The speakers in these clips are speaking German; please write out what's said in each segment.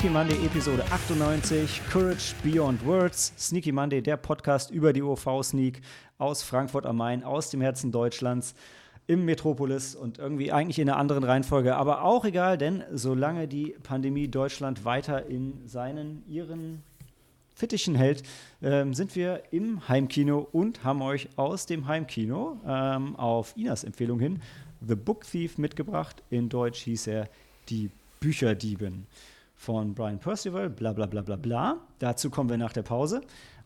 Sneaky Monday Episode 98, Courage Beyond Words. Sneaky Monday, der Podcast über die OV-Sneak aus Frankfurt am Main, aus dem Herzen Deutschlands, im Metropolis und irgendwie eigentlich in einer anderen Reihenfolge. Aber auch egal, denn solange die Pandemie Deutschland weiter in seinen, ihren Fittichen hält, ähm, sind wir im Heimkino und haben euch aus dem Heimkino ähm, auf Inas Empfehlung hin The Book Thief mitgebracht. In Deutsch hieß er Die Bücherdieben von Brian Percival, bla bla bla bla bla. Dazu kommen wir nach der Pause.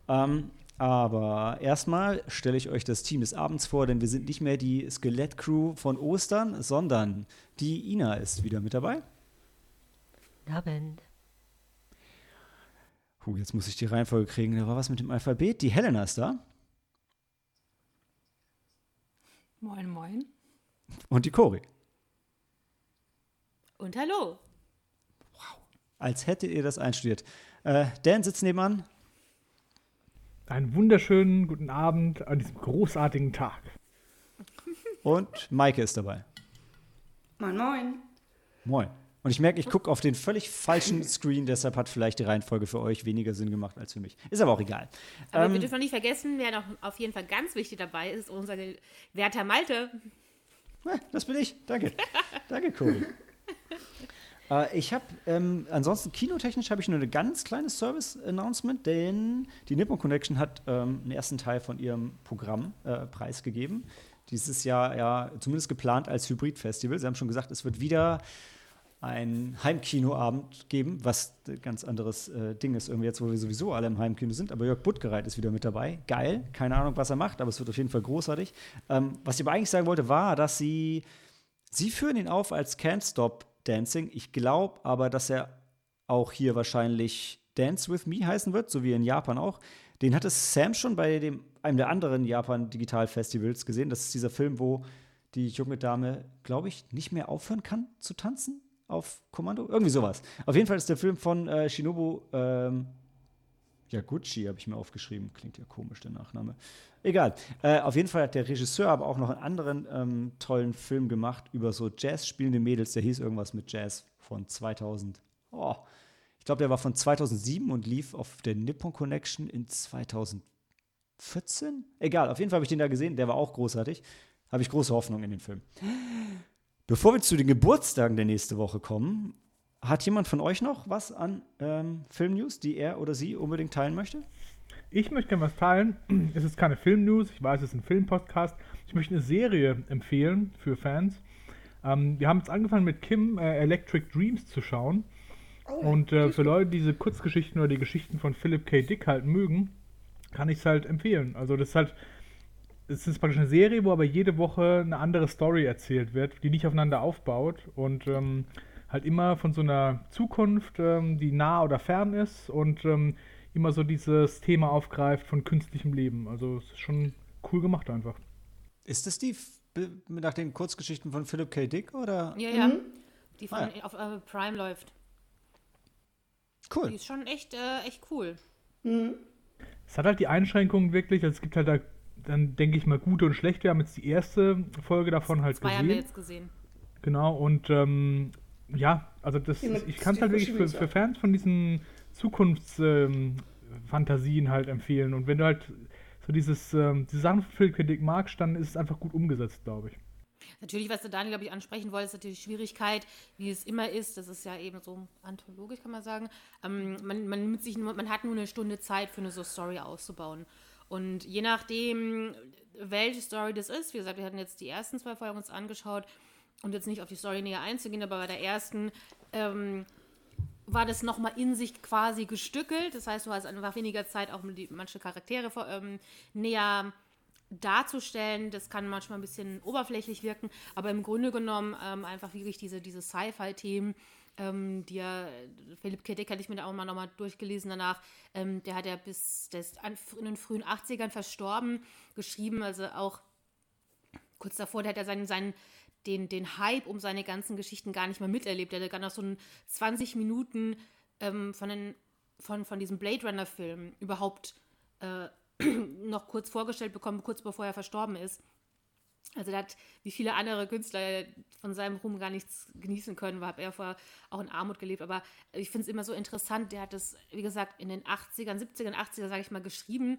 Ähm, aber erstmal stelle ich euch das Team des Abends vor, denn wir sind nicht mehr die Skelett-Crew von Ostern, sondern die Ina ist wieder mit dabei. Abend. Puh, jetzt muss ich die Reihenfolge kriegen. Da war was mit dem Alphabet. Die Helena ist da. Moin, moin. Und die Cori. Und hallo. Als hättet ihr das einstudiert. Äh, Dan sitzt nebenan. Einen wunderschönen guten Abend an diesem großartigen Tag. Und Maike ist dabei. Moin, moin. Moin. Und ich merke, ich gucke auf den völlig falschen Screen, deshalb hat vielleicht die Reihenfolge für euch weniger Sinn gemacht als für mich. Ist aber auch egal. Aber Ähm, wir dürfen nicht vergessen, wer noch auf jeden Fall ganz wichtig dabei ist, unser werter Malte. Ja, das bin ich. Danke. Danke, Cody. äh, ich habe, ähm, ansonsten kinotechnisch habe ich nur eine ganz kleine Service-Announcement, denn die Nippon Connection hat ähm, den ersten Teil von ihrem Programm äh, preisgegeben. Dieses Jahr ja zumindest geplant als Hybrid-Festival. Sie haben schon gesagt, es wird wieder ein Heimkinoabend geben, was ein ganz anderes äh, Ding ist, irgendwie jetzt, wo wir sowieso alle im Heimkino sind. Aber Jörg Buttgereit ist wieder mit dabei. Geil. Keine Ahnung, was er macht, aber es wird auf jeden Fall großartig. Ähm, was ich aber eigentlich sagen wollte, war, dass sie, sie führen ihn auf als Can't Stop Dancing. Ich glaube aber, dass er auch hier wahrscheinlich Dance with Me heißen wird, so wie in Japan auch. Den hatte Sam schon bei dem, einem der anderen Japan-Digital-Festivals gesehen. Das ist dieser Film, wo die junge Dame, glaube ich, nicht mehr aufhören kann zu tanzen auf Kommando. Irgendwie sowas. Auf jeden Fall ist der Film von äh, Shinobu ähm, Yaguchi, habe ich mir aufgeschrieben. Klingt ja komisch, der Nachname. Egal. Äh, auf jeden Fall hat der Regisseur aber auch noch einen anderen ähm, tollen Film gemacht über so Jazz spielende Mädels. Der hieß irgendwas mit Jazz von 2000. Oh, ich glaube, der war von 2007 und lief auf der Nippon Connection in 2014. Egal, auf jeden Fall habe ich den da gesehen. Der war auch großartig. Habe ich große Hoffnung in den Film. Bevor wir zu den Geburtstagen der nächste Woche kommen, hat jemand von euch noch was an ähm, Filmnews, die er oder sie unbedingt teilen möchte? Ich möchte gerne was teilen. Es ist keine Filmnews, ich weiß, es ist ein Filmpodcast. Ich möchte eine Serie empfehlen für Fans. Ähm, wir haben jetzt angefangen mit Kim äh, Electric Dreams zu schauen. Und äh, für Leute, die diese Kurzgeschichten oder die Geschichten von Philip K. Dick halt mögen, kann ich es halt empfehlen. Also das ist halt, es ist praktisch eine Serie, wo aber jede Woche eine andere Story erzählt wird, die nicht aufeinander aufbaut und ähm, halt immer von so einer Zukunft, ähm, die nah oder fern ist und ähm, immer so dieses Thema aufgreift von künstlichem Leben. Also es ist schon cool gemacht einfach. Ist das die nach den Kurzgeschichten von Philip K. Dick oder? Ja, ja. Mhm. Die von, Ah, auf äh, Prime läuft. Die Cool. ist schon echt, äh, echt cool. Mhm. Es hat halt die Einschränkungen wirklich, also es gibt halt da, dann denke ich mal gute und schlechte. Wir haben jetzt die erste Folge davon halt Zwei haben wir gesehen. jetzt gesehen. Genau, und ähm, ja, also das Ja, ist, ich kann es halt wirklich für, für Fans von diesen Zukunftsfantasien ähm, halt empfehlen. Und wenn du halt so dieses, ähm, diese Sachen von Philip K. Dick magst, dann ist es einfach gut umgesetzt, glaube ich. Natürlich, was du Daniel, glaube ich, ansprechen wolltest, natürlich die Schwierigkeit, wie es immer ist. Das ist ja eben so anthologisch, kann man sagen. Ähm, man, man, nimmt sich nur, man hat nur eine Stunde Zeit, für eine so Story auszubauen. Und je nachdem, welche Story das ist, wie gesagt, wir hatten jetzt die ersten zwei Folgen uns angeschaut und jetzt nicht auf die Story näher einzugehen, aber bei der ersten ähm, war das nochmal in sich quasi gestückelt. Das heißt, du hast einfach weniger Zeit, auch die, manche Charaktere ähm, näher darzustellen. Das kann manchmal ein bisschen oberflächlich wirken, aber im Grunde genommen ähm, einfach wirklich diese, diese Sci-Fi-Themen, ähm, die ja, Philipp K. Dick hatte ich mir da auch mal nochmal durchgelesen danach, ähm, der hat ja bis, an, in den frühen 80ern verstorben, geschrieben, also auch kurz davor, der hat ja seinen, seinen den, den Hype um seine ganzen Geschichten gar nicht mehr miterlebt. Er hat gar noch so einen 20 Minuten ähm, von, den, von, von diesem Blade Runner-Film überhaupt äh, noch kurz vorgestellt bekommen, kurz bevor er verstorben ist. Also der hat, wie viele andere Künstler von seinem Ruhm gar nichts genießen können, war er vorher auch in Armut gelebt. Aber ich finde es immer so interessant, der hat das, wie gesagt, in den 80ern, 70ern, 80er, sage ich mal, geschrieben.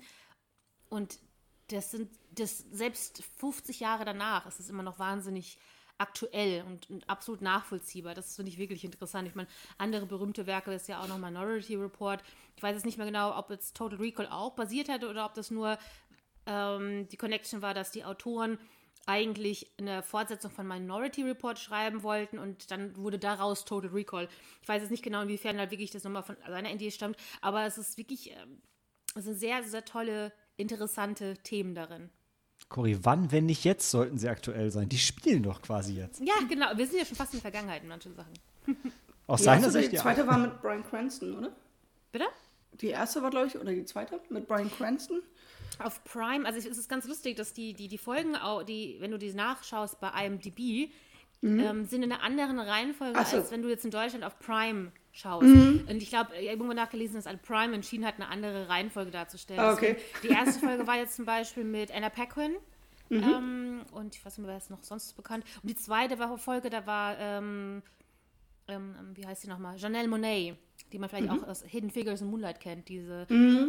Und das sind, das selbst 50 Jahre danach ist es immer noch wahnsinnig aktuell und, und absolut nachvollziehbar. Das finde ich wirklich interessant. Ich meine, andere berühmte Werke ist ja auch noch Minority Report. Ich weiß jetzt nicht mehr genau, ob jetzt Total Recall auch basiert hätte oder ob das nur ähm, die Connection war, dass die Autoren eigentlich eine Fortsetzung von Minority Report schreiben wollten und dann wurde daraus Total Recall. Ich weiß jetzt nicht genau, inwiefern da wirklich das nochmal von seiner Idee stammt, aber es ist wirklich, ähm, es sind sehr, sehr tolle, interessante Themen darin. Cory, wann, wenn nicht jetzt, sollten sie aktuell sein? Die spielen doch quasi jetzt. Ja, genau. Wir sind ja schon fast in der Vergangenheit in manchen Sachen. Aus Die, seiner erste, Sicht, die ja. zweite war mit Brian Cranston, oder? Bitte? Die erste war, glaube ich, oder die zweite mit Brian Cranston. Auf Prime, also es ist ganz lustig, dass die, die, die Folgen, auch, die, wenn du die nachschaust bei IMDb, ähm, sind in einer anderen Reihenfolge, so. als wenn du jetzt in Deutschland auf Prime schaust. Und ich glaube, irgendwo nachgelesen, dass halt Prime entschieden hat, eine andere Reihenfolge darzustellen. Ah, okay. Deswegen, Die erste Folge war jetzt zum Beispiel mit Anna Paquin. Ähm, und ich weiß nicht mehr, wer ist noch sonst bekannt. Und die zweite Folge, da war, ähm, ähm, wie heißt sie nochmal? Janelle Monet, die man vielleicht auch aus Hidden Figures und Moonlight kennt. Diese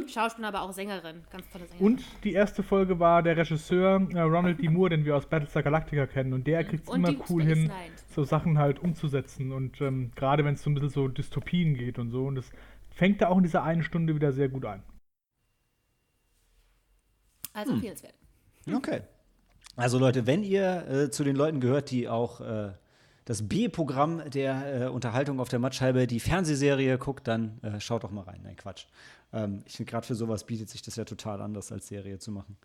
Schauspielerin, aber auch Sängerin. Ganz tolle Sängerin. Und die erste Folge war der Regisseur äh, Ronald D. Moore, den wir aus Battlestar Galactica kennen. Und der kriegt es immer Deep cool Space hin, Nine. so Sachen halt umzusetzen. Und ähm, gerade wenn es so ein bisschen so Dystopien geht und so. Und das fängt da auch in dieser einen Stunde wieder sehr gut ein. Also empfehlenswert. Okay. Also Leute, wenn ihr äh, zu den Leuten gehört, die auch äh, das B-Programm der äh, Unterhaltung auf der Mattscheibe, die Fernsehserie guckt, dann äh, schaut doch mal rein. Nein, Quatsch. Ähm, ich finde, gerade für sowas bietet sich das ja total anders als Serie zu machen.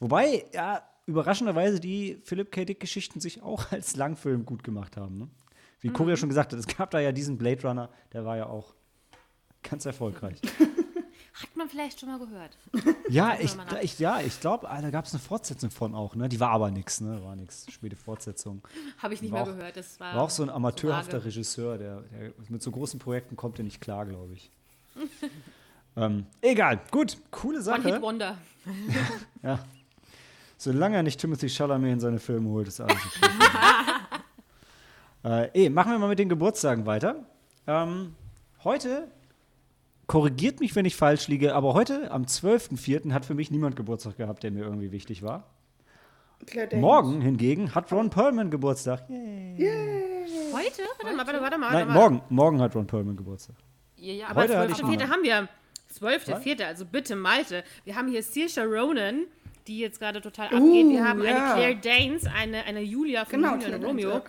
Wobei, ja, überraschenderweise die Philip K. Dick-Geschichten sich auch als Langfilm gut gemacht haben. Ne? Wie ja schon gesagt hat, es gab da ja diesen Blade Runner, der war ja auch ganz erfolgreich. Hat man vielleicht schon mal gehört. Ja, ich, ich, ja, ich glaube, da gab es eine Fortsetzung von auch, ne? Die war aber nix, ne? War nix. Späte Fortsetzung. Habe ich nicht War mehr auch- gehört. Das war, War auch so ein amateurhafter vage. Regisseur, der, der mit so großen Projekten kommt er nicht klar, glaube ich. ähm, egal, gut, coole One Hit Sache. Wonder. Ja. Solange er nicht Timothy Chalamet in seine Filme holt, ist alles okay. äh, eh, machen wir mal mit den Geburtstagen weiter. Ähm, heute, korrigiert mich, wenn ich falsch liege, aber heute, am 12.04., hat für mich niemand Geburtstag gehabt, der mir irgendwie wichtig war. Claire Danes. Morgen hingegen hat Ron Perlman Geburtstag. Yay. Heute? Warte mal, warte, warte mal. Nein, warte mal. morgen, morgen hat Ron Perlman Geburtstag. Ja, ja, aber Heute hatte ich 12.4. niemand. haben wir. 12.4. Also bitte, Malte. Wir haben hier Saoirse Ronan, die jetzt gerade total abgeht. Wir haben ja. eine Claire Danes, eine, eine Julia von Genau, Julia und Romeo.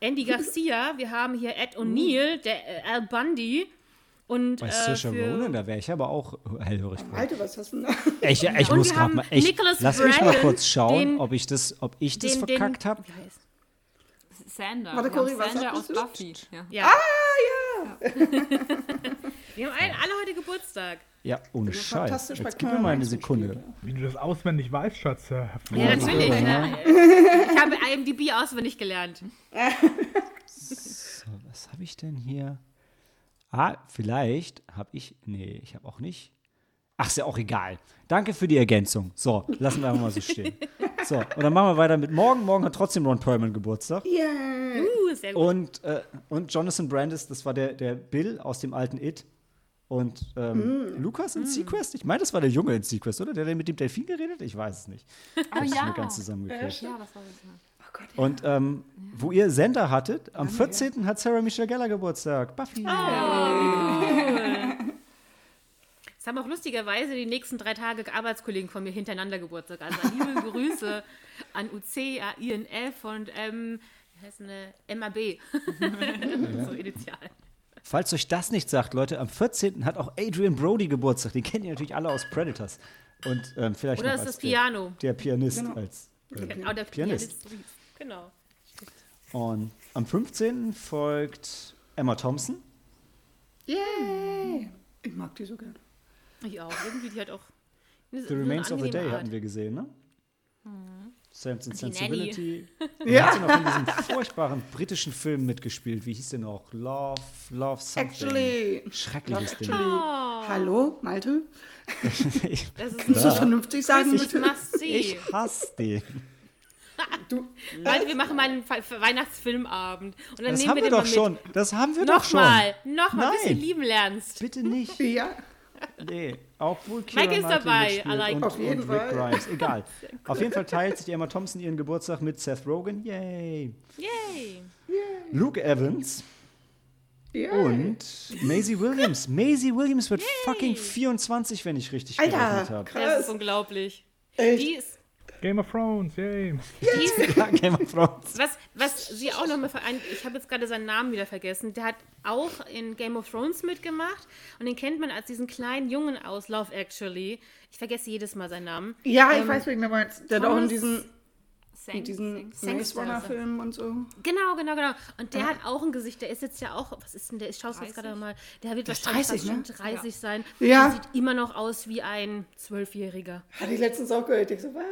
Andy Garcia, wir haben hier Ed O'Neill, der äh, Al Bundy. Und Bei äh, Saoirse Ronan, da wäre ich aber auch hellhörig. geworden. Alter, was hast du denn da? Ich, ich Und muss gerade mal. Ich, Nicholas lass mich mal Brandon, kurz schauen, den- ob ich das, ob ich das den- verkackt habe. Wie heißt- Sander. Warte, Cory, was Sander aus? Buffy. Ja. Ja. Ah, ja. Wir haben alle, alle heute Geburtstag. Ja, ohne Scheiß. Jetzt gib mir mal eine Sekunde. Wie du das auswendig weißt, Schatz. Ja, Ja, natürlich. ja. Ne? Ich habe IMDb auswendig gelernt. So, was habe ich denn hier? Ah, vielleicht habe ich. Nee, ich habe auch nicht. Ach, ist ja auch egal. Danke für die Ergänzung. So, lassen wir einfach mal so stehen. So, und dann machen wir weiter mit morgen. Morgen hat trotzdem Ron Perlman Geburtstag. Yeah. Uh, sehr gut. Und, äh, und Jonathan Brandis, das war der, der Bill aus dem alten It. Und ähm, Lukas in Sequest? Ich meine, das war der Junge in Sequest, oder? Der, der mit dem Delfin geredet? Ich weiß es nicht. Ich habe es ja. mir ganz zusammengekriegt. Ja, das war das. Oh Gott, ja. Und ähm, wo ihr Sender hattet, am 14. hat Sarah Michelle Gellar Geburtstag. Buffy. Es haben auch lustigerweise die nächsten drei Tage Arbeitskollegen von mir hintereinander Geburtstag. Also liebe Grüße an UC, an INF und ähm, wie heißt eine MAB. so initial. Falls euch das nicht sagt, Leute, am 14. hat auch Adrian Brody Geburtstag. Den kennt ihr natürlich alle aus Predators. Und ähm, vielleicht Oder noch ist als das Piano? Der, der Pianist Genau. als. Äh, Genau, der Pianist. Pianist. Genau. und am 15. folgt Emma Thompson. Yay. Ich mag die so gerne. Ich auch. Irgendwie die hat auch. The Remains of the Day hatten wir gesehen, ne? Sense and Die Nanny. Sensibility. Ja. Ja. Hat sie noch in diesem furchtbaren britischen Film mitgespielt. Wie hieß der noch? Love, Love Something. Actually. Schreckliches Ding. Actually. Hallo, Malte? Das ist Kannst du das vernünftig sagen? ich. Ich hasse den. Du, Also wir machen mal einen Weihnachtsfilmabend. Und dann Das nehmen haben wir wir den doch mal schon. mit. Das haben wir doch schon. Nochmal, nochmal, bis du lieben lernst. Bitte nicht. ja. Nee, obwohl Keira Mike ist dabei, like und, Auf jeden und Rick Fall. Grimes. Egal. Auf jeden Fall teilt sich Emma Thompson ihren Geburtstag mit Seth Rogen. Yay. Yay. Luke Evans ja. und Maisie Williams. Maisie Williams wird fucking 24, wenn ich richtig Alter, gerechnet habe. Das ist unglaublich. Echt? Die ist, Game of Thrones, yay. Ja, Game of Thrones. Was, was sie auch noch mal vereint, ich habe jetzt gerade seinen Namen wieder vergessen, der hat auch in Game of Thrones mitgemacht und den kennt man als diesen kleinen Jungen aus Love Actually. Ich vergesse jedes Mal seinen Namen. Ja, ich Ähm, weiß, wen du meinst. Der hat auch in diesen, Sang- in diesen Maze Runner-Filmen und so. Genau, genau, genau. Und der hat auch ein Gesicht, der ist jetzt ja auch, was ist denn der? Ich schaue es jetzt 30? gerade mal. Der wird Der wahrscheinlich 30, fast ne? schon 30 sein. Ja. Der sieht immer noch aus wie ein Zwölfjähriger. Hatte ich letztens auch gehört. Ich so, was?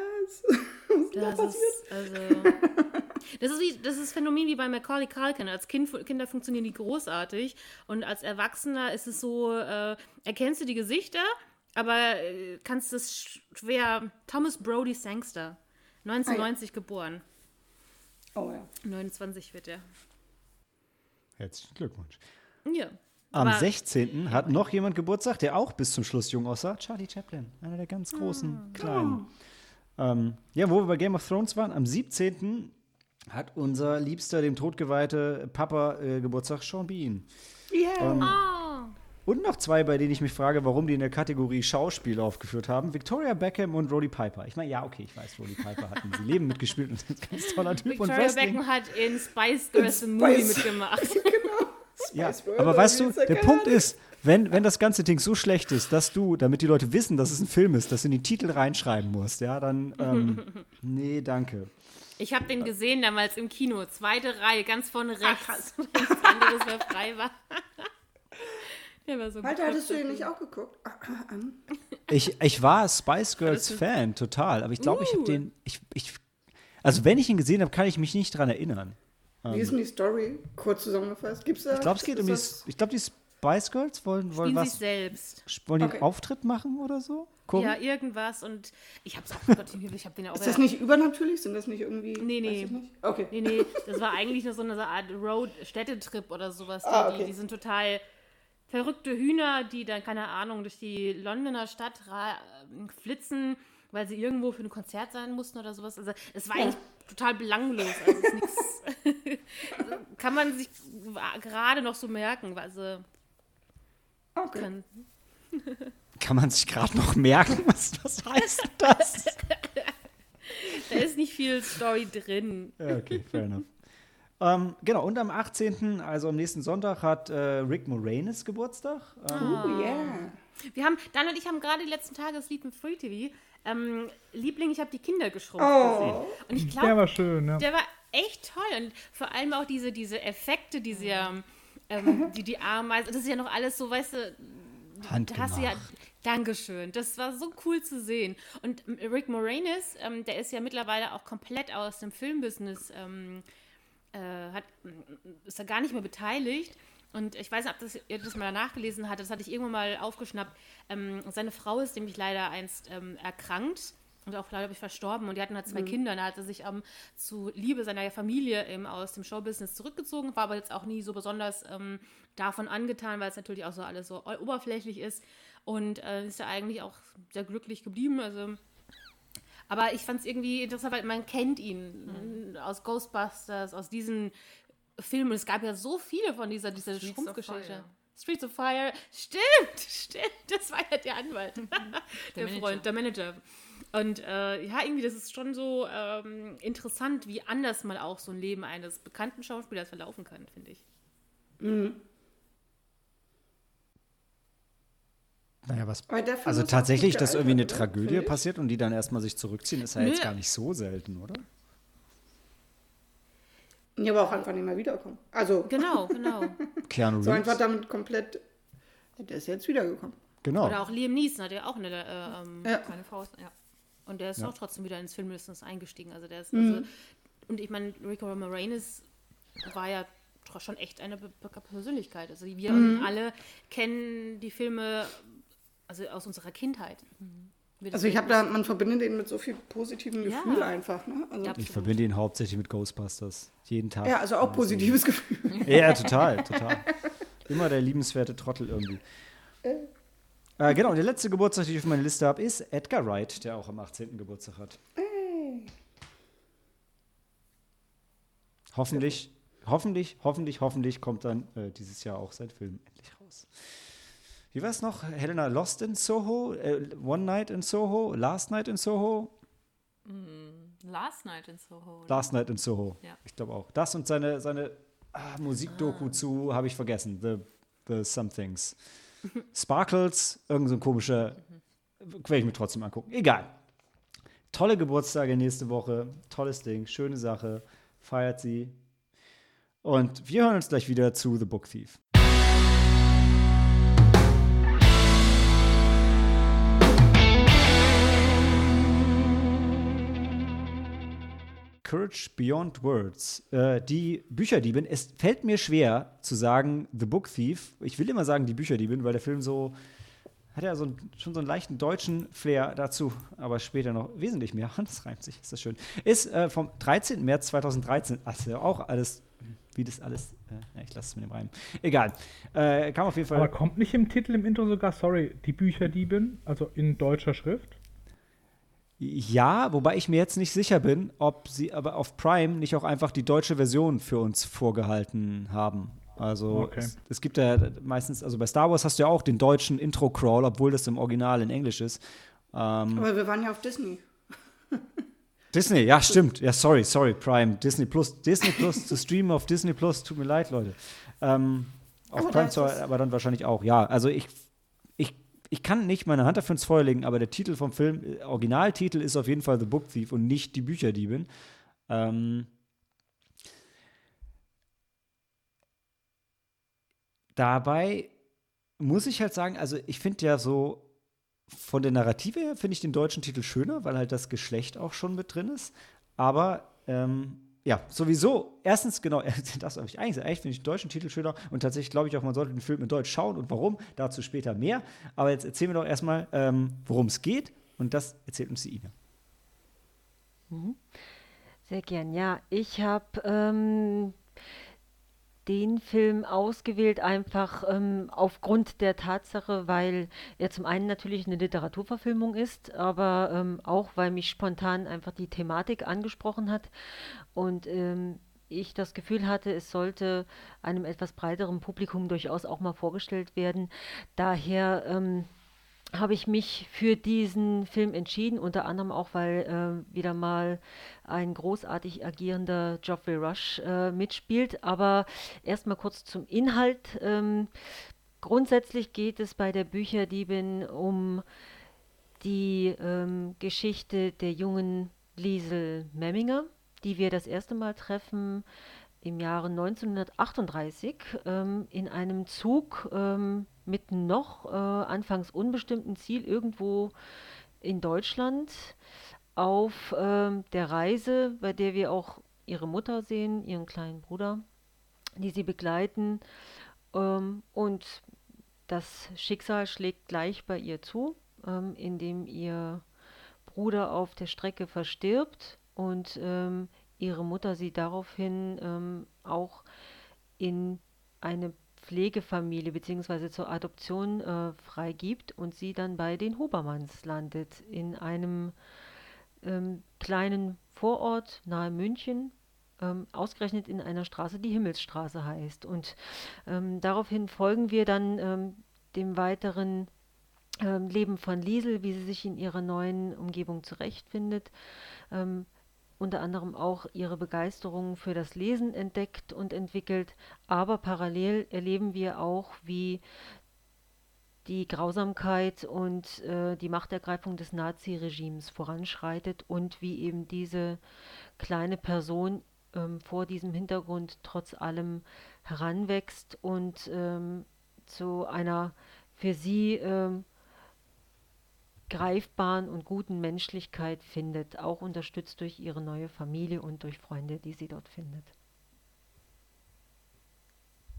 Was ist denn da Das passiert? ist, also, das ist wie, das ist Phänomen wie bei Macaulay Culkin. Als kind, Kinder funktionieren die großartig und als Erwachsener ist es so, äh, erkennst du die Gesichter, aber äh, kannst es schwer. Thomas Brody Sangster, 1990 geboren. Oh ja. 29 wird er. Herzlichen Glückwunsch. Ja. Am Aber- 16. hat noch jemand Geburtstag, der auch bis zum Schluss jung aussah. Charlie Chaplin, einer der ganz großen, kleinen. Ähm, ja, wo wir bei Game of Thrones waren, am 17. hat unser liebster, dem Tod geweihte Papa äh, Geburtstag, Sean Bean. Ja. Oh, Und noch zwei, bei denen ich mich frage, warum die in der Kategorie Schauspiel aufgeführt haben. Victoria Beckham und Roddy Piper. Ich meine, ja, okay, ich weiß, Roddy Piper hat in Sie Leben mitgespielt und ist ein ganz toller Typ. und Victoria Wrestling. Beckham hat in Spice Girls Spice- Movie mitgemacht. Ja, Spice World aber weißt du, es der Punkt ist, wenn, wenn das ganze Ding so schlecht ist, dass du, damit die Leute wissen, dass es ein Film ist, dass du in die Titel reinschreiben musst, ja, dann, ähm, nee, danke. Ich habe den gesehen damals im Kino, zweite Reihe, ganz vorne rechts. Nichts anderes mehr frei war. Der war so Walter, hattest du den nicht auch geguckt? Ich, ich war Spice Girls Fan, total, aber ich glaube, ich habe Uh. den, ich, ich, also wenn ich ihn gesehen habe, kann ich mich nicht dran erinnern. Wie ist denn die Story? Kurz zusammengefasst. Gibt's da? Ich glaube, es geht um die, ich glaube, die Spice Girls wollen, wollen was, selbst. wollen die Okay. einen Auftritt machen oder so? Gucken? Ja, irgendwas und ich hab's auch, oh Gott, ich hab den ja auch ist das nicht übernatürlich? Sind das nicht irgendwie. Nee, nee. Okay. Nee, nee, das war eigentlich nur so eine Art Road-Städtetrip oder sowas. Die, Ah, die, okay. die sind total verrückte Hühner, die dann, keine Ahnung, durch die Londoner Stadt ra- flitzen, weil sie irgendwo für ein Konzert sein mussten oder sowas. Also es war Ja. eigentlich total belanglos. Also es ist nix, also, kann man sich gerade noch so merken. Also okay. kann, Kann man sich gerade noch merken, was, was heißt das? da ist nicht viel Story drin. Ja, okay, fair enough. Ähm, genau, und am 18., also am nächsten Sonntag, hat äh, Rick Moranis Geburtstag. Ähm, Oh, yeah. Wir haben, Dan und ich haben gerade die letzten Tage Sleep in Free TV. Ähm, Liebling, ich habe die Kinder geschrumpft Oh. gesehen. Und ich Der glaube, war schön, ja. der war echt toll. Und vor allem auch diese, diese Effekte, diese, ähm, die, die Ameisen, das ist ja noch alles so, weißt du, hast du ja, Handgemacht. Dankeschön. Das war so cool zu sehen. Und ähm, Rick Moranis, ähm, der ist ja mittlerweile auch komplett aus dem Filmbusiness, ähm, äh, hat, ist da gar nicht mehr beteiligt. Und ich weiß nicht, ob das, ihr das mal nachgelesen hat, das hatte ich irgendwann mal aufgeschnappt. Ähm, seine Frau ist nämlich leider einst ähm, erkrankt und auch, glaube ich, verstorben. Und die hatten halt zwei Kinder. Und er hatte sich ähm, zu Liebe seiner Familie eben aus dem Showbusiness zurückgezogen, war aber jetzt auch nie so besonders ähm, davon angetan, weil es natürlich auch so alles so oberflächlich ist. Und äh, ist ja eigentlich auch sehr glücklich geblieben. Also aber ich fand es irgendwie interessant, weil man kennt ihn Mhm. aus Ghostbusters, aus diesen Filmen. Es gab ja so viele von dieser, dieser Streets of Schrumpfgeschichte. Fire. Streets of Fire. Stimmt, stimmt. Das war ja der Anwalt. der, Der Manager. Freund, der Manager. Und äh, ja, irgendwie, das ist schon so ähm, interessant, wie anders mal auch so ein Leben eines bekannten Schauspielers verlaufen kann, finde ich. Naja, was. Also tatsächlich, dass irgendwie eine? Tragödie passiert und die dann erstmal sich zurückziehen, ist ja Nö. jetzt gar nicht so selten, oder? Ja, aber auch einfach nicht mehr wiederkommen. Also, Genau, genau. Keanu so einfach Reeves. damit komplett. Der ist jetzt wiedergekommen. Genau. Oder auch Liam Neeson hat ja auch eine. Äh, ähm, Ja. Keine Faust, ja. Und der ist Ja. auch trotzdem wieder ins Filmbusiness eingestiegen. Also der ist, Mhm. also, und ich meine, Rico Moranis war ja schon echt eine be be Persönlichkeit. Also wir Mhm. alle kennen die Filme also aus unserer Kindheit. wird Also ich habe da, man verbindet den mit so viel positivem Ja. Gefühl einfach. Ne? Also. Ich verbinde ihn hauptsächlich mit Ghostbusters. Jeden Tag. ja, also auch positives Gefühl. Ja, total, total. Immer der liebenswerte Trottel irgendwie. Äh, genau, und der letzte Geburtstag, den ich auf meiner Liste habe, ist Edgar Wright, der auch am 18. Geburtstag hat. Hoffentlich, hoffentlich, hoffentlich, hoffentlich kommt dann äh, dieses Jahr auch sein Film endlich raus. Wie war es noch? Helena Lost in Soho? Äh, One Night in Soho? Last Night in Soho? Last Night in Soho. oder? Last Night in Soho. Ja. Ich glaube auch. Das und seine, seine ah, Musikdoku zu, habe ich vergessen. The, the Somethings. Sparkles, irgend so ein komischer, werde ich mir trotzdem angucken. Egal. Tolle Geburtstage nächste Woche. Tolles Ding. Schöne Sache. Feiert sie. Und wir hören uns gleich wieder zu The Book Thief. Courage Beyond Words. Äh, die Bücherdiebin. Es fällt mir schwer zu sagen The Book Thief. Ich will immer sagen die Bücherdiebin, weil der Film so hat ja so einen, schon so einen leichten deutschen Flair dazu, aber später noch wesentlich mehr. Das reimt sich, ist das schön. Ist äh, vom 13. März 2013. Also auch alles, wie das alles. Äh, ich lasse es mit dem Reim. Egal. Äh, kam auf jeden Fall. Aber kommt nicht im Titel im Intro sogar, sorry, die Bücherdiebin, also in deutscher Schrift? Ja, wobei ich mir jetzt nicht sicher bin, ob sie aber auf Prime nicht auch einfach die deutsche Version für uns vorgehalten haben. Also Okay. es, es gibt ja meistens, also bei Star Wars hast du ja auch den deutschen Intro-Crawl, obwohl das im Original in Englisch ist. Ähm, Aber wir waren ja auf Disney. Disney, ja, stimmt. Ja, sorry, sorry, Prime. Disney Plus. Disney Plus zu streamen auf Disney Plus, tut mir leid, Leute. Ähm, auf Aber Prime es- aber dann wahrscheinlich auch, ja. Also ich, ich, kann nicht meine Hand dafür ins Feuer legen, aber der Titel vom Film, äh, Originaltitel ist auf jeden Fall The Book Thief und nicht die Bücherdiebin. Ähm, dabei muss ich halt sagen, also ich finde ja so von der Narrative her finde ich den deutschen Titel schöner, weil halt das Geschlecht auch schon mit drin ist. Aber ähm, ja, sowieso, erstens, genau, das habe ich eigentlich eigentlich finde ich den deutschen Titel schöner und tatsächlich glaube ich auch, man sollte den Film in Deutsch schauen und warum, dazu später mehr. Aber jetzt erzählen wir doch erstmal, ähm, worum es geht und das erzählt uns die Ina. Sehr gern, ja. Ich habe ähm, den Film ausgewählt, einfach ähm, aufgrund der Tatsache, weil er zum einen natürlich eine Literaturverfilmung ist, aber ähm, auch, weil mich spontan einfach die Thematik angesprochen hat und ähm, ich das Gefühl hatte, es sollte einem etwas breiteren Publikum durchaus auch mal vorgestellt werden. Daher ähm, habe ich mich für diesen Film entschieden, unter anderem auch, weil äh, wieder mal ein großartig agierender Geoffrey Rush äh, mitspielt. Aber erstmal kurz zum Inhalt. Ähm, grundsätzlich geht es bei der Bücherdiebin um die ähm, Geschichte der jungen Liesel Memminger, die wir das erste Mal treffen im Jahre 1938 ähm, in einem Zug ähm, mit noch äh, anfangs unbestimmten Ziel irgendwo in Deutschland auf ähm, der Reise, bei der wir auch ihre Mutter sehen, ihren kleinen Bruder, die sie begleiten. Ähm, und das Schicksal schlägt gleich bei ihr zu, ähm, indem ihr Bruder auf der Strecke verstirbt und ähm, ihre Mutter sie daraufhin ähm, auch in eine Pflegefamilie bzw. zur Adoption äh, freigibt und sie dann bei den Hubermanns landet, in einem ähm, kleinen Vorort nahe München, ähm, ausgerechnet in einer Straße, die Himmelsstraße heißt. Und ähm, daraufhin folgen wir dann ähm, dem weiteren ähm, Leben von Liesel, wie sie sich in ihrer neuen Umgebung zurechtfindet. Ähm, unter anderem auch ihre Begeisterung für das Lesen entdeckt und entwickelt, aber parallel erleben wir auch, wie die Grausamkeit und äh, die Machtergreifung des Naziregimes voranschreitet und wie eben diese kleine Person ähm, vor diesem Hintergrund trotz allem heranwächst und ähm, zu einer für sie ähm, greifbaren und guten Menschlichkeit findet, auch unterstützt durch ihre neue Familie und durch Freunde, die sie dort findet.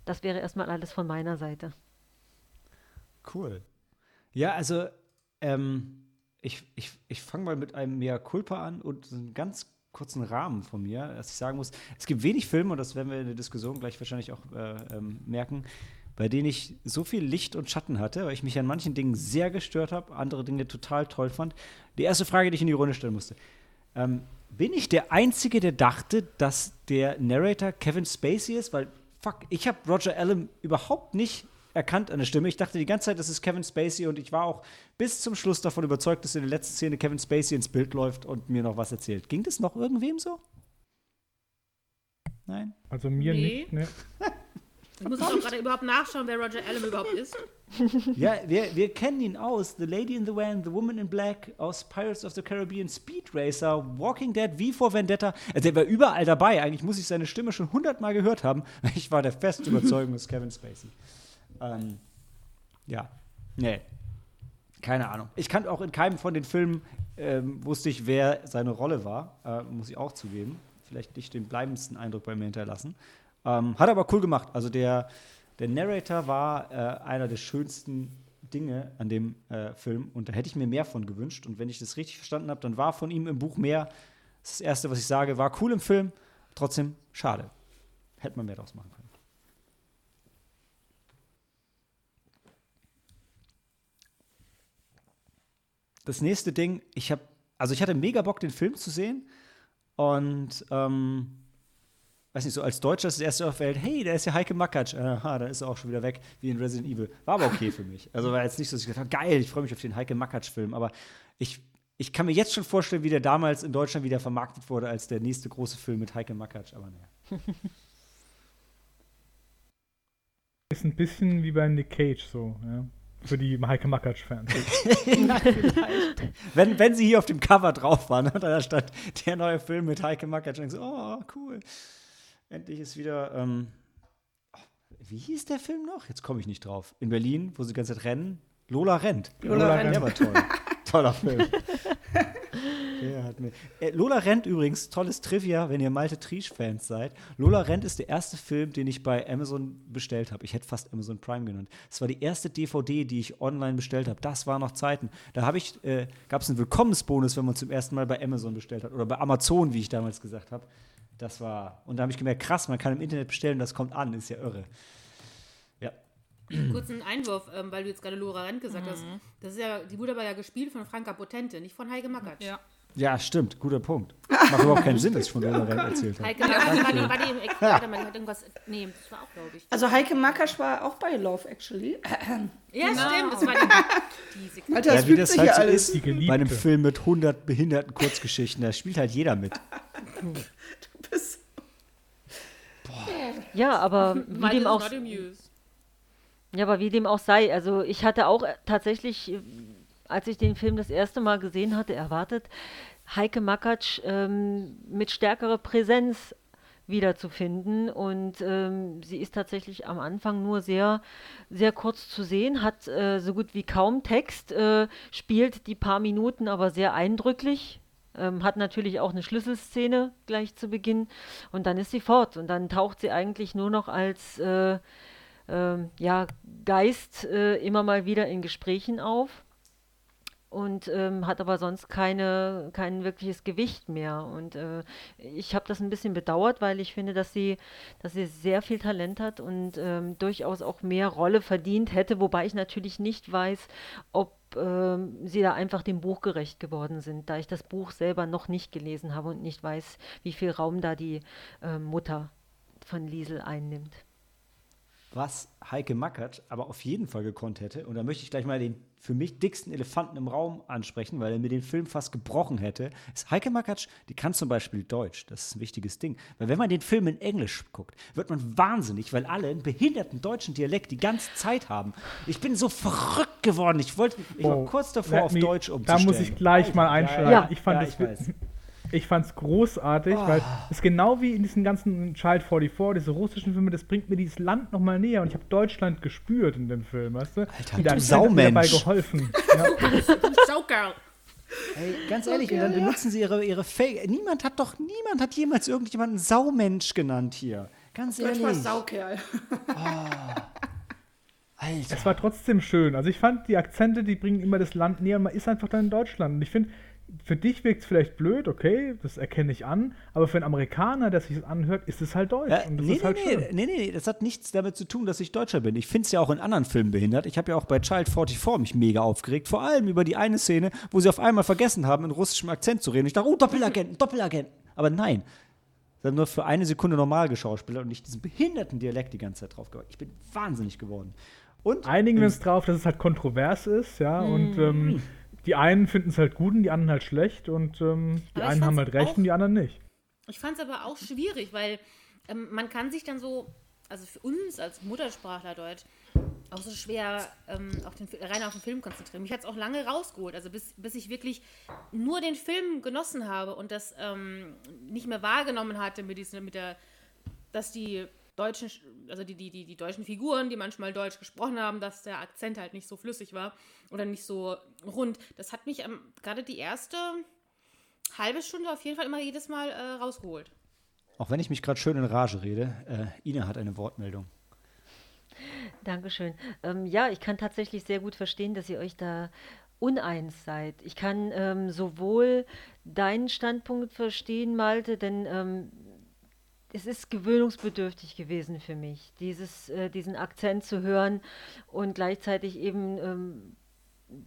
Das wäre erstmal alles von meiner Seite. Cool. Ja, also ähm, ich, ich, ich fange mal mit einem Mea Culpa an und einen ganz kurzen Rahmen von mir, dass ich sagen muss, es gibt wenig Filme, und das werden wir in der Diskussion gleich wahrscheinlich auch äh, ähm, merken, bei denen ich so viel Licht und Schatten hatte, weil ich mich an manchen Dingen sehr gestört habe, andere Dinge total toll fand. Die erste Frage, die ich in die Runde stellen musste. Ähm, bin ich der Einzige, der dachte, dass der Narrator Kevin Spacey ist? Weil, fuck, ich habe Roger Allen überhaupt nicht erkannt an der Stimme. Ich dachte die ganze Zeit, das ist Kevin Spacey und ich war auch bis zum Schluss davon überzeugt, dass in der letzten Szene Kevin Spacey ins Bild läuft und mir noch was erzählt. Ging das noch irgendwem so? Nein? Also mir Nee. nicht, ne? Ich muss auch gerade überhaupt nachschauen, wer Roger Allen überhaupt ist. Ja, wir, wir kennen ihn aus. The Lady in the Van, The Woman in Black, aus Pirates of the Caribbean, Speed Racer, Walking Dead, V for Vendetta. Also der war überall dabei. Eigentlich muss ich seine Stimme schon hundertmal gehört haben. Ich war der festen Überzeugung, es Kevin Spacey. Ähm, ja, nee. Keine Ahnung. Ich kannte auch in keinem von den Filmen, ähm, wusste ich, wer seine Rolle war. Äh, muss ich auch zugeben. Vielleicht nicht den bleibendsten Eindruck bei mir hinterlassen. Ähm, hat aber cool gemacht. Also der, der Narrator war äh, einer der schönsten Dinge an dem äh, Film und da hätte ich mir mehr von gewünscht. Und wenn ich das richtig verstanden habe, dann war von ihm im Buch mehr. Das das Erste, was ich sage, war cool im Film, trotzdem schade. Hätte man mehr draus machen können. Das nächste Ding, ich habe, also ich hatte mega Bock, den Film zu sehen und ähm, weiß nicht, so als Deutscher ist das erste Welt, hey, da ist ja Heike Makatsch. Aha, da ist er auch schon wieder weg, wie in Resident Evil. War aber okay für mich. Also war jetzt nicht so, dass ich gedacht habe, geil, ich freue mich auf den Heike Makatsch-Film. Aber ich, ich kann mir jetzt schon vorstellen, wie der damals in Deutschland wieder vermarktet wurde als der nächste große Film mit Heike Makatsch. Aber naja. Ist ein bisschen wie bei Nick Cage so, ja. Für die Heike Makatsch-Fans. Wenn, wenn sie hier auf dem Cover drauf waren da stand der neue Film mit Heike Makatsch, und ich so, oh, cool. Endlich ist wieder, ähm, oh, wie hieß der Film noch? Jetzt komme ich nicht drauf. In Berlin, wo sie die ganze Zeit rennen. Lola rennt. Lola rennt. Der war toll. Toller Film. Der hat mir äh, Lola rennt übrigens, tolles Trivia, wenn ihr Malte Triesch-Fans seid. Lola rennt ist der erste Film, den ich bei Amazon bestellt habe. Ich hätte fast Amazon Prime genannt. Es war die erste DVD, die ich online bestellt habe. Das war noch Zeiten. Da ich, äh, gab es einen Willkommensbonus, wenn man zum ersten Mal bei Amazon bestellt hat. Oder bei Amazon, wie ich damals gesagt habe. Das war, und da habe ich gemerkt, krass, man kann im Internet bestellen, das kommt an, ist ja irre. Ja. Kurzen Einwurf, ähm, weil du jetzt gerade Laura Rent gesagt hast. Das ist ja, die wurde aber ja gespielt von Franka Potente, nicht von Heike Makatsch. Ja. Ja, stimmt, guter Punkt. Macht überhaupt keinen Sinn, dass ich von Lola rennt erzählt habe. Heike Makatsch war, war die im Ex Warte mal, die hat irgendwas. Nee, das war auch, glaube ich. Also Heike Makasch war auch bei Love Actually. Ja, Genau. stimmt, das war die. die Sekunde. Alter, das Ja, wie das halt so alles. ist bei einem Film mit 100 behinderten Kurzgeschichten, da spielt halt jeder mit. Du bist Ja, aber wie dem auch. Ja, aber wie dem auch sei, also ich hatte auch äh, tatsächlich, äh, als ich den Film das erste Mal gesehen hatte, erwartet, Heike Makatsch ähm, mit stärkerer Präsenz wiederzufinden. Und ähm, sie ist tatsächlich am Anfang nur sehr, sehr kurz zu sehen, hat äh, so gut wie kaum Text, äh, spielt die paar Minuten aber sehr eindrücklich. Ähm, hat natürlich auch eine Schlüsselszene gleich zu Beginn. Und dann ist sie fort. Und dann taucht sie eigentlich nur noch als äh, ähm, ja, Geist äh, immer mal wieder in Gesprächen auf und ähm, hat aber sonst keine, kein wirkliches Gewicht mehr. Und äh, ich habe das ein bisschen bedauert, weil ich finde, dass sie, dass sie sehr viel Talent hat und ähm, durchaus auch mehr Rolle verdient hätte, wobei ich natürlich nicht weiß, ob ähm, sie da einfach dem Buch gerecht geworden sind, da ich das Buch selber noch nicht gelesen habe und nicht weiß, wie viel Raum da die äh, Mutter von Liesel einnimmt. Was Heike Mackert aber auf jeden Fall gekonnt hätte, und da möchte ich gleich mal den für mich dicksten Elefanten im Raum ansprechen, weil er mir den Film fast gebrochen hätte, ist Heike Makatsch, die kann zum Beispiel Deutsch. Das ist ein wichtiges Ding. Weil wenn man den Film in Englisch guckt, wird man wahnsinnig, weil alle einen behinderten deutschen Dialekt die ganze Zeit haben. Ich bin so verrückt geworden. Ich wollte, ich war Oh, kurz davor, auf me- Deutsch Da umzustellen. muss ich gleich mal einschlagen. Ja. Ich fand ja, es ich weiß. Ich fand's großartig, weil es genau wie in diesen ganzen Child 44, diese russischen Filme, das bringt mir dieses Land nochmal näher und ich habe Deutschland gespürt in dem Film, weißt du? Alter, Die du mir dabei Saumensch. geholfen. Ja. Showgirl. Ey, ganz ehrlich, und dann benutzen sie ihre, ihre Fake. Niemand hat doch, niemand hat jemals irgendjemanden Saumensch genannt hier. Ganz Deutsch war ehrlich. Saukerl. Alter. Es war trotzdem schön. Also ich fand, die Akzente, die bringen immer das Land näher. Man ist einfach dann in Deutschland. Und ich finde, für dich wirkt es vielleicht blöd, okay, das erkenne ich an. Aber für einen Amerikaner, der sich das anhört, ist es halt Deutsch. Ja, und das nee, ist halt nee, nee, nee, nee, das hat nichts damit zu tun, dass ich Deutscher bin. Ich finde es ja auch in anderen Filmen behindert. Ich habe ja auch bei Child 44 mich mega aufgeregt. Vor allem über die eine Szene, wo sie auf einmal vergessen haben, in russischem Akzent zu reden. Ich dachte, oh, Doppelagenten, Doppelagenten. Aber nein. Sie haben nur für eine Sekunde normal geschauspielert und nicht diesen behinderten Dialekt die ganze Zeit drauf gehabt. Ich bin wahnsinnig geworden. Und Einigen wir uns drauf, dass es halt kontrovers ist, ja. Mhm. Und ähm, die einen finden es halt gut und die anderen halt schlecht. Und ähm, die Aber einen haben halt recht auch- und die anderen nicht. Ich fand es aber auch schwierig, weil ähm, man kann sich dann so, also für uns als Muttersprachler Deutsch, auch so schwer ähm, auf den, rein auf den Film konzentrieren. Mich hat es auch lange rausgeholt, also bis, bis ich wirklich nur den Film genossen habe und das ähm, nicht mehr wahrgenommen hatte mit, diesen, mit der, dass die deutschen, also die, die, die, die deutschen Figuren, die manchmal Deutsch gesprochen haben, dass der Akzent halt nicht so flüssig war oder nicht so rund. Das hat mich ähm, gerade die erste halbe Stunde auf jeden Fall immer jedes Mal äh, rausgeholt. Auch wenn ich mich gerade schön in Rage rede, äh, Ina hat eine Wortmeldung. Dankeschön. Ähm, ja, ich kann tatsächlich sehr gut verstehen, dass ihr euch da uneins seid. Ich kann ähm, sowohl deinen Standpunkt verstehen, Malte, denn ähm, es ist gewöhnungsbedürftig gewesen für mich, dieses, äh, diesen Akzent zu hören und gleichzeitig eben ähm,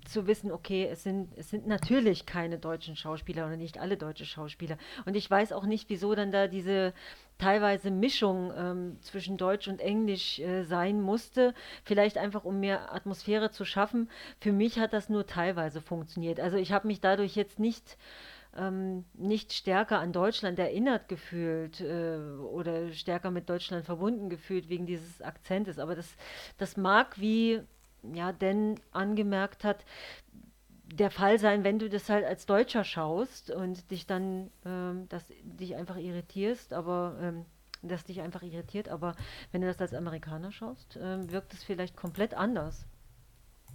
zu wissen, okay, es sind, es sind natürlich keine deutschen Schauspieler oder nicht alle deutsche Schauspieler. Und ich weiß auch nicht, wieso dann da diese teilweise Mischung ähm, zwischen Deutsch und Englisch äh, sein musste. Vielleicht einfach, um mehr Atmosphäre zu schaffen. Für mich hat das nur teilweise funktioniert. Also ich habe mich dadurch jetzt nicht ähm, nicht stärker an Deutschland erinnert gefühlt äh, oder stärker mit Deutschland verbunden gefühlt wegen dieses Akzentes. Aber das, das mag, wie ja, denn angemerkt hat, der Fall sein, wenn du das halt als Deutscher schaust und dich dann, ähm, das dich einfach irritierst, aber ähm, das dich einfach irritiert, aber wenn du das als Amerikaner schaust, ähm, wirkt es vielleicht komplett anders.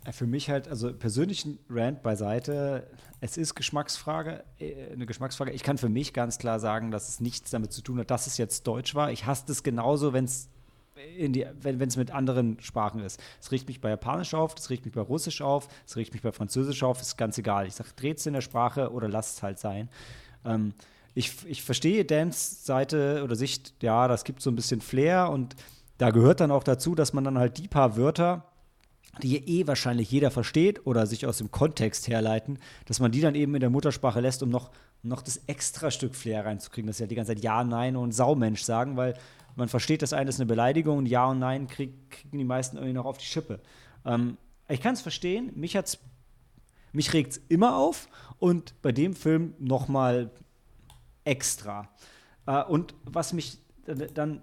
Äh, Für mich halt, also persönlichen Rant beiseite, es ist Geschmacksfrage, äh, eine Geschmacksfrage. Ich kann für mich ganz klar sagen, dass es nichts damit zu tun hat, dass es jetzt Deutsch war. Ich hasse es genauso, wenn es die, wenn es mit anderen Sprachen ist. Es riecht mich bei Japanisch auf, das riecht mich bei Russisch auf, es riecht mich bei Französisch auf, ist ganz egal. Ich sage, dreht es in der Sprache oder lasst es halt sein. Ähm, ich, ich verstehe Dans Seite oder Sicht, ja, das gibt so ein bisschen Flair und da gehört dann auch dazu, dass man dann halt die paar Wörter, die eh wahrscheinlich jeder versteht oder sich aus dem Kontext herleiten, dass man die dann eben in der Muttersprache lässt, um noch, noch das extra Stück Flair reinzukriegen, dass sie ja die ganze Zeit Ja, Nein und Saumensch sagen, weil man versteht, das eine ist eine Beleidigung und Ja und Nein krieg, kriegen die meisten irgendwie noch auf die Schippe. Ähm, ich kann es verstehen, mich hat's, mich regt es immer auf und bei dem Film noch mal extra. Äh, und was mich dann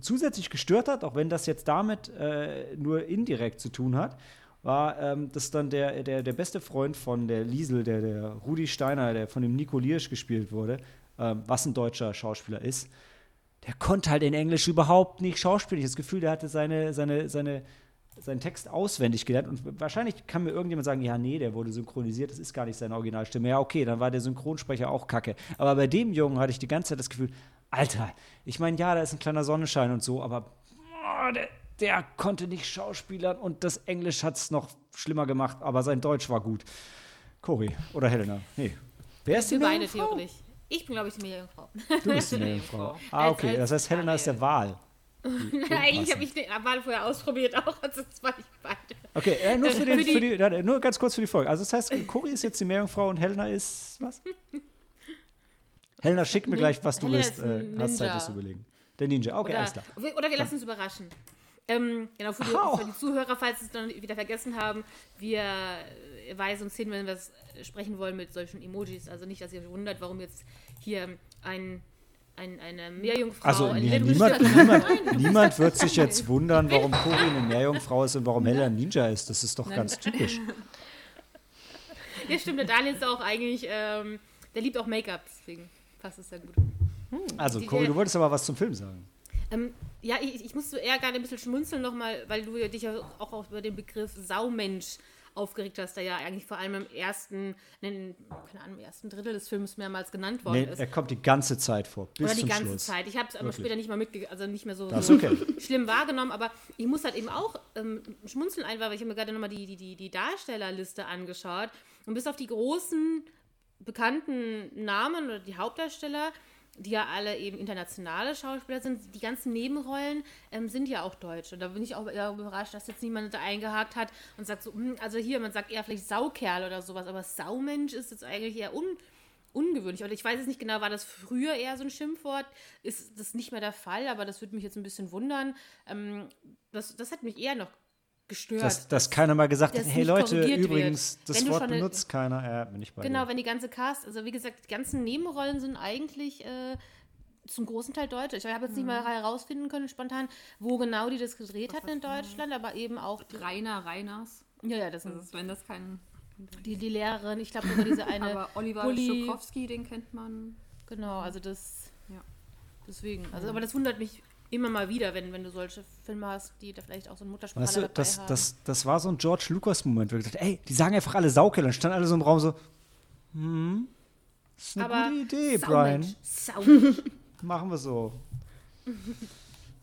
zusätzlich gestört hat, auch wenn das jetzt damit äh, nur indirekt zu tun hat, war, ähm, dass dann der, der, der beste Freund von der Liesel, der, der Rudi Steiner, der von dem Nico Liersch gespielt wurde, ähm, was ein deutscher Schauspieler ist, der konnte halt in Englisch überhaupt nicht schauspielen. Ich habe das Gefühl, der hatte seine, seine, seine, seinen Text auswendig gelernt. Und wahrscheinlich kann mir irgendjemand sagen, ja, nee, der wurde synchronisiert, das ist gar nicht seine Originalstimme. Ja, okay, dann war der Synchronsprecher auch kacke. Aber bei dem Jungen hatte ich die ganze Zeit das Gefühl, Alter, ich meine, ja, da ist ein kleiner Sonnenschein und so, aber boah, der, der konnte nicht schauspielern und das Englisch hat es noch schlimmer gemacht, aber sein Deutsch war gut. Cory oder Helena? Nee. Wer ist die Für beide Meerjungfrau? theoretisch. Ich bin, glaube ich, die Meerjungfrau. Du bist die Meerjungfrau. Ah, okay. als Das heißt, Helena ist der Wal. Eigentlich habe ich den Wahl vorher ausprobiert, auch also das war nicht beide. Okay, äh, nur, für den, Für die- für die, ja, nur ganz kurz für die Folge. Also das heißt, Cory ist jetzt die Meerjungfrau und Helena ist was? Helena, schick mir gleich, was du Helena willst. Äh, hast Zeit, das zu überlegen. Der Ninja, okay, Oder, alles klar. oder wir lassen uns überraschen. Ähm, genau, für die, für die Zuhörer, falls sie es dann wieder vergessen haben, wir äh, weisen uns hin, wenn wir es sprechen wollen mit solchen Emojis. Also nicht, dass ihr euch wundert, warum jetzt hier ein, ein, eine Meerjungfrau Also ein Little niemand, niemand, niemand wird sich jetzt wundern, warum Cory eine Meerjungfrau ist und warum Helena ein Ninja ist. Das ist doch ganz typisch. Ja, stimmt, der Daniel ist auch eigentlich, ähm, der liebt auch Make-up, deswegen passt es sehr gut. Also, Die- Cory, du wolltest aber was zum Film sagen. Ähm, ja, ich, ich musste eher gerade ein bisschen schmunzeln nochmal, weil du dich ja auch, auch über den Begriff Saumensch aufgeregt hast, der ja eigentlich vor allem im ersten, in, keine Ahnung, im ersten Drittel des Films mehrmals genannt worden Nee, ist. er kommt die ganze Zeit vor. Bis Oder die ganze Schluss. Zeit. Ich habe es aber später nicht mal mitge also nicht mehr so, so okay. schlimm wahrgenommen, aber ich muss halt eben auch ähm, schmunzeln einfach, weil ich habe mir gerade nochmal die, die, die, die Darstellerliste angeschaut und bis auf die großen bekannten Namen oder die Hauptdarsteller, die ja alle eben internationale Schauspieler sind, die ganzen Nebenrollen ähm, sind ja auch deutsch. Und da bin ich auch eher überrascht, dass jetzt niemand da eingehakt hat und sagt so, hm, also hier, man sagt eher vielleicht Saukerl oder sowas, aber Saumensch ist jetzt eigentlich eher un ungewöhnlich. Oder ich weiß es nicht genau, war das früher eher so ein Schimpfwort? Ist das nicht mehr der Fall, aber das würde mich jetzt ein bisschen wundern. Ähm, das, das hat mich eher noch gestört. Dass, dass keiner mal gesagt hat, hey Leute, korrigiert wird. übrigens, das Wort schon eine- benutzt keiner. Ja, bin ich bei Genau, dir. wenn die ganze Cast, also wie gesagt, die ganzen Nebenrollen sind eigentlich äh, zum großen Teil deutsch. Ich habe jetzt nicht mal herausfinden können spontan, wo genau die das gedreht hatten in Deutschland, aber eben auch Rainer Reiners. ja, ja, das sind ist, wenn das kein. die, die Lehrerin. Ich glaube diese eine. Aber Oliver Bulli- Schukowski, den kennt man. Genau, also das. Ja. Deswegen. Also, aber das wundert mich immer mal wieder, wenn, wenn du solche Filme hast, die da vielleicht auch so einen Muttersprachler Weißt du, dabei das, haben. das, das war so ein George Lucas-Moment, wo ich gesagt ey, die sagen einfach alle Saukel. Dann standen alle so im Raum so, hm, ist eine aber gute Idee, Brian. Saumensch. Machen wir so.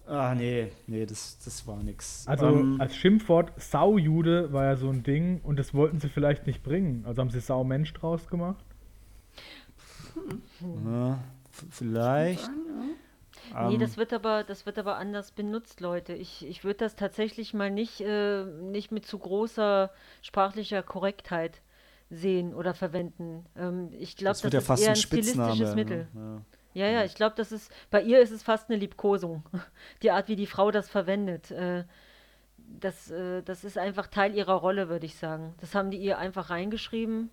ah, nee, nee, das, das war nix. Also Ähm, als Schimpfwort Saujude war ja so ein Ding und das wollten sie vielleicht nicht bringen. Also haben sie Saumensch draus gemacht. ja, f- vielleicht. Nee, Ähm, das wird aber, das wird aber anders benutzt, Leute. Ich, ich würde das tatsächlich mal nicht, äh, nicht mit zu großer sprachlicher Korrektheit sehen oder verwenden. Ähm, ich glaube, das das, wird ja ist fast eher ein ein stilistisches Spitzname. Mittel. Ne? Ja, ja, ich glaube, das ist, bei ihr ist es fast eine Liebkosung. Die Art, wie die Frau das verwendet. Äh, das, äh, das ist einfach Teil ihrer Rolle, würde ich sagen. Das haben die ihr einfach reingeschrieben.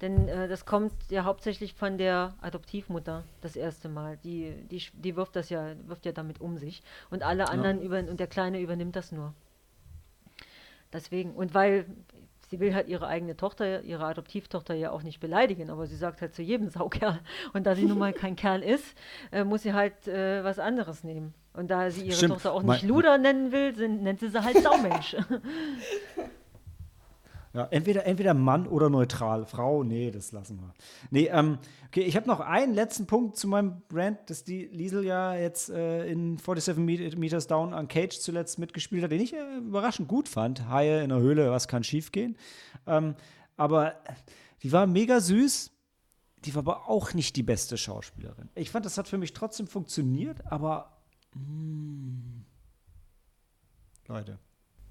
Denn äh, das kommt ja hauptsächlich von der Adoptivmutter das erste Mal. Die, die, die wirft das ja, wirft ja damit um sich. Und alle anderen über und der Kleine übernimmt das nur. Deswegen. Und weil sie will halt ihre eigene Tochter, ihre Adoptivtochter ja auch nicht beleidigen, aber sie sagt halt zu jedem Saukerl. Und da sie nun mal kein Kerl ist, äh, muss sie halt äh, was anderes nehmen. Und da sie ihre Stimmt. Tochter auch Mein- nicht Luder nennen will, sind, nennt sie sie halt Saumensch. Ja, entweder, entweder Mann oder neutral. Frau, nee, das lassen wir. Nee, ähm, okay, ich habe noch einen letzten Punkt zu meinem Brand, dass die Liesel ja jetzt äh, in 47 Met- Meters Down an Cage zuletzt mitgespielt hat, den ich äh, überraschend gut fand. Haie in der Höhle, was kann schiefgehen? Ähm, aber die war mega süß. Die war aber auch nicht die beste Schauspielerin. Ich fand, das hat für mich trotzdem funktioniert, aber. mm, Leute.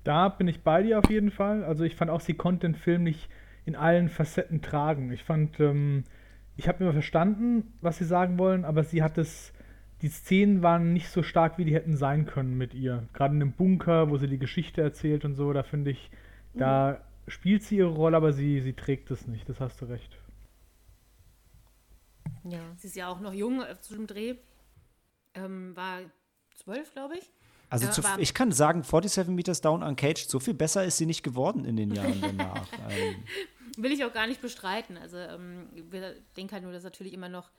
Da bin ich bei dir auf jeden Fall. Also ich fand auch, sie konnte den Film nicht in allen Facetten tragen. Ich fand, ähm, ich habe immer verstanden, was sie sagen wollen, aber sie hat es, die Szenen waren nicht so stark, wie die hätten sein können mit ihr. Gerade in dem Bunker, wo sie die Geschichte erzählt und so, da finde ich, da spielt sie ihre Rolle, aber sie, sie trägt es nicht. Das hast du recht. ja. Sie ist ja auch noch jung äh, zu dem Dreh. Ähm, war zwölf, glaube ich. Also zu, ich kann sagen, 47 Meters Down Uncaged, so viel besser ist sie nicht geworden in den Jahren danach. ähm, Will ich auch gar nicht bestreiten. Also ähm, ich denke halt nur, dass natürlich immer noch,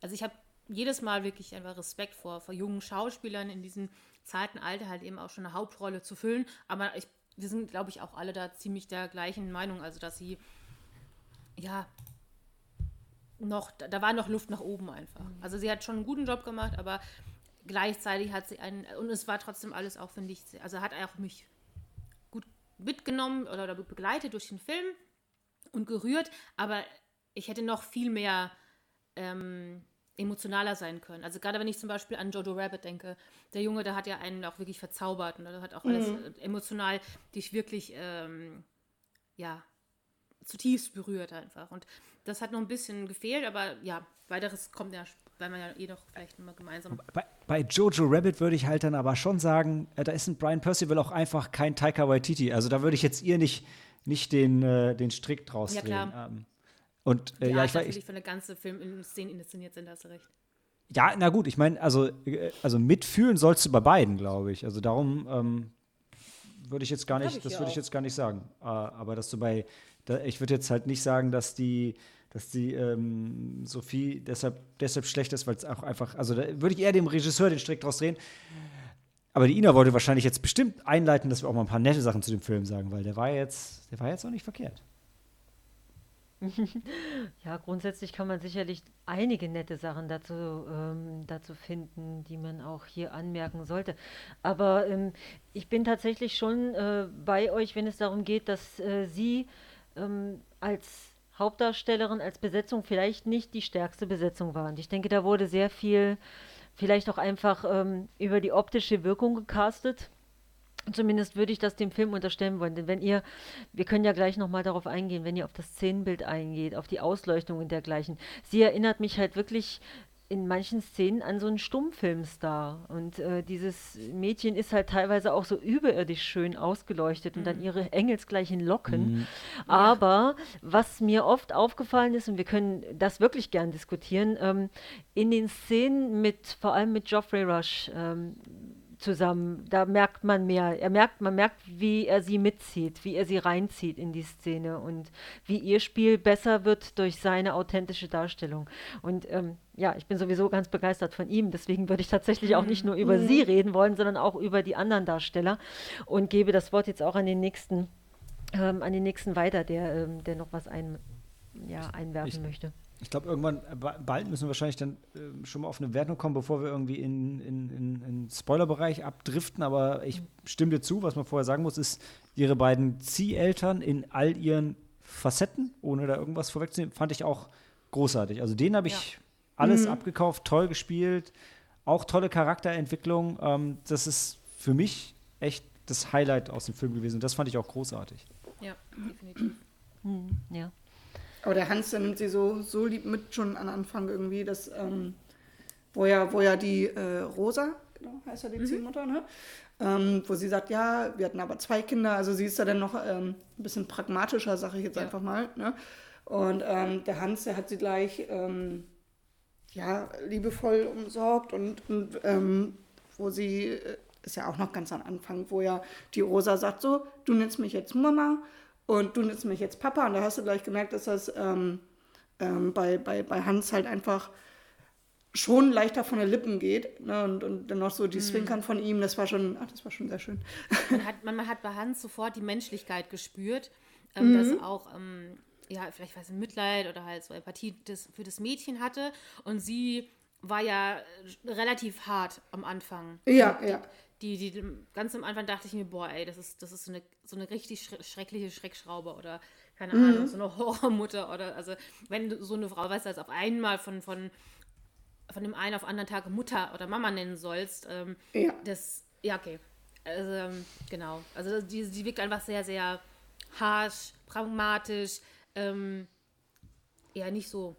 also ich habe jedes Mal wirklich einfach Respekt vor, vor jungen Schauspielern in diesem zarten Alter halt eben auch schon eine Hauptrolle zu füllen. Aber ich, wir sind, glaube ich, auch alle da ziemlich der gleichen Meinung. Also dass sie, ja, noch, da, da war noch Luft nach oben einfach. Also sie hat schon einen guten Job gemacht, aber gleichzeitig hat sie einen, und es war trotzdem alles auch, finde ich, also hat auch mich gut mitgenommen oder, oder begleitet durch den Film und gerührt, aber ich hätte noch viel mehr ähm, emotionaler sein können. Also gerade wenn ich zum Beispiel an Jojo Rabbit denke, der Junge, der hat ja einen auch wirklich verzaubert und der hat auch alles äh, emotional dich wirklich, ähm, ja, zutiefst berührt einfach. Und das hat noch ein bisschen gefehlt, aber ja, weiteres kommt ja, weil man ja eh noch vielleicht mal gemeinsam. bei, bei Jojo Rabbit würde ich halt dann aber schon sagen, äh, da ist ein Brian Percival auch einfach kein Taika Waititi. Also da würde ich jetzt ihr nicht, nicht den, äh, den Strick draus Ja, drehen. klar. Ähm, und äh, ja, Art ich, weiß- natürlich ich, von der ganzen Film in Szenen inszeniert sind, hast du recht. ja, na gut, ich meine, also, äh, also mitfühlen sollst du bei beiden, glaube ich. Also darum ähm, würde ich jetzt gar nicht, ich das ja würde ich jetzt gar nicht sagen. Äh, aber dass du bei, da, ich würde jetzt halt nicht sagen, dass die, dass die ähm, Sophie deshalb, deshalb schlecht ist, weil es auch einfach, also da würde ich eher dem Regisseur den Strick draus drehen. Aber die Ina wollte wahrscheinlich jetzt bestimmt einleiten, dass wir auch mal ein paar nette Sachen zu dem Film sagen, weil der war jetzt, der war jetzt auch nicht verkehrt. Ja, grundsätzlich kann man sicherlich einige nette Sachen dazu, ähm, dazu finden, die man auch hier anmerken sollte. Aber ähm, ich bin tatsächlich schon äh, bei euch, wenn es darum geht, dass äh, sie ähm, als Hauptdarstellerin, als Besetzung vielleicht nicht die stärkste Besetzung waren. Ich denke, da wurde sehr viel vielleicht auch einfach ähm, über die optische Wirkung gecastet. Zumindest würde ich das dem Film unterstellen wollen. Denn wenn ihr, wir können ja gleich nochmal darauf eingehen, wenn ihr auf das Szenenbild eingeht, auf die Ausleuchtung und dergleichen. Sie erinnert mich halt wirklich in manchen Szenen an so einen Stummfilmstar. Und äh, dieses Mädchen ist halt teilweise auch so überirdisch schön ausgeleuchtet und dann ihre engelsgleichen Locken. Aber was mir oft aufgefallen ist, und wir können das wirklich gern diskutieren, ähm, in den Szenen mit, vor allem mit Geoffrey Rush, ähm, zusammen. Da merkt man mehr. Er merkt, man merkt, wie er sie mitzieht, wie er sie reinzieht in die Szene und wie ihr Spiel besser wird durch seine authentische Darstellung. Und ähm, ja, ich bin sowieso ganz begeistert von ihm. Deswegen würde ich tatsächlich auch nicht nur über sie reden wollen, sondern auch über die anderen Darsteller und gebe das Wort jetzt auch an den nächsten, ähm, an den nächsten weiter, der, ähm, der noch was ein, ja, einwerfen Ich- möchte. Ich glaube, irgendwann, äh, ba- bald müssen wir wahrscheinlich dann ähm, schon mal auf eine Wertung kommen, bevor wir irgendwie in, in, in, in Spoilerbereich abdriften. Aber ich stimme dir zu, was man vorher sagen muss, ist, ihre beiden Zieheltern in all ihren Facetten, ohne da irgendwas vorwegzunehmen, fand ich auch großartig. Also den habe ich alles abgekauft, toll gespielt, auch tolle Charakterentwicklung. Ähm, das ist für mich echt das Highlight aus dem Film gewesen. Und das fand ich auch großartig. Ja, definitiv. Hm, ja. Aber der Hans, der nimmt sie so, so lieb mit schon an Anfang irgendwie, dass, ähm, wo ja, wo ja die äh, Rosa, genau, heißt ja die Ziehmutter, ne? Ähm, wo sie sagt, ja, wir hatten aber zwei Kinder, also sie ist da dann noch ähm, ein bisschen pragmatischer, sage ich jetzt Ja. einfach mal. Ne? Und ähm, der Hans, der hat sie gleich ähm, ja, liebevoll umsorgt und, und ähm, wo sie, äh, ist ja auch noch ganz am Anfang, wo ja die Rosa sagt so, du nennst mich jetzt Mama und du nennst mich jetzt Papa. Und da hast du gleich gemerkt, dass das ähm, ähm, bei, bei, bei Hans halt einfach schon leichter von den Lippen geht. Ne? Und, und dann noch so die Zwinkern von ihm, das war schon, ach, das war schon sehr schön. Man hat, man, hat bei Hans sofort die Menschlichkeit gespürt, ähm, dass er auch, ähm, ja, vielleicht weiß ich, Mitleid oder halt so Empathie das, für das Mädchen hatte. Und sie war ja relativ hart am Anfang. Ja, die, ja. Die, die, ganz am Anfang dachte ich mir, boah, ey, das ist, das ist so eine, so eine richtig schre schreckliche Schreckschraube oder keine Ahnung, so eine Horrormutter oder also wenn du so eine Frau, weißt du, als auf einmal von, von, von dem einen auf anderen Tag Mutter oder Mama nennen sollst, ähm, Ja. das, ja, okay. Also, ähm, genau. Also die, die wirkt einfach sehr, sehr harsh, pragmatisch, ähm, eher nicht so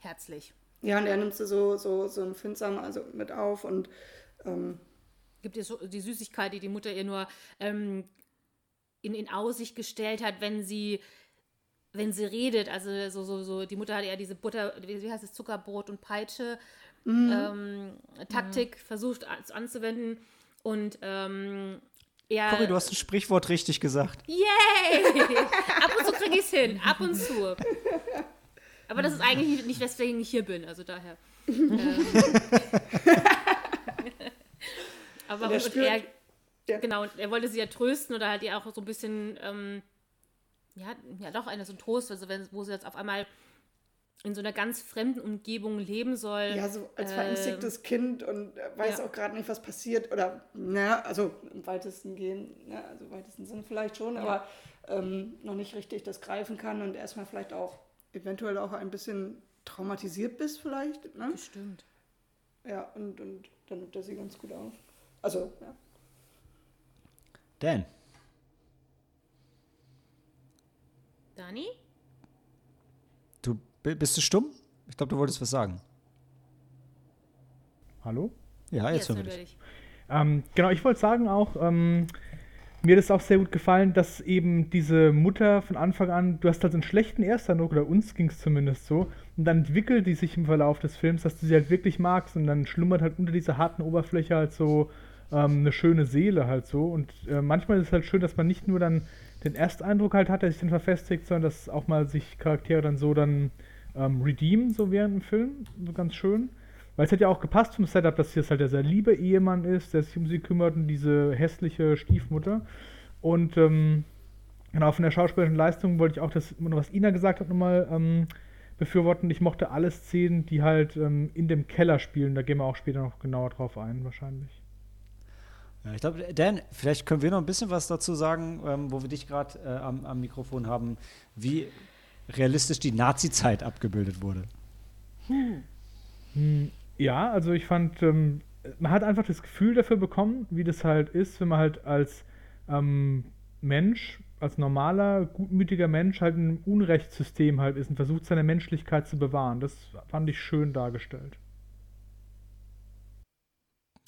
herzlich. Ja, und er nimmt sie so, so, so empfindsam also mit auf und ähm, Gibt es so die Süßigkeit, die die Mutter ihr nur ähm, in, in Aussicht gestellt hat, wenn sie wenn sie redet, also so, so, so, die Mutter hat ja diese Butter, wie heißt es, Zuckerbrot und Peitsche ähm, Taktik versucht an, anzuwenden und ähm, er Cory, du hast ein Sprichwort richtig gesagt. Yay! ab und zu kriege ich es hin, ab und zu. Aber das ist eigentlich nicht- nicht, weswegen ich hier bin, also daher. ähm. Aber Und er und spürt- er, ja. genau, und er wollte sie ja trösten oder halt ihr auch so ein bisschen, ähm, ja, ja doch, eine so ein Trost, also wenn, wo sie jetzt auf einmal in so einer ganz fremden Umgebung leben soll. ja, so als Ähm, verängstigtes Kind und äh, weiß ja. auch gerade nicht, was passiert. Oder, na, also im weitesten gehen, ne, also weitesten Sinn vielleicht schon, aber ähm, noch nicht richtig das greifen kann und erstmal vielleicht auch eventuell auch ein bisschen traumatisiert bist, vielleicht. Ne? Bestimmt. Ja, und, und dann nimmt er sie ganz gut auf. Also, ja. Dan, Dani? du bi- bist du stumm? Ich glaube, du wolltest was sagen. Hallo? Ja, jetzt Jetzt hören wir dich. Ähm, genau, ich wollte sagen auch, ähm, mir hat es auch sehr gut gefallen, dass eben diese Mutter von Anfang an, du hast halt so einen schlechten Ersteindruck, oder uns ging es zumindest so, und dann entwickelt die sich im Verlauf des Films, dass du sie halt wirklich magst und dann schlummert halt unter dieser harten Oberfläche halt so ähm, eine schöne Seele halt so. Und äh, manchmal ist es halt schön, dass man nicht nur dann den Ersteindruck halt hat, der sich dann verfestigt, sondern dass auch mal sich Charaktere dann so dann ähm, redeemen, so während dem Film, so ganz schön. Weil es hat ja auch gepasst zum Setup, dass hier halt der sehr liebe Ehemann ist, der sich um sie kümmert und diese hässliche Stiefmutter. Und ähm, genau, von der schauspielerischen Leistung wollte ich auch das, was Ina gesagt hat, nochmal ähm, befürworten. Ich mochte alle Szenen, die halt ähm, in dem Keller spielen. Da gehen wir auch später noch genauer drauf ein, wahrscheinlich. Ja, ich glaube, Dan, vielleicht können wir noch ein bisschen was dazu sagen, ähm, wo wir dich gerade äh, am, am Mikrofon haben, wie realistisch die Nazi-Zeit abgebildet wurde. Hm, Ja, also ich fand, ähm, man hat einfach das Gefühl dafür bekommen, wie das halt ist, wenn man halt als ähm, Mensch, als normaler, gutmütiger Mensch halt in Unrechtssystem halt ist und versucht, seine Menschlichkeit zu bewahren. Das fand ich schön dargestellt.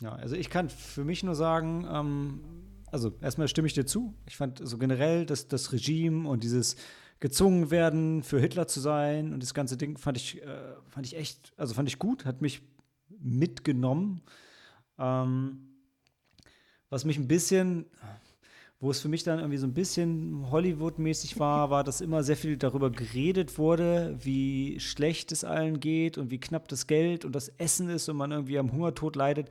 Ja, also ich kann für mich nur sagen, ähm, also erstmal stimme ich dir zu. Ich fand so generell das, das Regime und dieses gezwungen werden, für Hitler zu sein und das ganze Ding fand ich, äh, fand ich echt, also fand ich gut, hat mich mitgenommen. Ähm, was mich ein bisschen, wo es für mich dann irgendwie so ein bisschen Hollywood-mäßig war, war, dass immer sehr viel darüber geredet wurde, wie schlecht es allen geht und wie knapp das Geld und das Essen ist und man irgendwie am Hungertod leidet.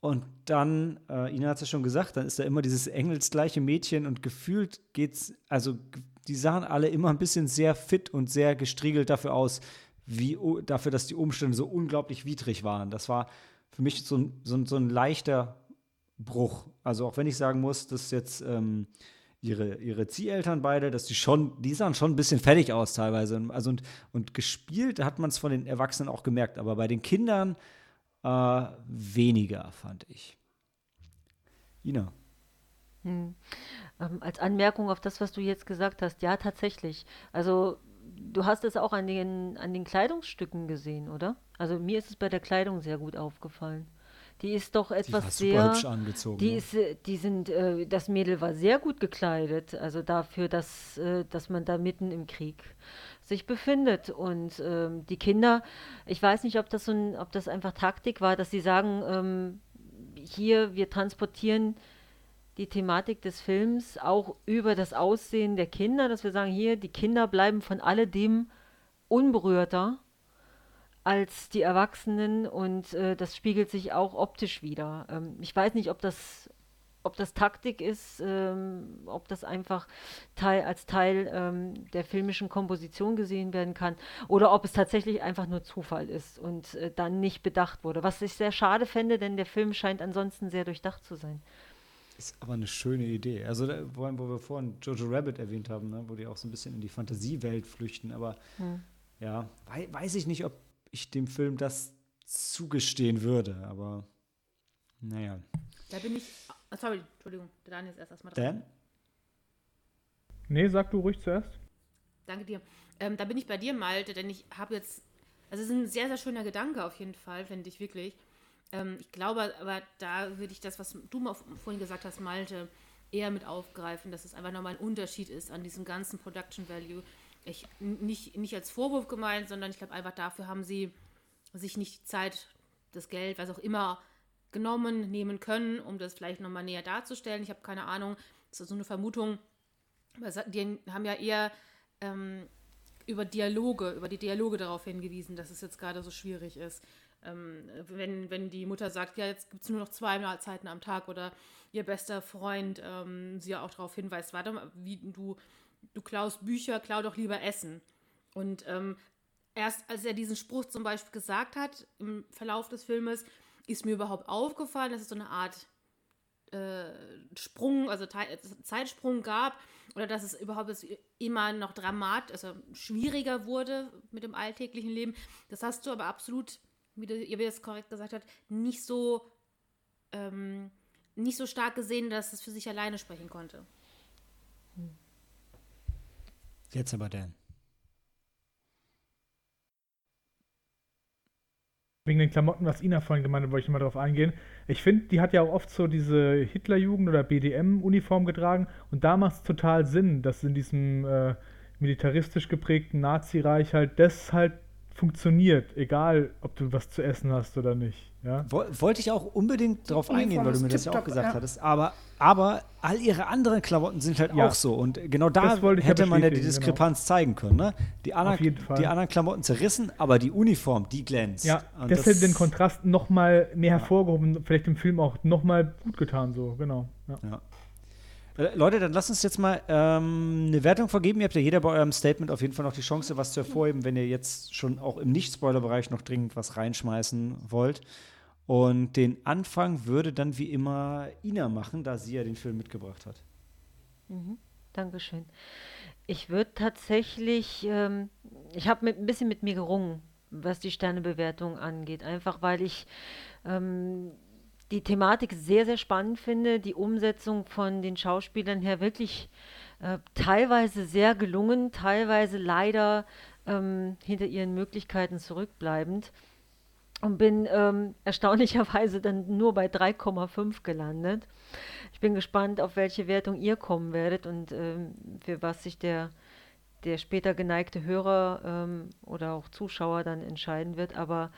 Und dann, äh, Ina hat es ja schon gesagt, dann ist da immer dieses engelsgleiche Mädchen und gefühlt geht's, also die sahen alle immer ein bisschen sehr fit und sehr gestriegelt dafür aus, wie, dafür, dass die Umstände so unglaublich widrig waren. Das war für mich so ein, so ein, so ein leichter Bruch. Also auch wenn ich sagen muss, dass jetzt ähm, ihre, ihre Zieheltern beide, dass die schon, die sahen schon ein bisschen fertig aus teilweise. Also und, und gespielt hat man es von den Erwachsenen auch gemerkt, aber bei den Kindern äh, weniger, fand ich. Ina. Hm. Ähm, als Anmerkung auf das, was du jetzt gesagt hast, ja, tatsächlich. Also, du hast es auch an den, an den Kleidungsstücken gesehen, oder? Also, mir ist es bei der Kleidung sehr gut aufgefallen. Die ist doch Die etwas super sehr. hübsch angezogen. Die ne? ist, äh, die sind, äh, das Mädel war sehr gut gekleidet, also dafür, dass, äh, dass man da mitten im Krieg sich befindet. Und ähm, die Kinder, ich weiß nicht, ob das so ein, ob das einfach Taktik war, dass sie sagen, ähm, hier, wir transportieren die Thematik des Films auch über das Aussehen der Kinder, dass wir sagen, hier, die Kinder bleiben von alledem unberührter als die Erwachsenen und äh, das spiegelt sich auch optisch wieder. Ähm, ich weiß nicht, ob das, ob das Taktik ist, ähm, ob das einfach Teil, als Teil ähm, der filmischen Komposition gesehen werden kann oder ob es tatsächlich einfach nur Zufall ist und äh, dann nicht bedacht wurde. Was ich sehr schade fände, denn der Film scheint ansonsten sehr durchdacht zu sein. Ist aber eine schöne Idee. Also, da, wo, wo wir vorhin Jojo Rabbit erwähnt haben, ne, wo die auch so ein bisschen in die Fantasiewelt flüchten. Aber Hm. ja, wei weiß ich nicht, ob ich dem Film das zugestehen würde. Aber naja. Da bin ich. Ah, Sorry, Entschuldigung, der Daniel ist erst erstmal dran. Dan? Nee, sag du ruhig zuerst. Danke dir. Ähm, da bin ich bei dir, Malte, denn ich habe jetzt. Also, es ist ein sehr, sehr schöner Gedanke auf jeden Fall, finde ich wirklich. Ähm, ich glaube, aber da würde ich das, was du mal vorhin gesagt hast, Malte, eher mit aufgreifen, dass es einfach nochmal ein Unterschied ist an diesem ganzen Production Value. Ich, nicht, nicht als Vorwurf gemeint, sondern ich glaube einfach dafür haben sie sich nicht die Zeit, das Geld, was auch immer, genommen, nehmen können, um das vielleicht nochmal näher darzustellen. Ich habe keine Ahnung, das ist so eine Vermutung. Die haben ja eher ähm, über Dialoge, über die Dialoge darauf hingewiesen, dass es jetzt gerade so schwierig ist. Ähm, wenn, wenn die Mutter sagt, ja, jetzt gibt es nur noch zwei Mahlzeiten am Tag oder ihr bester Freund ähm, sie ja auch darauf hinweist, warte mal, wie du, du klaust Bücher, klau doch lieber Essen. Und ähm, erst als er diesen Spruch zum Beispiel gesagt hat, im Verlauf des Filmes, ist mir überhaupt aufgefallen, dass es so eine Art äh, Sprung, also Te- Zeitsprung gab oder dass es überhaupt immer noch dramat, also schwieriger wurde mit dem alltäglichen Leben. Das hast du aber absolut, wie du, ihr das korrekt gesagt habt, nicht so ähm, nicht so stark gesehen, dass es für sich alleine sprechen konnte. Jetzt aber Dan. Wegen den Klamotten, was Ina vorhin gemeint hat, wollte ich mal drauf eingehen. Ich finde, die hat ja auch oft so diese Hitlerjugend- oder BDM-Uniform getragen und da macht es total Sinn, dass in diesem äh, militaristisch geprägten Nazireich halt das halt funktioniert, egal ob du was zu essen hast oder nicht. Ja? Woll- Wollte ich auch unbedingt drauf Uniform eingehen, weil du mir das ja auch gesagt ja. hattest. Aber, aber all ihre anderen Klamotten sind halt Ja. auch so. Und genau da hätte man ja die genau. Diskrepanz zeigen können. Ne? Die, anderen, die anderen Klamotten zerrissen, aber die Uniform, die glänzt. Ja, Und das, hätte den Kontrast noch mal mehr hervorgehoben, vielleicht im Film auch noch mal gut getan, so, genau. Ja. Ja. Äh, Leute, dann lasst uns jetzt mal ähm, eine Wertung vergeben. Ihr habt ja jeder bei eurem Statement auf jeden Fall noch die Chance, was zu hervorheben, wenn ihr jetzt schon auch im Nicht-Spoiler-Bereich noch dringend was reinschmeißen wollt. Und den Anfang würde dann wie immer Ina machen, da sie ja den Film mitgebracht hat. Dankeschön. Ich würde tatsächlich, ähm, ich habe ein bisschen mit mir gerungen, was die Sternebewertung angeht. Einfach weil ich ähm, die Thematik sehr, sehr spannend finde, die Umsetzung von den Schauspielern her wirklich äh, teilweise sehr gelungen, teilweise leider ähm, hinter ihren Möglichkeiten zurückbleibend. Und bin ähm, erstaunlicherweise dann nur bei 3,5 gelandet. Ich bin gespannt, auf welche Wertung ihr kommen werdet und ähm, für was sich der, der später geneigte Hörer ähm, oder auch Zuschauer dann entscheiden wird. Aber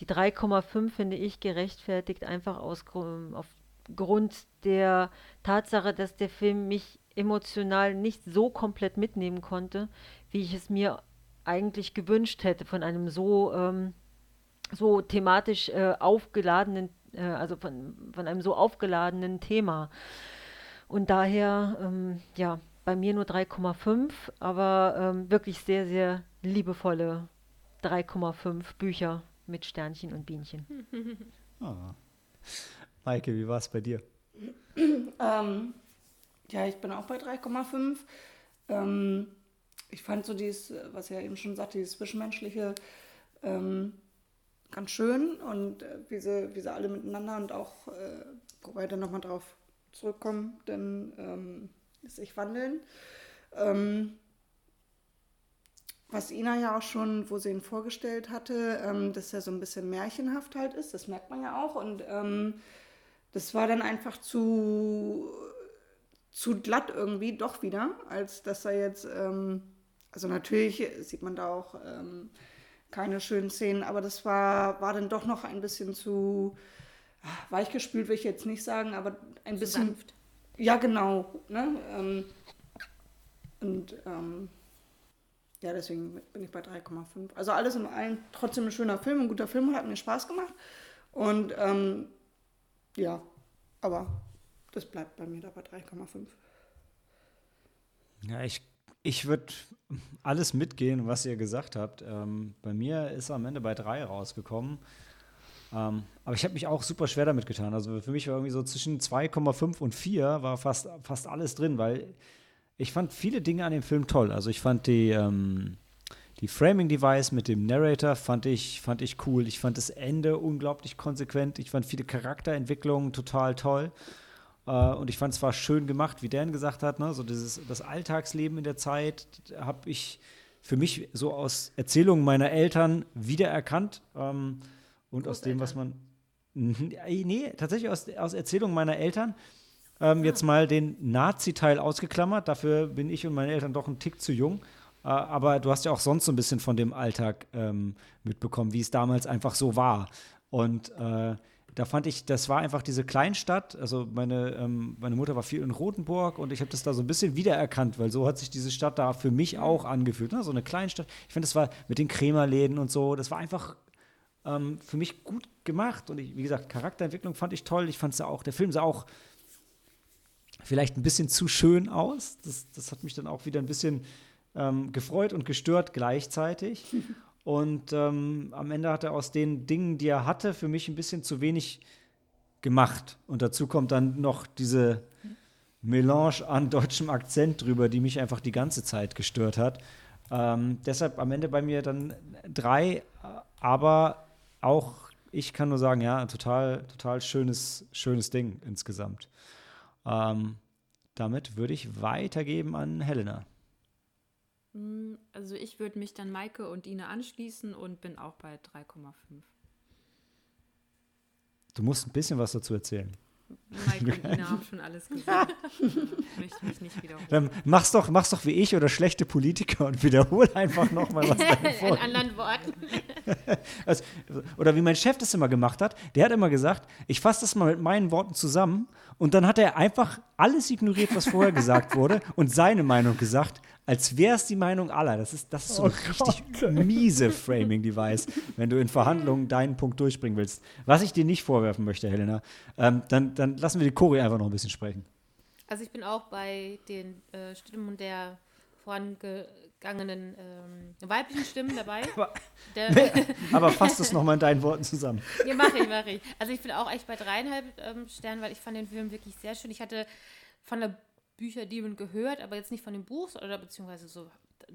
die 3,5 finde ich gerechtfertigt, einfach aus, Gru- aufgrund der Tatsache, dass der Film mich emotional nicht so komplett mitnehmen konnte, wie ich es mir eigentlich gewünscht hätte von einem so, ähm, so thematisch äh, aufgeladenen, äh, also von, von einem so aufgeladenen Thema. Und daher, ähm, ja, bei mir nur 3,5, aber ähm, wirklich sehr, sehr liebevolle 3,5 Bücher mit Sternchen und Bienchen. Ah. Maike, wie war es bei dir? Ähm, ja, ich bin auch bei 3,5. Ähm, ich fand so dieses, was ja eben schon sagte, dieses Zwischenmenschliche ähm, ganz schön und äh, wie, sie, wie sie alle miteinander und auch, äh, wobei dann nochmal drauf zurückkommen, denn ähm, sich wandeln. Ähm, was Ina ja auch schon, wo sie ihn vorgestellt hatte, ähm, dass er so ein bisschen märchenhaft halt ist, das merkt man ja auch. Und ähm, das war dann einfach zu, zu glatt irgendwie doch wieder, als dass er jetzt, ähm, also natürlich sieht man da auch ähm, keine schönen Szenen, aber das war, war dann doch noch ein bisschen zu ah, weichgespült, will ich jetzt nicht sagen, aber ein bisschen. sanft. Ja, genau. Ne? Ähm, und ähm, ja, deswegen bin ich bei 3,5. Also alles in allem trotzdem ein schöner Film, ein guter Film, hat mir Spaß gemacht. Und ähm, ja, aber das bleibt bei mir da bei 3,5. Ja, ich, ich würde alles mitgehen, was ihr gesagt habt. Ähm, bei mir ist am Ende bei drei rausgekommen. Ähm, aber ich habe mich auch super schwer damit getan. Also für mich war irgendwie so zwischen 2,5 und 4 war fast, fast alles drin, weil ich fand viele Dinge an dem Film toll. Also ich fand die, ähm, die Framing-Device mit dem Narrator fand ich, fand ich cool. Ich fand das Ende unglaublich konsequent. Ich fand viele Charakterentwicklungen total toll. Äh, und ich fand es war schön gemacht, wie Dan gesagt hat, ne? so dieses, das Alltagsleben in der Zeit habe ich für mich so aus Erzählungen meiner Eltern wiedererkannt. Ähm, und aus dem, was man. Mhm, Nee, tatsächlich aus, aus Erzählungen meiner Eltern. Ähm, Jetzt mal den Nazi-Teil ausgeklammert. Dafür bin ich und meine Eltern doch ein Tick zu jung. Äh, aber du hast ja auch sonst so ein bisschen von dem Alltag ähm, mitbekommen, wie es damals einfach so war. Und äh, da fand ich, das war einfach diese Kleinstadt. Also meine, ähm, meine Mutter war viel in Rothenburg und ich habe das da so ein bisschen wiedererkannt, weil so hat sich diese Stadt da für mich auch angefühlt. Ne? So eine Kleinstadt. Ich finde, das war mit den Krämerläden und so, das war einfach ähm, für mich gut gemacht. Und ich, wie gesagt, Charakterentwicklung fand ich toll. Ich fand es auch, der Film sah auch vielleicht ein bisschen zu schön aus. Das, das hat mich dann auch wieder ein bisschen ähm, gefreut und gestört gleichzeitig. Und ähm, am Ende hat er aus den Dingen, die er hatte, für mich ein bisschen zu wenig gemacht. Und dazu kommt dann noch diese Melange an deutschem Akzent drüber, die mich einfach die ganze Zeit gestört hat. Ähm, deshalb am Ende bei mir dann drei, aber auch ich kann nur sagen, ja, total, total schönes, schönes Ding insgesamt. Ähm, damit würde ich weitergeben an Helena. Hm, Also ich würde mich dann Maike und Ine anschließen und bin auch bei 3,5. Du musst ein bisschen was dazu erzählen. Mike und Ina haben schon alles gesagt. Ich möchte mich nicht wiederholen. Dann mach's doch, mach's doch wie ich oder schlechte Politiker und wiederhol einfach nochmal, was In anderen Worten. also, Oder wie mein Chef das immer gemacht hat, der hat immer gesagt, ich fasse das mal mit meinen Worten zusammen und dann hat er einfach alles ignoriert, was vorher gesagt wurde und seine Meinung gesagt, als wäre es die Meinung aller. Das ist, das ist so ein Oh richtig Gott, miese Framing-Device, wenn du in Verhandlungen deinen Punkt durchbringen willst. Was ich dir nicht vorwerfen möchte, Helena, ähm, dann, dann lassen wir die Choreo einfach noch ein bisschen sprechen. Also ich bin auch bei den äh, Stimmen der vorangegangenen ähm, weiblichen Stimmen dabei. Der, Aber fass das nochmal in deinen Worten zusammen. Ja, mache ich, mache ich. Also ich bin auch echt bei dreieinhalb ähm, Sternen, weil ich fand den Film wirklich sehr schön. Ich hatte von der Bücherdiebin gehört, aber jetzt nicht von dem Buch oder beziehungsweise so,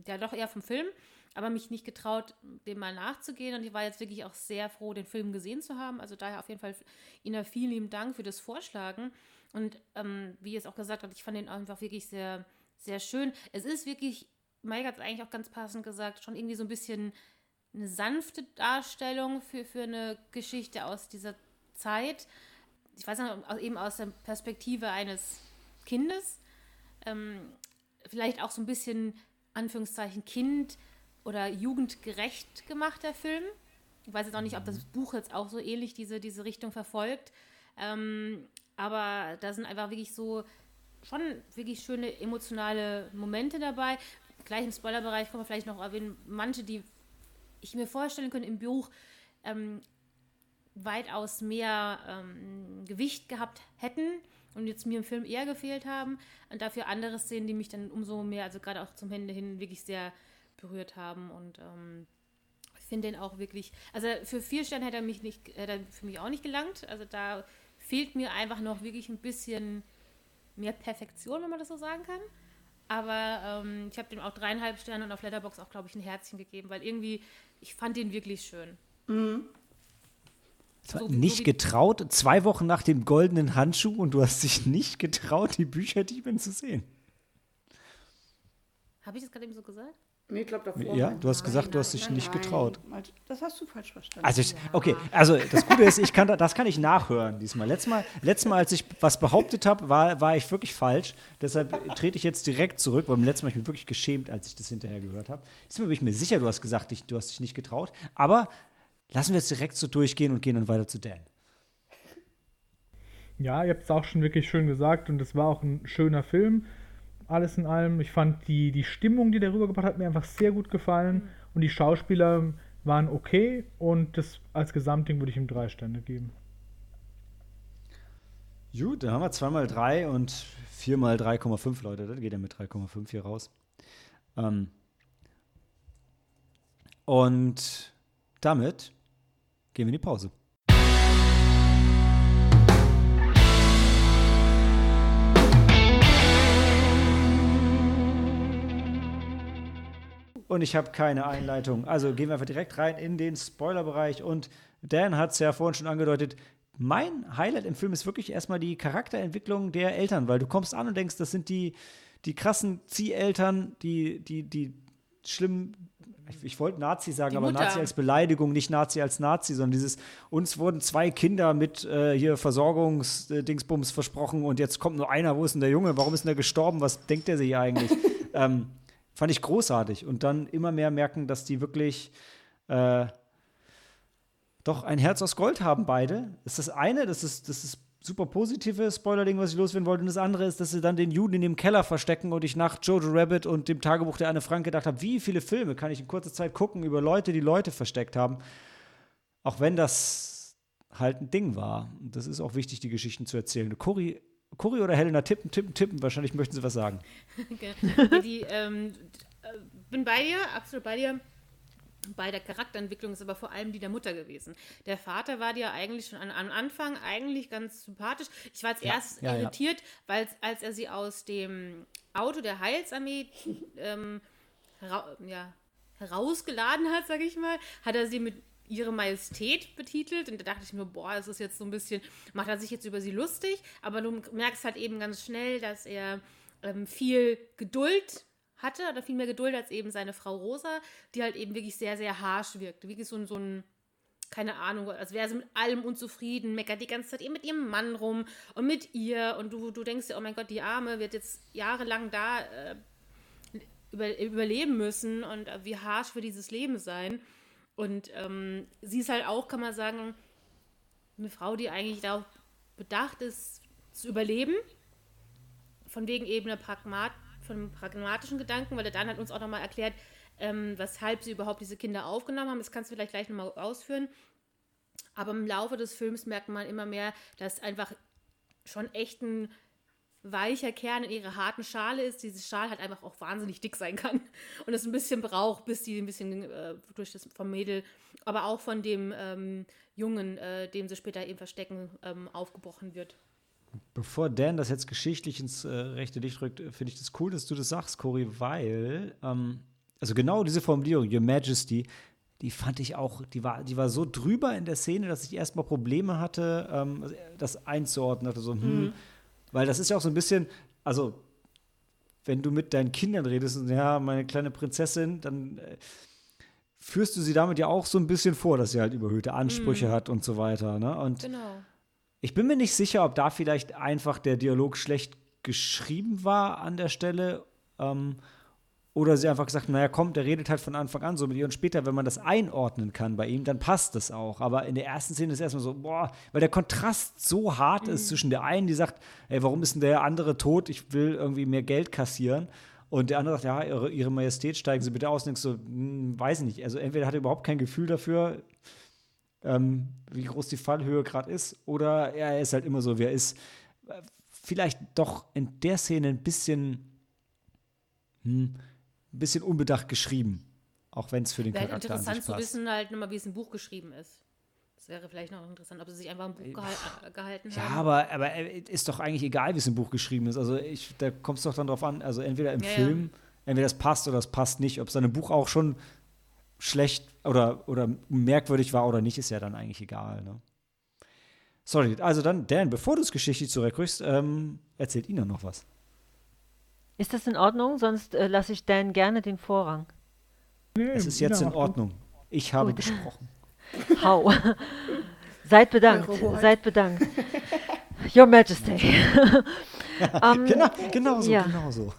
ja doch eher vom Film, aber mich nicht getraut, dem mal nachzugehen. Und ich war jetzt wirklich auch sehr froh, den Film gesehen zu haben. Also daher auf jeden Fall Ihnen vielen lieben Dank für das Vorschlagen. Und ähm, wie ihr es auch gesagt habt, ich fand den einfach wirklich sehr, sehr schön. Es ist wirklich, Mike hat es eigentlich auch ganz passend gesagt, schon irgendwie so ein bisschen eine sanfte Darstellung für, für eine Geschichte aus dieser Zeit. Ich weiß nicht, au- eben aus der Perspektive eines Kindes. Ähm, vielleicht auch so ein bisschen, Anführungszeichen, Kind- oder jugendgerecht gemacht, der Film. Ich weiß jetzt auch nicht, ob das Buch jetzt auch so ähnlich diese, diese Richtung verfolgt. Ähm, aber da sind einfach wirklich so schon wirklich schöne emotionale Momente dabei. Gleich im Spoilerbereich kann man vielleicht noch erwähnen, manche, die ich mir vorstellen könnte im Buch ähm, weitaus mehr ähm, Gewicht gehabt hätten und jetzt mir im Film eher gefehlt haben. Und dafür andere Szenen, die mich dann umso mehr, also gerade auch zum Ende hin, wirklich sehr berührt haben. Und ähm, ich finde den auch wirklich, also für vier Sterne hätte er mich nicht, hätte er für mich auch nicht gelangt. Also da fehlt mir einfach noch wirklich ein bisschen mehr Perfektion, wenn man das so sagen kann. Aber ähm, ich habe dem auch dreieinhalb Sterne und auf Letterbox auch, glaube ich, ein Herzchen gegeben, weil irgendwie, ich fand den wirklich schön. So wie- nicht so getraut, zwei Wochen nach dem goldenen Handschuh und du hast dich nicht getraut, die Bücherdiebin zu sehen. Habe ich das gerade eben so gesagt? Nee, ich glaube davor. Ja, Nein, du hast nein, gesagt, du hast dich nein, nicht nein. getraut. Das hast du falsch verstanden. Also ich, okay, also das Gute ist, ich kann da- das kann ich nachhören diesmal. Letztes Mal, letztes Mal als ich was behauptet habe, war, war ich wirklich falsch. Deshalb trete ich jetzt direkt zurück, weil beim letzten Mal ich mich wirklich geschämt, als ich das hinterher gehört habe. Diesmal bin ich mir sicher, du hast gesagt, ich, du hast dich nicht getraut. Aber lassen wir jetzt direkt so durchgehen und gehen dann weiter zu Dan. Ja, ihr habt es auch schon wirklich schön gesagt und es war auch ein schöner Film. Alles in allem. Ich fand die, die Stimmung, die der rübergebracht hat, mir einfach sehr gut gefallen und die Schauspieler waren okay und das als Gesamtding würde ich ihm drei Sterne geben. Gut, dann haben wir zweimal drei und viermal 3,5 Leute. Das geht ja mit 3,5 hier raus. Ähm und damit gehen wir in die Pause. Und ich habe keine Einleitung. Also gehen wir einfach direkt rein in den Spoilerbereich. Und Dan hat es ja vorhin schon angedeutet. Mein Highlight im Film ist wirklich erstmal die Charakterentwicklung der Eltern, weil du kommst an und denkst, das sind die, die krassen Zieheltern, die, die, die schlimmen. Ich, ich wollte Nazi sagen, Die aber Mutter. Nazi als Beleidigung, nicht Nazi als Nazi, sondern dieses, uns wurden zwei Kinder mit äh, hier Versorgungsdingsbums versprochen und jetzt kommt nur einer, wo ist denn der Junge? Warum ist denn der gestorben? Was denkt der sich eigentlich? ähm, fand ich großartig. Und dann immer mehr merken, dass die wirklich äh, doch ein Herz aus Gold haben, beide. Das ist das eine, das ist das ist super positive Spoiler-Ding, was ich loswerden wollte. Und das andere ist, dass sie dann den Juden in dem Keller verstecken und ich nach Jojo Rabbit und dem Tagebuch der Anne Frank gedacht habe, wie viele Filme kann ich in kurzer Zeit gucken über Leute, die Leute versteckt haben. Auch wenn das halt ein Ding war. Und das ist auch wichtig, die Geschichten zu erzählen. Cory, Cory oder Helena tippen, tippen, tippen. Wahrscheinlich möchten sie was sagen. Okay. die, ähm, äh, bin bei dir, absolut bei dir. Bei der Charakterentwicklung ist aber vor allem die der Mutter gewesen. Der Vater war dir eigentlich schon an, am Anfang eigentlich ganz sympathisch. Ich war als ja, ja. irritiert, weil als er sie aus dem Auto der Heilsarmee ähm, ja, herausgeladen hat, sag ich mal, hat er sie mit ihre Majestät betitelt und da dachte ich mir, boah, das ist jetzt so ein bisschen, macht er sich jetzt über sie lustig, aber du merkst halt eben ganz schnell, dass er ähm, viel Geduld hatte oder viel mehr Geduld als eben seine Frau Rosa, die halt eben wirklich sehr, sehr harsh wirkte. Wirklich so, ein- so ein keine Ahnung, als wäre sie mit allem unzufrieden, meckert die ganze Zeit eben mit ihrem Mann rum und mit ihr und du, du denkst dir, oh mein Gott, die Arme wird jetzt jahrelang da äh, über, überleben müssen und äh, wie harsch wird dieses Leben sein. Und ähm, sie ist halt auch, kann man sagen, eine Frau, die eigentlich darauf bedacht ist, zu überleben. Von wegen eben einer Pragmat von pragmatischen Gedanken, weil er dann hat uns auch nochmal erklärt, ähm, weshalb sie überhaupt diese Kinder aufgenommen haben. Das kannst du vielleicht gleich nochmal ausführen. Aber im Laufe des Films merkt man immer mehr, dass einfach schon echt ein weicher Kern in ihrer harten Schale ist. Diese Schale halt einfach auch wahnsinnig dick sein kann und es ein bisschen braucht, bis die ein bisschen äh, durch das vom Mädel, aber auch von dem ähm, Jungen, äh, dem sie später eben verstecken, ähm, aufgebrochen wird. Bevor Dan das jetzt geschichtlich ins äh, rechte Licht rückt, finde ich das cool, dass du das sagst, Cory, weil, ähm, also genau diese Formulierung, Your Majesty, die fand ich auch, die war, die war so drüber in der Szene, dass ich erstmal Probleme hatte, ähm, das einzuordnen. Hatte so, hm, mhm. Weil das ist ja auch so ein bisschen, also, wenn du mit deinen Kindern redest und ja, meine kleine Prinzessin, dann äh, führst du sie damit ja auch so ein bisschen vor, dass sie halt überhöhte Ansprüche mhm. hat und so weiter. Ne? Und genau. ich bin mir nicht sicher, ob da vielleicht einfach der Dialog schlecht geschrieben war an der Stelle. Ähm, oder sie einfach gesagt, naja, komm, der redet halt von Anfang an so mit ihr. Und später, wenn man das einordnen kann bei ihm, dann passt das auch. Aber in der ersten Szene ist es erstmal so, boah, weil der Kontrast so hart mhm. ist zwischen der einen, die sagt, ey, warum ist denn der andere tot? Ich will irgendwie mehr Geld kassieren. Und der andere sagt, ja, ihre, ihre Majestät, steigen Sie bitte aus. Und denkst so, hm, weiß nicht. Also entweder hat er überhaupt kein Gefühl dafür, ähm, wie groß die Fallhöhe gerade ist, oder er ist halt immer so, wie er ist. Vielleicht doch in der Szene ein bisschen, hm, ein bisschen unbedacht geschrieben. Auch wenn es für den Wäre Charakter interessant an zu wissen, halt nochmal, wie es im Buch geschrieben ist. Das wäre vielleicht noch interessant, ob sie sich einfach im Buch gehal äh, gehalten ja, haben. Ja, aber, aber äh, ist doch eigentlich egal, wie es im Buch geschrieben ist. Also ich, da kommt es doch dann drauf an. Also entweder im ja, Film, ja. entweder es passt oder es passt nicht. Ob es Buch auch schon schlecht oder, oder merkwürdig war oder nicht, ist ja dann eigentlich egal. Ne? Sorry, also dann, Dan, bevor du es geschichtlich zurückrückst, ähm, erzählt Ihnen noch was. Ist das in Ordnung? Sonst äh, lasse ich Dan gerne den Vorrang. Nee, es ist jetzt in Ordnung. Ich habe Gut. gesprochen. Hau. seid bedankt. Seid bedankt. Your Majesty. um, genau, genau so, ja. genau so.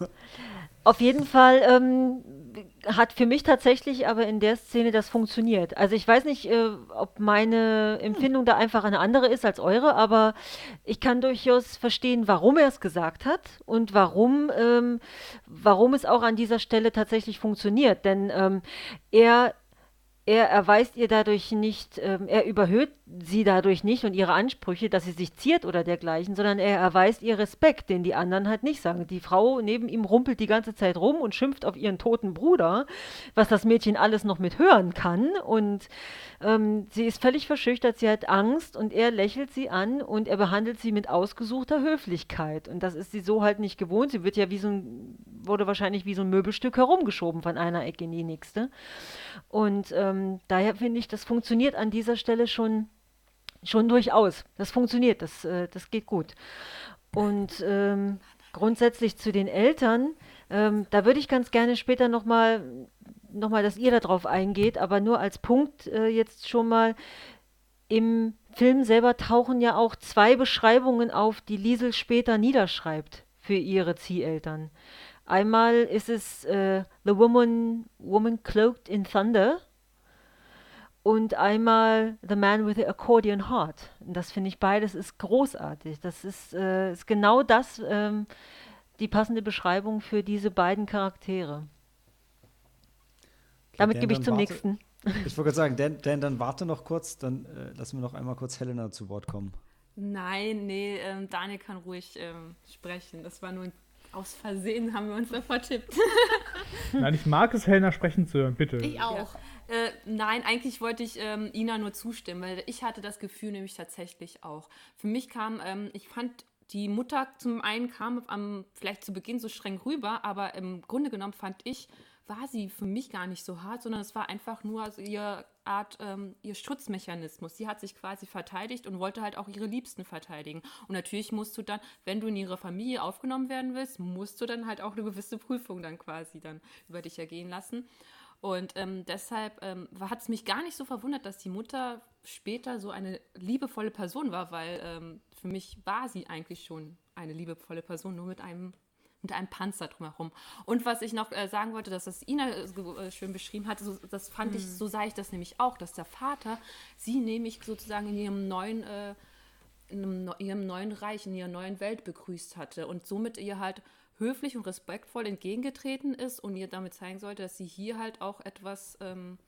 Auf jeden Fall ähm, hat für mich tatsächlich aber in der Szene das funktioniert. Also ich weiß nicht, äh, ob meine Empfindung da einfach eine andere ist als eure, aber ich kann durchaus verstehen, warum er es gesagt hat und warum, ähm, warum es auch an dieser Stelle tatsächlich funktioniert. Denn ähm, er er erweist ihr dadurch nicht, ähm, er überhöht sie dadurch nicht und ihre Ansprüche, dass sie sich ziert oder dergleichen, sondern er erweist ihr Respekt, den die anderen halt nicht sagen. Die Frau neben ihm rumpelt die ganze Zeit rum und schimpft auf ihren toten Bruder, was das Mädchen alles noch mit hören kann und ähm, sie ist völlig verschüchtert, sie hat Angst und er lächelt sie an und er behandelt sie mit ausgesuchter Höflichkeit und das ist sie so halt nicht gewohnt. Sie wird ja wie so ein, wurde wahrscheinlich wie so ein Möbelstück herumgeschoben von einer Ecke in die nächste. Und ähm, daher finde ich, das funktioniert an dieser Stelle schon, schon durchaus. Das funktioniert, das, äh, das geht gut. Und ähm, grundsätzlich zu den Eltern, ähm, da würde ich ganz gerne später nochmal noch mal, dass ihr darauf eingeht, aber nur als Punkt äh, jetzt schon mal. Im Film selber tauchen ja auch zwei Beschreibungen auf, die Liesel später niederschreibt für ihre Zieheltern. Einmal ist es äh, The Woman, Woman Cloaked in Thunder und einmal The Man with the Accordion Heart. Und das finde ich beides ist großartig. Das ist, äh, ist genau das, ähm, die passende Beschreibung für diese beiden Charaktere. Okay, Damit gebe ich zum warte, nächsten. Ich wollte gerade sagen, Dan, Dan, dann warte noch kurz, dann äh, lassen wir noch einmal kurz Helena zu Wort kommen. Nein, nee, ähm, Daniel kann ruhig ähm, sprechen. Das war nur ein aus Versehen haben wir uns da vertippt. Nein, ich mag es, Helena sprechen zu hören, bitte. Ich auch. Ja. Äh, nein, eigentlich wollte ich ähm, Ina nur zustimmen, weil ich hatte das Gefühl nämlich tatsächlich auch. Für mich kam, ähm, ich fand die Mutter zum einen kam am, vielleicht zu Beginn so streng rüber, aber im Grunde genommen fand ich, war sie für mich gar nicht so hart, sondern es war einfach nur also ihr Art, ähm, ihr Schutzmechanismus. Sie hat sich quasi verteidigt und wollte halt auch ihre Liebsten verteidigen. Und natürlich musst du dann, wenn du in ihre Familie aufgenommen werden willst, musst du dann halt auch eine gewisse Prüfung dann quasi dann über dich ergehen lassen. Und ähm, deshalb ähm, hat es mich gar nicht so verwundert, dass die Mutter später so eine liebevolle Person war, weil ähm, für mich war sie eigentlich schon eine liebevolle Person, nur mit einem mit einem Panzer drumherum. Und was ich noch äh, sagen wollte, dass das Ina äh, schön beschrieben hat, so, das fand ich, so sah ich das nämlich auch, dass der Vater sie nämlich sozusagen in ihrem neuen, äh, in ihrem neuen Reich, in ihrer neuen Welt begrüßt hatte und somit ihr halt höflich und respektvoll entgegengetreten ist und ihr damit zeigen sollte, dass sie hier halt auch etwas, ähm,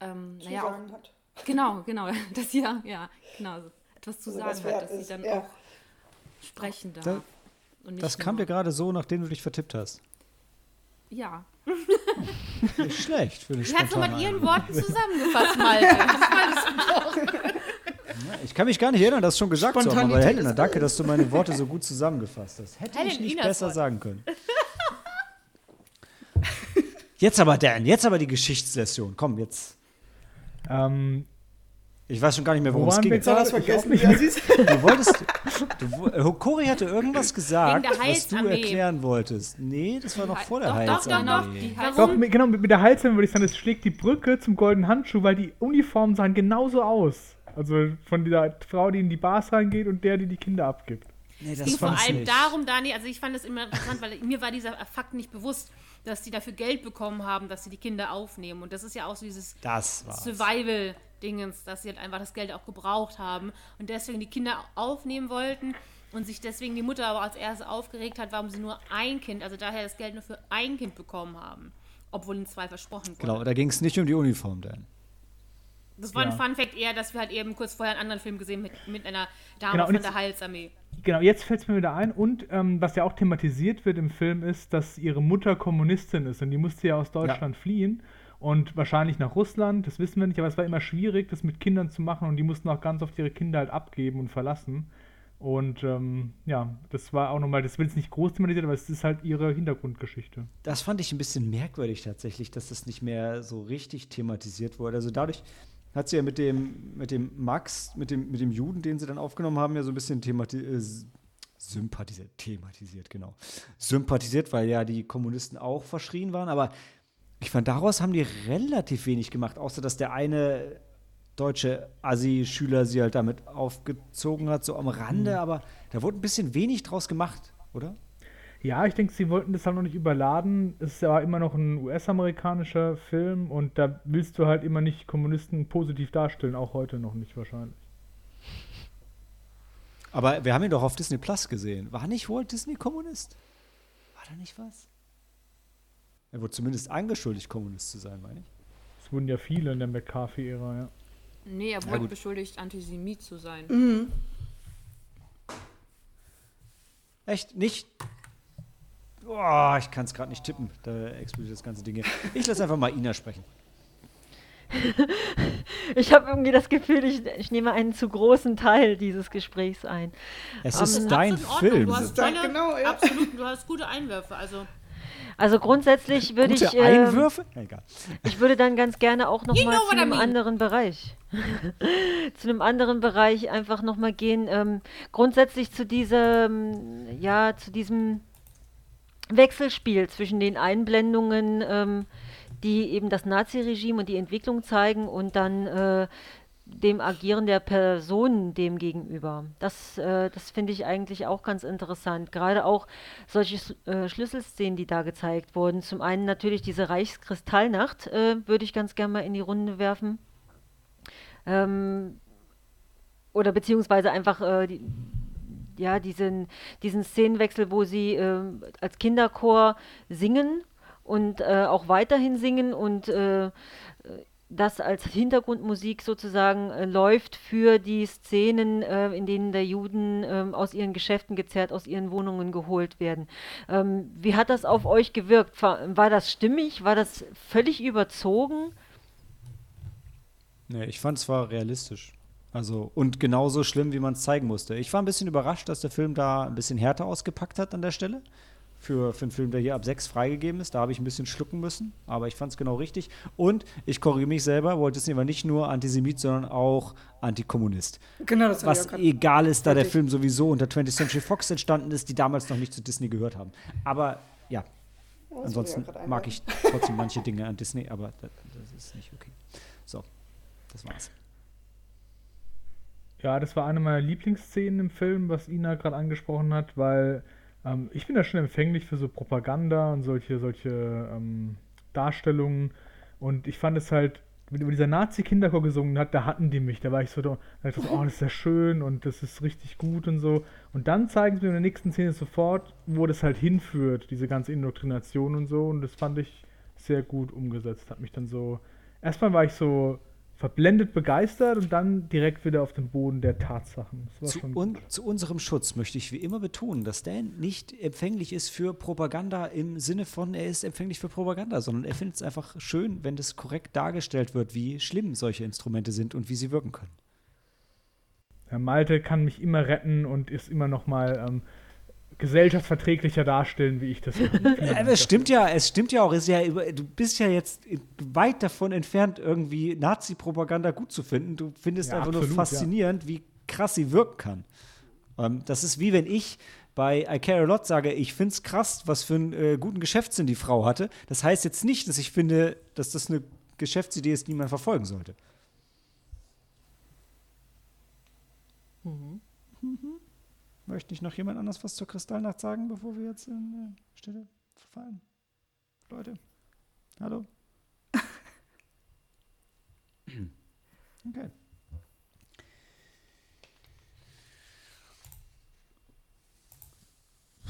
ähm, zu naja, auch, sagen hat. genau, genau, dass sie ja, ja, genau, etwas zu Also sagen hat, dass sie ist, dann ja. auch sprechen darf. Da- Das kam dir gerade so, nachdem du dich vertippt hast. Ja. Nicht schlecht für eine Sie hat es mit ihren. Worten zusammengefasst, Malte. Das war das Ich kann mich gar nicht erinnern, das schon gesagt zu haben, aber Helena, danke, dass du meine Worte so gut zusammengefasst hast. Hätte ich Helen, nicht Inas besser Wort. sagen können. Jetzt aber, Dan, jetzt aber die Geschichtslession. Komm, jetzt. Ähm, Ich weiß schon gar nicht mehr, worum Wo es ging. Jetzt Ich vergessen. Ja, du? Wolltest. Du, wo- äh, hatte irgendwas gesagt, was du Heilsarmee. erklären wolltest. Nee, das war noch vor der Doch, doch, doch, Heilsarmee. doch? Doch, mit, genau, mit, der Halsarmee würde ich sagen, es schlägt die Brücke zum goldenen Handschuh, weil die Uniformen sahen genauso aus. Also von dieser Frau, die in die Bars reingeht und der, die die Kinder abgibt. Nee, Es das ging vor allem nicht. darum, Dani, also ich fand es immer interessant, weil mir war dieser Fakt nicht bewusst, dass die dafür Geld bekommen haben, dass sie die Kinder aufnehmen. Und das ist ja auch so dieses Das. Survival-Dingens, dass sie halt einfach das Geld auch gebraucht haben und deswegen die Kinder aufnehmen wollten und sich deswegen die Mutter aber als erstes aufgeregt hat, warum sie nur ein Kind, also daher das Geld nur für ein Kind bekommen haben, obwohl ihnen zwei versprochen wurde. Genau, da ging es nicht um die Uniform, Dan. Das war ein Ja. Fun Fact eher, dass wir halt eben kurz vorher einen anderen Film gesehen mit, mit einer Dame Genau, von jetzt- der Heilsarmee. Genau, jetzt fällt es mir wieder ein. Und ähm, was ja auch thematisiert wird im Film ist, dass ihre Mutter Kommunistin ist und die musste ja aus Deutschland fliehen und wahrscheinlich nach Russland, das wissen wir nicht, aber es war immer schwierig, das mit Kindern zu machen und die mussten auch ganz oft ihre Kinder halt abgeben und verlassen. Und ähm, ja, das war auch nochmal, das wird jetzt nicht groß thematisiert, aber es ist halt ihre Hintergrundgeschichte. Das fand ich ein bisschen merkwürdig tatsächlich, dass das nicht mehr so richtig thematisiert wurde. Also dadurch hat sie ja mit dem, mit dem Max, mit dem, mit dem Juden, den sie dann aufgenommen haben, ja so ein bisschen themati äh, sympathisiert, thematisiert, genau. Sympathisiert, weil ja die Kommunisten auch verschrien waren, aber ich fand, daraus haben die relativ wenig gemacht, außer dass der eine deutsche Assi-Schüler sie halt damit aufgezogen hat, so am Rande, aber da wurde ein bisschen wenig draus gemacht, oder? Ja, ich denke, sie wollten das halt noch nicht überladen. Es ist ja immer noch ein US-amerikanischer Film und da willst du halt immer nicht Kommunisten positiv darstellen, auch heute noch nicht wahrscheinlich. Aber wir haben ihn doch auf Disney Plus gesehen. War nicht Walt Disney Kommunist? War da nicht was? Er wurde zumindest angeschuldigt, Kommunist zu sein, meine ich. Es wurden ja viele in der McCarthy-Ära, ja. Nee, er Ja, wurde gut. beschuldigt, Antisemit zu sein. Echt? Nicht? Boah, ich kann es gerade nicht tippen. Da explodiert das ganze Ding hier. Ich lasse einfach mal Ina sprechen. Ich habe irgendwie das Gefühl, ich, ich nehme einen zu großen Teil dieses Gesprächs ein. Es Ähm, ist dein. Film. Du hast tolle, genau, ja. absolut, du hast gute Einwürfe. Also Also grundsätzlich würde Gute ich, ähm, Einwürfe? Egal. ich würde dann ganz gerne auch noch You mal know zu what I einem mean. anderen Bereich, zu einem anderen Bereich einfach noch mal gehen. Ähm, grundsätzlich zu diesem, ja, zu diesem Wechselspiel zwischen den Einblendungen, ähm, die eben das Naziregime und die Entwicklung zeigen und dann äh, dem Agieren der Personen dem gegenüber. Das, äh, das finde ich eigentlich auch ganz interessant. Gerade auch solche äh, Schlüsselszenen, die da gezeigt wurden. Zum einen natürlich diese Reichskristallnacht, äh, würde ich ganz gerne mal in die Runde werfen. Ähm, oder beziehungsweise einfach äh, die, ja, diesen, diesen Szenenwechsel, wo sie ähm, als Kinderchor singen und äh, auch weiterhin singen und äh, das als Hintergrundmusik sozusagen äh, läuft für die Szenen, äh, in denen der Juden ähm, aus ihren Geschäften gezerrt, aus ihren Wohnungen geholt werden. Ähm, wie hat das auf euch gewirkt? War, war das stimmig? War das völlig überzogen? Nee, ich fand es war realistisch. Also, und genauso schlimm, wie man es zeigen musste. Ich war ein bisschen überrascht, dass der Film da ein bisschen härter ausgepackt hat an der Stelle. Für, für einen Film, der hier ab 6 freigegeben ist. Da habe ich ein bisschen schlucken müssen. Aber ich fand es genau richtig. Und ich korrigiere mich selber. Walt Disney war nicht nur Antisemit, sondern auch Antikommunist. Genau, das ich Was auch grad- egal ist, da der. Film sowieso unter 20th Century Fox entstanden ist, die damals noch nicht zu Disney gehört haben. Aber ja, Oh, das ansonsten wollte ich mag ich trotzdem manche Dinge an Disney, aber das, das ist nicht okay. So, das war's. Ja, das war eine meiner Lieblingsszenen im Film, was Ina gerade angesprochen hat, weil ähm, ich bin da schon empfänglich für so Propaganda und solche, solche ähm, Darstellungen. Und ich fand es halt, wenn dieser Nazi-Kinderchor gesungen hat, da hatten die mich. Da war ich so, da ich so, oh, das ist ja schön und das ist richtig gut und so. Und dann zeigen sie mir in der nächsten Szene sofort, wo das halt hinführt, diese ganze Indoktrination und so. Und das fand ich sehr gut umgesetzt. Hat mich dann so. Erstmal war ich so verblendet begeistert und dann direkt wieder auf den Boden der Tatsachen. Zu, un zu, unserem Schutz möchte ich wie immer betonen, dass Dan nicht empfänglich ist für Propaganda im Sinne von, er ist empfänglich für Propaganda, sondern er findet es einfach schön, wenn das korrekt dargestellt wird, wie schlimm solche Instrumente sind und wie sie wirken können. Herr Malte kann mich immer retten und ist immer noch mal ähm, gesellschaftsverträglicher darstellen, wie ich das. es stimmt ja, es stimmt ja auch. Ist ja, du bist ja jetzt weit davon entfernt, irgendwie Nazi-Propaganda gut zu finden. Du findest ja, einfach absolut, nur faszinierend, ja. wie krass sie wirken kann. Ähm, das ist wie wenn ich bei I Care a Lot sage, ich finde es krass, was für einen äh, guten Geschäftssinn die Frau hatte. Das heißt jetzt nicht, dass ich finde, dass das eine Geschäftsidee ist, die man verfolgen sollte. Mhm. Möchte nicht noch jemand anders was zur Kristallnacht sagen, bevor wir jetzt in äh, Stille verfallen? Leute, hallo? okay.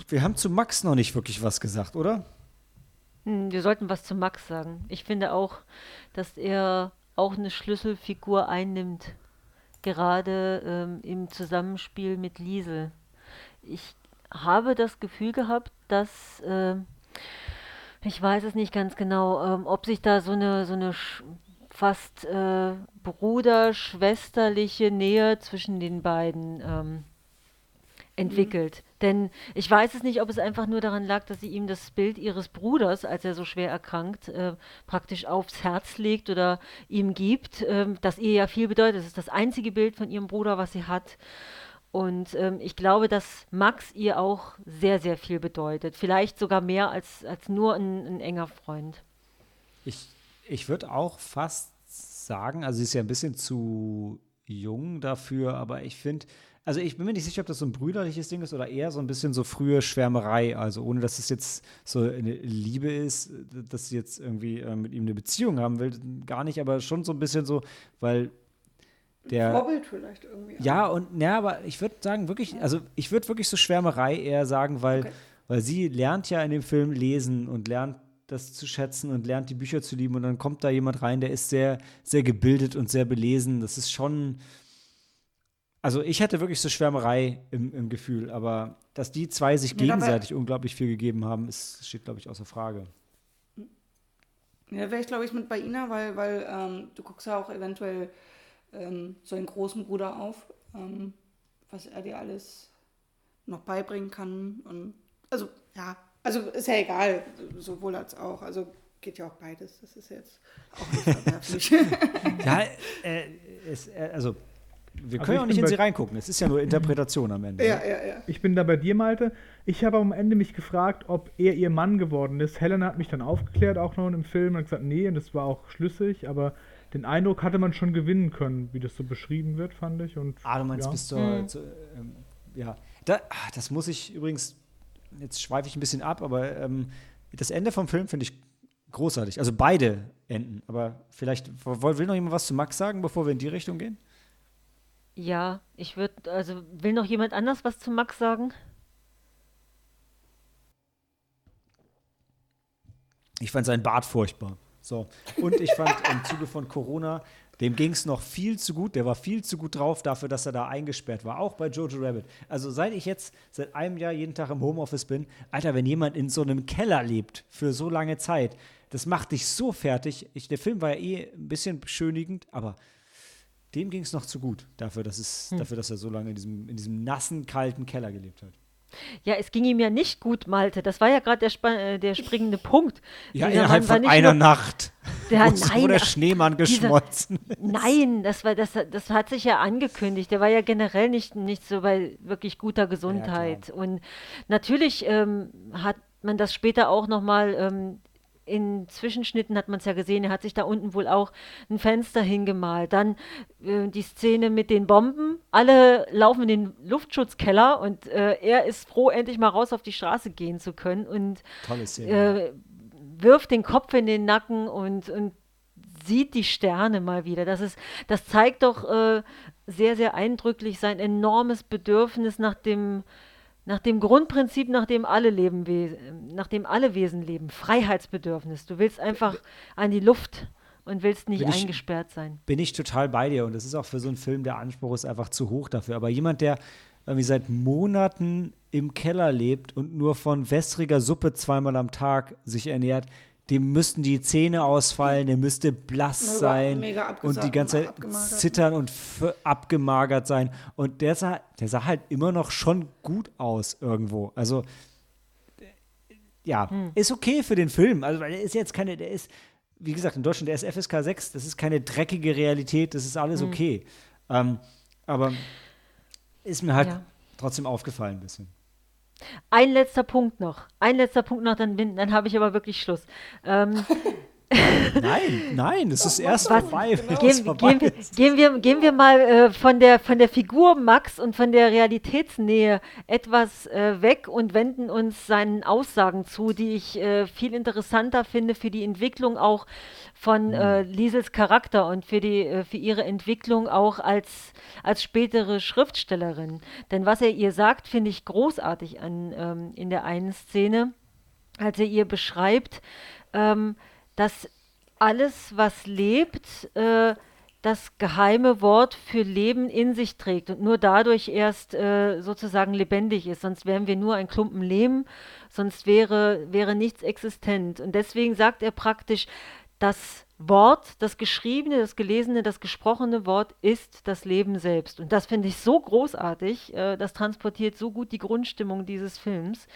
Wir haben zu Max noch nicht wirklich was gesagt, oder? Hm, wir sollten was zu Max sagen. Ich finde auch, dass er auch eine Schlüsselfigur einnimmt, gerade ähm, im Zusammenspiel mit Liesel ich habe das Gefühl gehabt, dass äh, ich weiß es nicht ganz genau, ähm, ob sich da so eine so eine fast äh, bruder-schwesterliche Nähe zwischen den beiden ähm, entwickelt. Mhm. Denn ich weiß es nicht, ob es einfach nur daran lag, dass sie ihm das Bild ihres Bruders, als er so schwer erkrankt, äh, praktisch aufs Herz legt oder ihm gibt, äh, das ihr ja viel bedeutet. Das ist das einzige Bild von ihrem Bruder, was sie hat. Und ähm, ich glaube, dass Max ihr auch sehr, sehr viel bedeutet. Vielleicht sogar mehr als, als nur ein, ein enger Freund. Ich, ich würde auch fast sagen, also sie ist ja ein bisschen zu jung dafür, aber ich finde, also ich bin mir nicht sicher, ob das so ein brüderliches Ding ist oder eher so ein bisschen so frühe Schwärmerei. Also ohne, dass es jetzt so eine Liebe ist, dass sie jetzt irgendwie äh, mit ihm eine Beziehung haben will, gar nicht, aber schon so ein bisschen so, weil der Vorbild vielleicht irgendwie. Ja, und ja, aber ich würde sagen, wirklich, also ich würde wirklich so Schwärmerei eher sagen, weil, okay. weil sie lernt ja in dem Film lesen und lernt das zu schätzen und lernt die Bücher zu lieben und dann kommt da jemand rein, der ist sehr, sehr gebildet und sehr belesen. Das ist schon. Also ich hätte wirklich so Schwärmerei im, im Gefühl, aber dass die zwei sich gegenseitig ja, unglaublich viel gegeben haben, ist, steht, glaube ich, außer Frage. Ja, wäre ich, glaube ich, mit bei Ina, weil, weil ähm, du guckst ja auch eventuell ähm, so einen großen Bruder auf, ähm, was er dir alles noch beibringen kann. Und also ja, also ist ja egal, sowohl als auch. Also geht ja auch beides. Das ist jetzt auch nicht verwerflich. ja, äh, es, äh, also wir können ja auch nicht in sie reingucken. Es ist ja nur Interpretation am Ende. Ja, ne? ja, ja. Ich bin da bei dir, Malte. Ich habe am Ende mich gefragt, ob er ihr Mann geworden ist. Helena hat mich dann aufgeklärt, auch noch im Film, und gesagt, nee, und das war auch schlüssig, aber den Eindruck hatte man schon gewinnen können, wie das so beschrieben wird, fand ich. Und, ah, du meinst ja. bis zur, mhm. zu, ähm, ja, da, ach, das muss ich übrigens, jetzt schweife ich ein bisschen ab, aber ähm, das Ende vom Film finde ich großartig. Also beide Enden. Aber vielleicht will noch jemand was zu Max sagen, bevor wir in die Richtung gehen? Ja, ich würde, also will noch jemand anders was zu Max sagen? Ich fand sein Bart furchtbar. So. Und ich fand im Zuge von Corona, dem ging es noch viel zu gut. Der war viel zu gut drauf dafür, dass er da eingesperrt war. Auch bei Jojo Rabbit. Also seit ich jetzt seit einem Jahr jeden Tag im Homeoffice bin, Alter, wenn jemand in so einem Keller lebt für so lange Zeit, das macht dich so fertig. Ich, der Film war ja eh ein bisschen beschönigend, aber dem ging es noch zu gut dafür, dass, es, hm. dafür, dass er so lange in diesem, in diesem nassen, kalten Keller gelebt hat. Ja, es ging ihm ja nicht gut, Malte. Das war ja gerade der, äh, der springende Punkt. Ja, dieser innerhalb von einer Nacht. Der, nein, wo der Schneemann geschmolzen Nein, das, war, das, das hat sich ja angekündigt. Der war ja generell nicht, nicht so bei wirklich guter Gesundheit. Ja, Und natürlich ähm, hat man das später auch nochmal ähm, in Zwischenschnitten hat man es ja gesehen, er hat sich da unten wohl auch ein Fenster hingemalt. Dann äh, die Szene mit den Bomben. Alle laufen in den Luftschutzkeller und äh, er ist froh, endlich mal raus auf die Straße gehen zu können und äh, wirft den Kopf in den Nacken und, und sieht die Sterne mal wieder. Das, ist, das zeigt doch äh, sehr, sehr eindrücklich sein enormes Bedürfnis nach dem, nach dem Grundprinzip, nach dem alle leben, nach dem alle Wesen leben, Freiheitsbedürfnis. Du willst einfach an die Luft und willst nicht ich- eingesperrt sein. bin ich total bei dir und das ist auch für so einen Film, der Anspruch ist einfach zu hoch dafür. Aber jemand, der irgendwie seit Monaten im Keller lebt und nur von wässriger Suppe zweimal am Tag sich ernährt, dem müssten die Zähne ausfallen, der müsste blass Mega- sein mega und die ganze Zeit zittern und abgemagert sein. Und der sah, der sah halt immer noch schon gut aus irgendwo. Also ja, ist okay für den Film. Also, weil der ist jetzt keine, der ist, wie gesagt, in Deutschland, der ist FSK 6, das ist keine dreckige Realität, das ist alles okay. Ähm, aber ist mir halt Ja. trotzdem aufgefallen ein bisschen. Ein letzter Punkt noch. Ein letzter Punkt noch, dann, bin- dann habe ich aber wirklich Schluss. Ähm, Nein, nein, es ist erst Was? vorbei. es Gehen, vorbei gehen, gehen, wir, gehen wir mal äh, von, der, von der Figur Max und von der Realitätsnähe etwas äh, weg und wenden uns seinen Aussagen zu, die ich äh, viel interessanter finde für die Entwicklung auch von äh, Liesels Charakter und für, die, äh, für ihre Entwicklung auch als, als spätere Schriftstellerin. Denn was er ihr sagt, finde ich großartig an, ähm, in der einen Szene, als er ihr beschreibt, ähm, dass alles, was lebt, äh, das geheime Wort für Leben in sich trägt und nur dadurch erst äh, sozusagen lebendig ist. Sonst wären wir nur ein Klumpen Lehm, sonst wäre, wäre nichts existent. Und deswegen sagt er praktisch, das Wort, das geschriebene, das gelesene, das gesprochene Wort ist das Leben selbst. Und das finde ich so großartig. Äh, das transportiert so gut die Grundstimmung dieses Films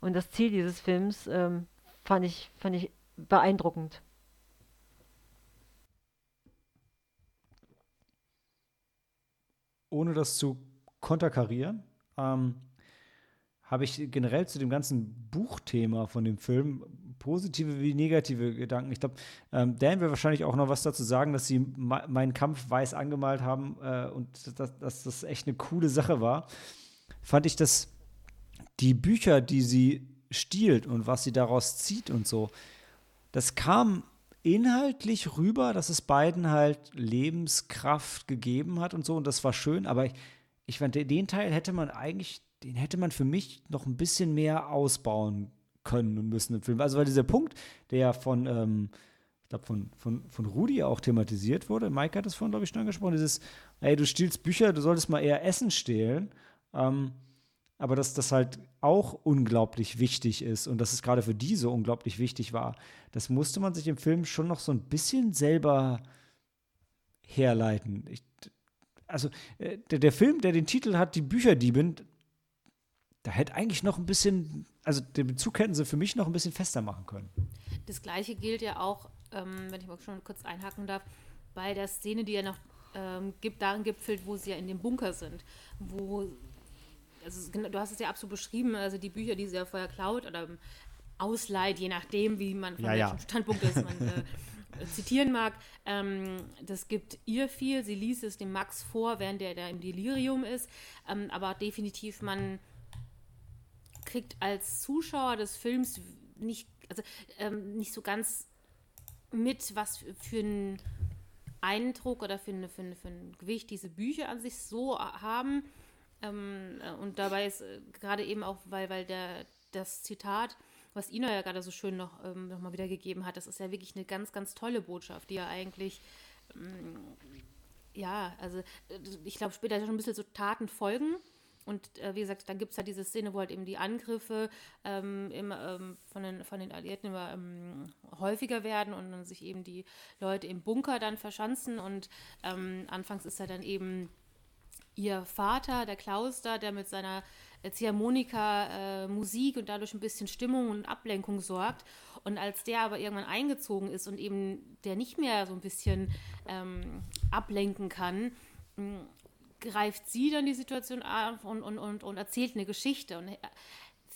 und das Ziel dieses Films ähm, fand, ich, fand ich beeindruckend. ohne das zu konterkarieren, ähm, habe ich generell zu dem ganzen Buchthema von dem Film positive wie negative Gedanken. Ich glaube, ähm, Dan wird wahrscheinlich auch noch was dazu sagen, dass sie meinen Kampf weiß angemalt haben äh, und dass, dass das echt eine coole Sache war. Fand ich, dass die Bücher, die sie stiehlt und was sie daraus zieht und so, das kam inhaltlich rüber, dass es beiden halt Lebenskraft gegeben hat und so und das war schön, aber ich, fand, den- Teil hätte man eigentlich, den hätte man für mich noch ein bisschen mehr ausbauen können und müssen im Film. Also weil dieser Punkt, der ja von, ähm, ich glaube, von, von, von Rudi auch thematisiert wurde, Mike hat es vorhin, glaube ich, schon angesprochen, dieses, ey, du stiehlst Bücher, du solltest mal eher Essen stehlen. Ähm, aber dass das halt auch unglaublich wichtig ist und dass es gerade für die so unglaublich wichtig war, das musste man sich im Film schon noch so ein bisschen selber herleiten. Ich, also äh, der, der Film, der den Titel hat, Die Bücherdiebin, da hätte eigentlich noch ein bisschen, also den Bezug hätten sie für mich noch ein bisschen fester machen können. Das gleiche gilt ja auch, ähm, wenn ich mal schon kurz einhaken darf, bei der Szene, die ja noch ähm, gibt, darin gipfelt, wo sie ja in dem Bunker sind, wo, also ist du hast es ja absolut beschrieben, also die Bücher, die sie ja vorher klaut oder ausleiht, je nachdem, wie man von Ja, welchem ja. Standpunkt das man äh, zitieren mag. Ähm, das gibt ihr viel. Sie liest es dem Max vor, während der da im Delirium ist. Ähm, aber definitiv, man kriegt als Zuschauer des Films nicht, also, ähm, nicht so ganz mit, was für- für einen Eindruck oder für, eine, für, eine, für ein Gewicht diese Bücher an sich so haben. Ähm, äh, und dabei ist äh, gerade eben auch, weil, weil der, das Zitat, was Ina ja gerade so schön noch, ähm, noch mal wiedergegeben hat, das ist ja wirklich eine ganz, ganz tolle Botschaft, die ja eigentlich, ähm, ja, also äh, ich glaube später schon ein bisschen so Taten folgen. Und äh, wie gesagt, dann gibt es halt diese Szene, wo halt eben die Angriffe ähm, immer, ähm, von, den, von den Alliierten immer ähm, häufiger werden und dann sich eben die Leute im Bunker dann verschanzen. Und ähm, anfangs ist er dann eben ihr Vater, der Klaus da, der mit seiner äh, Ziehharmonika äh, Musik und dadurch ein bisschen Stimmung und Ablenkung sorgt. Und als der aber irgendwann eingezogen ist und eben der nicht mehr so ein bisschen ähm, ablenken kann, mh, greift sie dann die Situation auf und, und, und, und erzählt eine Geschichte und äh,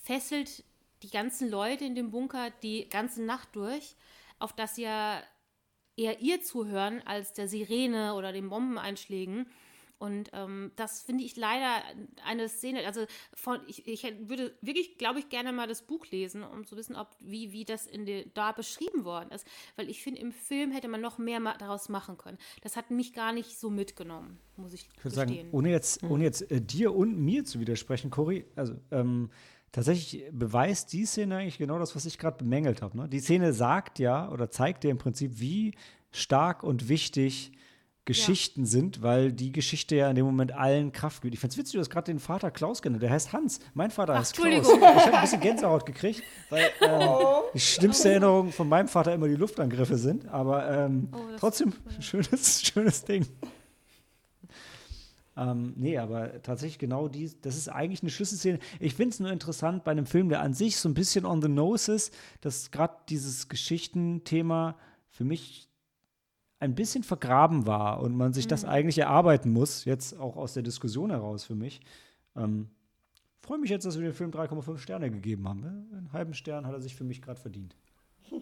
fesselt die ganzen Leute in dem Bunker die ganze Nacht durch, auf das ja eher ihr zuhören als der Sirene oder den Bombeneinschlägen. Und ähm, das finde ich leider eine Szene, also von, ich, ich würde wirklich, glaube ich, gerne mal das Buch lesen, um zu wissen, ob, wie, wie das in de, da beschrieben worden ist. Weil ich finde, im Film hätte man noch mehr ma daraus machen können. Das hat mich gar nicht so mitgenommen, muss ich, ich würde sagen, ohne jetzt, ohne jetzt äh, dir und mir zu widersprechen, Cory, also ähm, tatsächlich beweist die Szene eigentlich genau das, was ich gerade bemängelt habe. Ne? Die Szene sagt ja oder zeigt dir im Prinzip, wie stark und wichtig Geschichten ja. sind, weil die Geschichte ja in dem Moment allen Kraft gibt. Ich fand's witzig, du hast gerade den Vater Klaus genannt. Der heißt Hans. Mein Vater Ach, heißt Klaus. Ich habe ein bisschen Gänsehaut gekriegt, weil ähm, oh. die schlimmste Erinnerung von meinem Vater immer die Luftangriffe sind. Aber ähm, oh, trotzdem schönes, schönes Ding. Ähm, nee, aber tatsächlich genau die, das ist eigentlich eine Schlüsselszene. Ich finde es nur interessant bei einem Film, der an sich so ein bisschen on the nose ist, dass gerade dieses Geschichtenthema für mich ein bisschen vergraben war und man sich mhm. das eigentlich erarbeiten muss, jetzt auch aus der Diskussion heraus für mich. Ähm, freue mich jetzt, dass wir dem Film 3,5 Sterne gegeben haben. Einen halben Stern hat er sich für mich gerade verdient.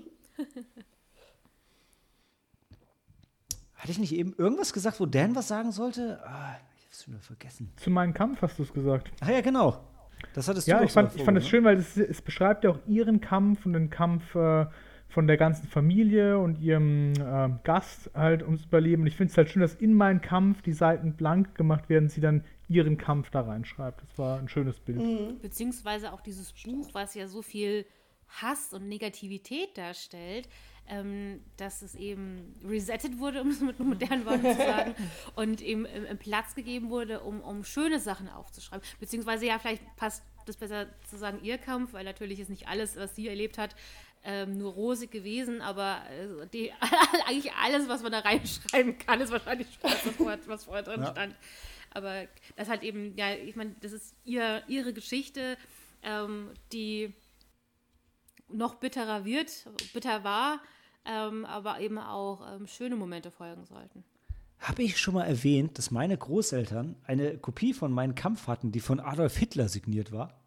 Hatte ich nicht eben irgendwas gesagt, wo Dan was sagen sollte? Ah, ich hab's wieder vergessen. Zu meinem Kampf hast du es gesagt. Ach ja, genau. Das hattest ja, du ich fand, ich fand es ne? schön, weil es, es, beschreibt ja auch ihren Kampf und den Kampf äh, von der ganzen Familie und ihrem äh, Gast halt ums Überleben. Und ich finde es halt schön, dass in meinen Kampf die Seiten blank gemacht werden, sie dann ihren Kampf da reinschreibt. Das war ein schönes Bild. Mhm. Beziehungsweise auch dieses Buch, was ja so viel Hass und Negativität darstellt, ähm, dass es eben resettet wurde, um es mit modernen Worten zu sagen, und eben ähm, Platz gegeben wurde, um, um schöne Sachen aufzuschreiben. Beziehungsweise ja, vielleicht passt das besser zu sagen, ihr Kampf, weil natürlich ist nicht alles, was sie erlebt hat, ähm, nur rosig gewesen, aber äh, die, eigentlich alles, was man da reinschreiben kann, ist wahrscheinlich was vorher, was vorher drin ja. stand. Aber das halt eben, ja, ich meine, das ist ihr, ihre Geschichte, ähm, die noch bitterer wird, bitter war, ähm, aber eben auch ähm, schöne Momente folgen sollten. Habe ich schon mal erwähnt, dass meine Großeltern eine Kopie von meinem Kampf hatten, die von Adolf Hitler signiert war?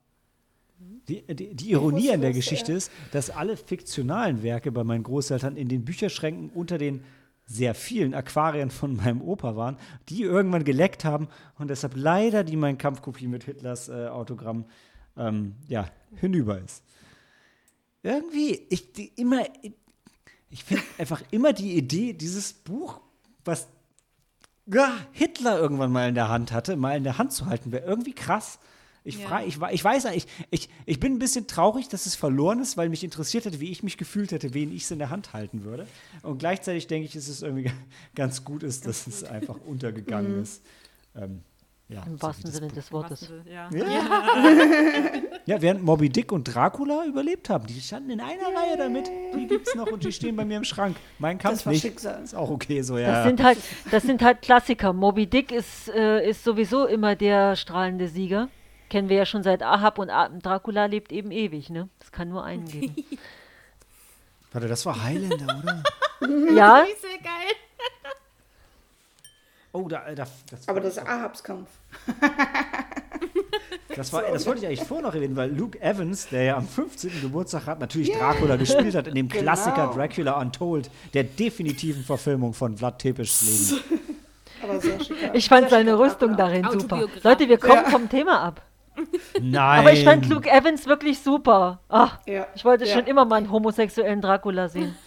Die, die, die Ironie an der Geschichte ist, dass alle fiktionalen Werke bei meinen Großeltern in den Bücherschränken unter den sehr vielen Aquarien von meinem Opa waren, die irgendwann geleckt haben und deshalb leider die Mein Kampfkopie mit Hitlers äh, Autogramm ähm, ja, hinüber ist. Irgendwie, ich die, immer, ich finde einfach immer die Idee, dieses Buch, was ja, Hitler irgendwann mal in der Hand hatte, mal in der Hand zu halten, wäre irgendwie krass. Ich, ja. frage, ich, ich weiß, ich, ich, ich bin ein bisschen traurig, dass es verloren ist, weil mich interessiert hätte, wie ich mich gefühlt hätte, wen ich es in der Hand halten würde. Und gleichzeitig denke ich, dass es irgendwie ganz gut ist, dass es einfach untergegangen mhm. ist. Ähm, ja, Im wahrsten Sinne des Wortes. Ja. Ja. ja. während Moby Dick und Dracula überlebt haben. Die standen in einer Yay. Reihe damit. Die gibt es noch und die stehen bei mir im Schrank. Mein Kampf das war nicht. Schicksal. Ist auch okay so, ja. Das sind halt, das sind halt Klassiker. Moby Dick ist, äh, ist sowieso immer der strahlende Sieger kennen wir ja schon seit Ahab und Dracula lebt eben ewig, ne? Es kann nur einen geben. Warte, das war Highlander, oder? ja. Das ist sehr geil. Oh, da, da das Aber das ist Ahabs Kampf. Das, war, das wollte ich eigentlich vorher noch erwähnen, weil Luke Evans, der ja am 15. Geburtstag hat, natürlich yeah. Dracula gespielt hat in dem Klassiker genau. Dracula Untold, der definitiven Verfilmung von Vlad Tepischs Leben. Aber sehr Ich fand sehr seine Rüstung darin super. Leute, wir kommen ja. vom Thema ab. Nein. Aber ich fand Luke Evans wirklich super. Ach, ja. Ich wollte ja. schon immer mal einen homosexuellen Dracula sehen.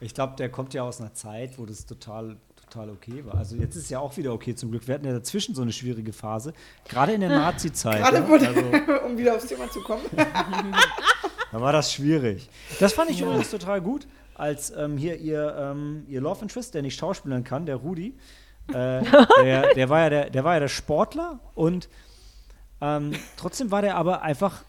Ich glaube, der kommt ja aus einer Zeit, wo das total, total okay war. Also jetzt ist es ja auch wieder okay zum Glück. Wir hatten ja dazwischen so eine schwierige Phase, gerade in der Nazi-Zeit. Gerade ja? also, um wieder aufs Thema zu kommen. da war das schwierig. Das fand ich übrigens total gut, als ähm, hier ihr, ähm, ihr Love Interest, der nicht schauspielern kann, der Rudi, äh, der, der, war ja der, der war ja der Sportler und ähm, trotzdem war der aber einfach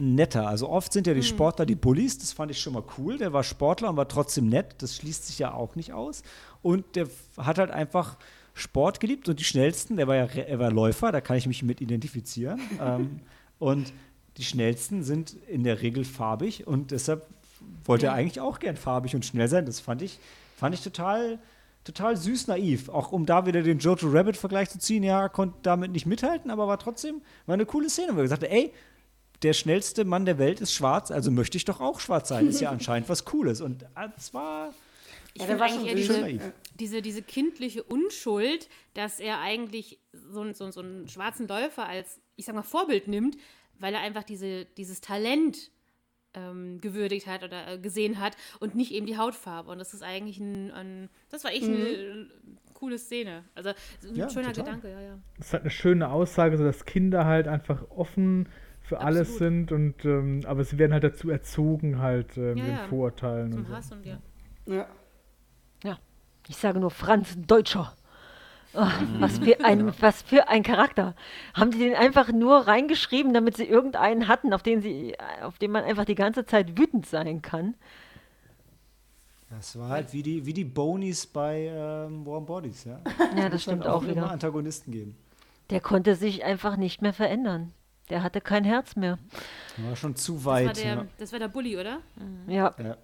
netter. Also oft sind ja die hm. Sportler die Bullies, das fand ich schon mal cool. Der war Sportler und war trotzdem nett, das schließt sich ja auch nicht aus. Und der hat halt einfach Sport geliebt und die schnellsten, der war ja er war Läufer, da kann ich mich mit identifizieren. ähm, und die schnellsten sind in der Regel farbig und deshalb wollte er eigentlich auch gern farbig und schnell sein. Das fand ich, fand ich total total süß naiv. Auch um da wieder den Jojo Rabbit-Vergleich zu ziehen, ja, konnte damit nicht mithalten, aber war trotzdem war eine coole Szene, wo er gesagt hat, ey, der schnellste Mann der Welt ist schwarz, also möchte ich doch auch schwarz sein. Ist ja anscheinend was Cooles. Und äh, es war. Ich Ja, finde war eigentlich diese, diese, diese kindliche Unschuld, dass er eigentlich so, einen- so, so einen schwarzen Läufer als, ich sag mal, Vorbild nimmt, weil er einfach diese, dieses Talent ähm, gewürdigt hat oder äh, gesehen hat und nicht eben die Hautfarbe. Und das ist eigentlich ein, ein das war echt eine äh, coole Szene. Also ein Ja, schöner total. Gedanke, ja, ja. Das ist halt eine schöne Aussage, so dass Kinder halt einfach offen für alles Absolut. sind und ähm, aber sie werden halt dazu erzogen, halt äh, mit Ja, den ja. Vorurteilen und Zum so. Hass und ja. Ja. Ich sage nur Franz Deutscher. Ah, was, für ein, was für ein Charakter. Haben die den einfach nur reingeschrieben, damit sie irgendeinen hatten, auf den, sie, auf den man einfach die ganze Zeit wütend sein kann? Das war halt wie die, wie die Bonies bei ähm, Warm Bodies, ja. Ja, das stimmt halt auch immer wieder. Antagonisten geben. Der konnte sich einfach nicht mehr verändern. Der hatte kein Herz mehr. War schon zu Das war, weit. der, ja. das war der Bulli, oder? Ja. Ja.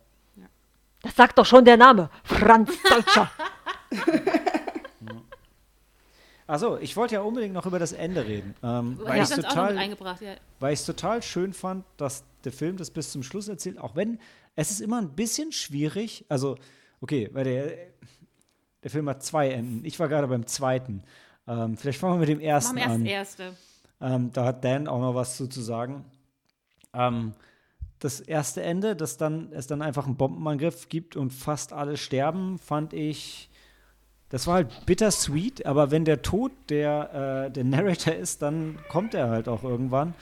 Das sagt doch schon der Name. Franz Deutscher. Achso, ich wollte ja unbedingt noch über das Ende reden. Ähm, weil ich es total, eingebracht, ja. total schön fand, dass der Film das bis zum Schluss erzählt, auch wenn es ist immer ein bisschen schwierig. Also, okay, weil der, der Film hat zwei Enden. Ich war gerade beim zweiten. Ähm, vielleicht fangen wir mit dem ersten Machen erst an. erste. Ähm, da hat Dan auch noch was zu, zu sagen. Ähm, das erste Ende, dass dann es dann einfach einen Bombenangriff gibt und fast alle sterben, fand ich. Das war halt bittersweet, aber wenn der Tod der, äh, der Narrator ist, dann kommt er halt auch irgendwann.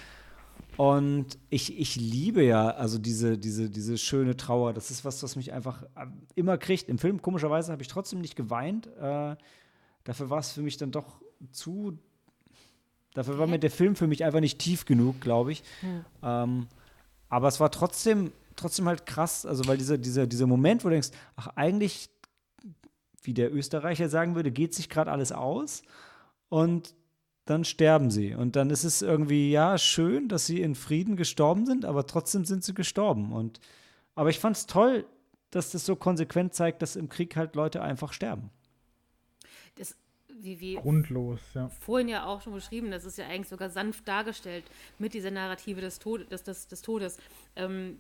Und ich, ich liebe ja also diese, diese, diese schöne Trauer. Das ist was, was mich einfach äh, immer kriegt. Im Film, komischerweise, habe ich trotzdem nicht geweint. Äh, dafür war es für mich dann doch zu Dafür war mir der Film für mich einfach nicht tief genug, glaube ich. Ähm, aber es war trotzdem, trotzdem halt krass, also weil dieser, dieser, dieser Moment, wo du denkst, ach, eigentlich, wie der Österreicher sagen würde, geht sich gerade alles aus und dann sterben sie. Und dann ist es irgendwie, ja, schön, dass sie in Frieden gestorben sind, aber trotzdem sind sie gestorben. Und, aber ich fand es toll, dass das so konsequent zeigt, dass im Krieg halt Leute einfach sterben. Das, wie, wie Grundlos, ja. vorhin ja auch schon beschrieben, das ist ja eigentlich sogar sanft dargestellt mit dieser Narrative des, Tod des, des, des Todes. Ähm,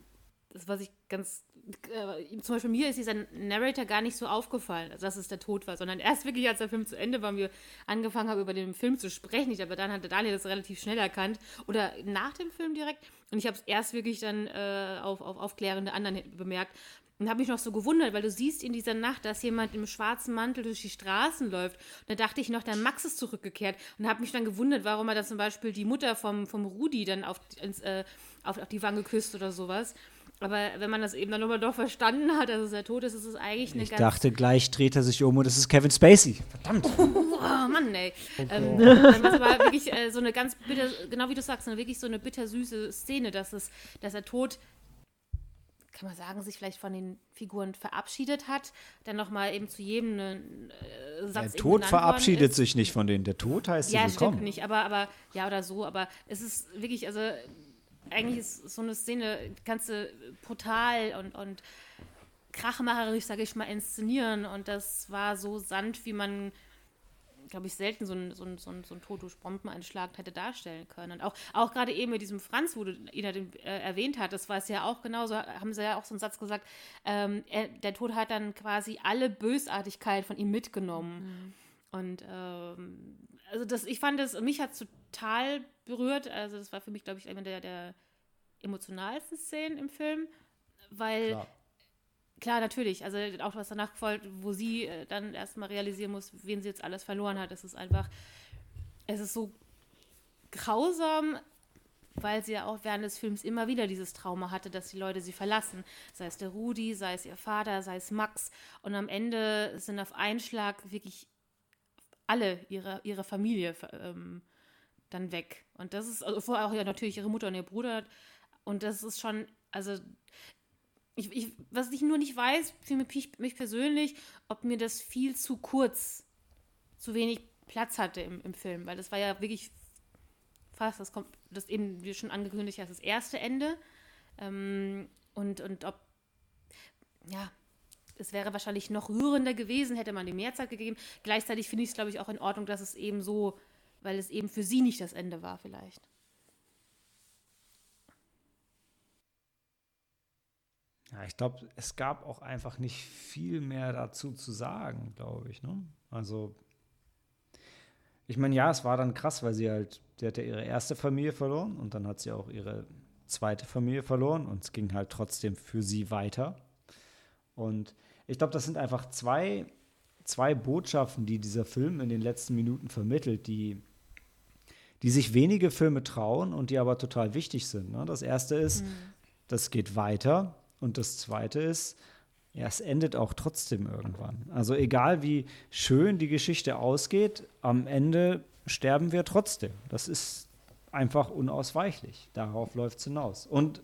das, was ich ganz. Äh, zum Beispiel mir ist dieser Narrator gar nicht so aufgefallen, dass es der Tod war, sondern erst wirklich, als der Film zu Ende war, und wir angefangen haben, über den Film zu sprechen. Ich, aber dann hatte Daniel das relativ schnell erkannt. Oder nach dem Film direkt. Und ich habe es erst wirklich dann äh, auf, auf aufklärende anderen bemerkt. Und habe mich noch so gewundert, weil du siehst in dieser Nacht, dass jemand im schwarzen Mantel durch die Straßen läuft. Und da dachte ich noch, der Max ist zurückgekehrt. Und habe mich dann gewundert, warum er dann zum Beispiel die Mutter vom, vom Rudi dann auf, ins, äh, auf, auf die Wange küsst oder sowas. Aber wenn man das eben dann nochmal doch verstanden hat, dass er tot ist, ist es eigentlich eine Ich ganz dachte, gleich dreht er sich um und es ist Kevin Spacey. Verdammt. Oh Mann, ey. Ähm, dann war es aber wirklich äh, so eine ganz bitter, genau wie du sagst, eine, wirklich so eine bittersüße Szene, dass es, dass er tot, kann man sagen, sich vielleicht von den Figuren verabschiedet hat, dann nochmal eben zu jedem einen äh, Satz Der Tod verabschiedet ist. sich nicht von denen. Der Tod heißt Ja, sie willkommen. stimmt nicht, aber, aber, ja oder so, aber es ist wirklich, also eigentlich ist so eine Szene, kannst du brutal und, und krachmacherisch, sage ich mal, inszenieren und das war so sanft, wie man, glaube ich, selten so ein, so ein, so ein, so ein Bombeneinschlag hätte darstellen können. Und auch, auch gerade eben mit diesem Franz, wo du ihn den, äh, erwähnt hat, das war es ja auch genauso, haben sie ja auch so einen Satz gesagt, ähm, er, der Tod hat dann quasi alle Bösartigkeit von ihm mitgenommen. Und ähm, also das, ich fand das, mich hat es total berührt. Also das war für mich, glaube ich, eine der, der emotionalsten Szenen im Film, weil Klar. klar, natürlich, also auch was danach folgt, wo sie äh, dann erstmal realisieren muss, wen sie jetzt alles verloren hat. Es ist einfach, es ist so grausam, weil sie ja auch während des Films immer wieder dieses Trauma hatte, dass die Leute sie verlassen. Sei es der Rudi, sei es ihr Vater, sei es Max. Und am Ende sind auf einen Schlag wirklich alle ihre, ihre Familie ähm, dann weg. Und das ist, also vorher auch ja natürlich ihre Mutter und ihr Bruder. Und das ist schon, also ich, ich, was ich nur nicht weiß, für mich, mich persönlich, ob mir das viel zu kurz, zu wenig Platz hatte im, im Film, weil das war ja wirklich fast, das kommt, das eben, wie schon angekündigt das erste Ende. Ähm, und, und ob, ja, es wäre wahrscheinlich noch rührender gewesen, hätte man dem mehr Zeit gegeben. Gleichzeitig finde ich es, glaube ich, auch in Ordnung, dass es eben so, weil es eben für sie nicht das Ende war, vielleicht. Ja, ich glaube, es gab auch einfach nicht viel mehr dazu zu sagen, glaube ich. Ne? Also, ich meine, ja, es war dann krass, weil sie halt, sie hat ja ihre erste Familie verloren und dann hat sie auch ihre zweite Familie verloren und es ging halt trotzdem für sie weiter. Und ich glaube, das sind einfach zwei, zwei Botschaften, die dieser Film in den letzten Minuten vermittelt, die, die sich wenige Filme trauen und die aber total wichtig sind. Ne? Das erste ist, das geht weiter und das zweite ist, ja, es endet auch trotzdem irgendwann. Also egal wie schön die Geschichte ausgeht, am Ende sterben wir trotzdem. Das ist einfach unausweichlich. Darauf läuft es hinaus. Und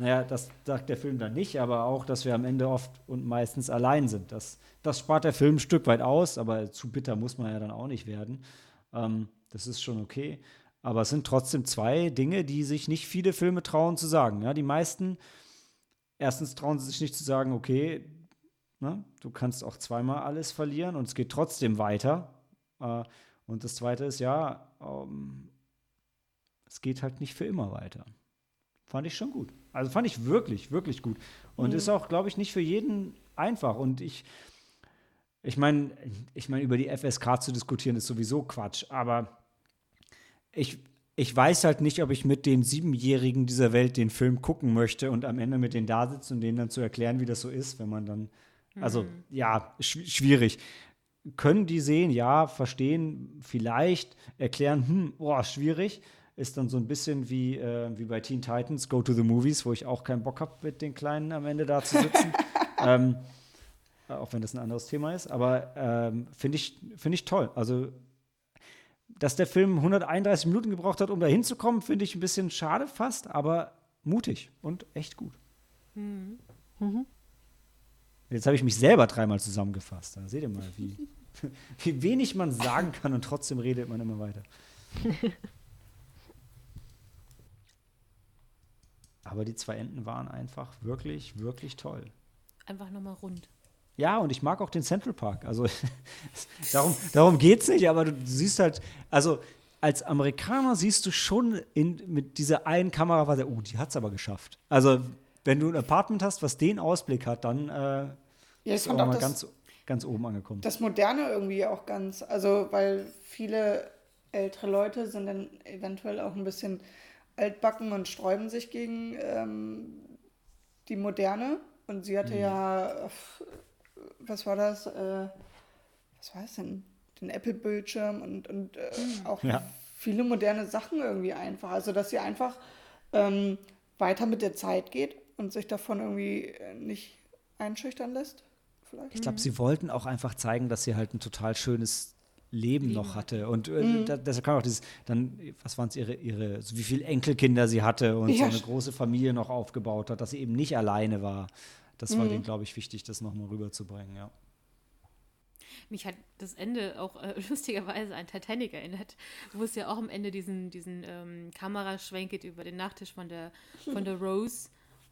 naja, das sagt der Film dann nicht, aber auch, dass wir am Ende oft und meistens allein sind. Das, das spart der Film ein Stück weit aus, aber zu bitter muss man ja dann auch nicht werden. Ähm, das ist schon okay. Aber es sind trotzdem zwei Dinge, die sich nicht viele Filme trauen zu sagen. Ja, die meisten, erstens trauen sie sich nicht zu sagen, okay, ne, du kannst auch zweimal alles verlieren und es geht trotzdem weiter. Äh, und das zweite ist, ja, ähm, es geht halt nicht für immer weiter. Fand ich schon gut. Also fand ich wirklich, wirklich gut. Und ist auch, glaube ich, nicht für jeden einfach. Und ich, ich meine, ich meine, über die FSK zu diskutieren ist sowieso Quatsch. Aber ich, ich weiß halt nicht, ob ich mit den Siebenjährigen dieser Welt den Film gucken möchte und am Ende mit denen da sitze und denen dann zu erklären, wie das so ist, wenn man dann. Also, ja, schw schwierig. Können die sehen, ja, verstehen, vielleicht, erklären, hm, boah, schwierig. Ist dann so ein bisschen wie, äh, wie bei Teen Titans, Go to the Movies, wo ich auch keinen Bock habe, mit den Kleinen am Ende da zu sitzen. ähm, äh, auch wenn das ein anderes Thema ist. Aber ähm, finde ich, find ich toll. Also, dass der Film 131 Minuten gebraucht hat, um da hinzukommen, finde ich ein bisschen schade fast, aber mutig und echt gut. Jetzt habe ich mich selber dreimal zusammengefasst. Da seht ihr mal, wie, wie wenig man sagen kann und trotzdem redet man immer weiter. Aber die zwei Enden waren einfach wirklich, wirklich toll. Einfach nochmal rund. Ja, und ich mag auch den Central Park. Also darum, darum geht es nicht, aber du siehst halt, also als Amerikaner siehst du schon in, mit dieser einen Kamera, was er, uh, die hat es aber geschafft. Also, wenn du ein Apartment hast, was den Ausblick hat, dann äh, Ja, ist auch mal das, ganz, ganz oben angekommen. das Moderne irgendwie auch ganz, also weil viele ältere Leute sind dann eventuell auch ein bisschen altbacken und sträuben sich gegen ähm, die Moderne. Und sie hatte ja, f- was war das? Äh, was war es denn? Den Apple-Bildschirm und, und äh, auch Ja. viele moderne Sachen irgendwie einfach. Also, dass sie einfach ähm, weiter mit der Zeit geht und sich davon irgendwie äh, nicht einschüchtern lässt. Vielleicht. Ich glaube, sie wollten auch einfach zeigen, dass sie halt ein total schönes Leben noch hatte. Und äh, da, deshalb kam auch dieses, dann, was waren es, ihre, ihre, so wie viele Enkelkinder sie hatte und so Ja, eine st- große Familie noch aufgebaut hat, dass sie eben nicht alleine war. Das war denen, glaube ich, wichtig, das nochmal rüberzubringen, ja. Mich hat das Ende auch äh, lustigerweise an Titanic erinnert, wo es ja auch am Ende diesen, diesen ähm, Kameraschwenk geht über den Nachtisch von der, von der Rose,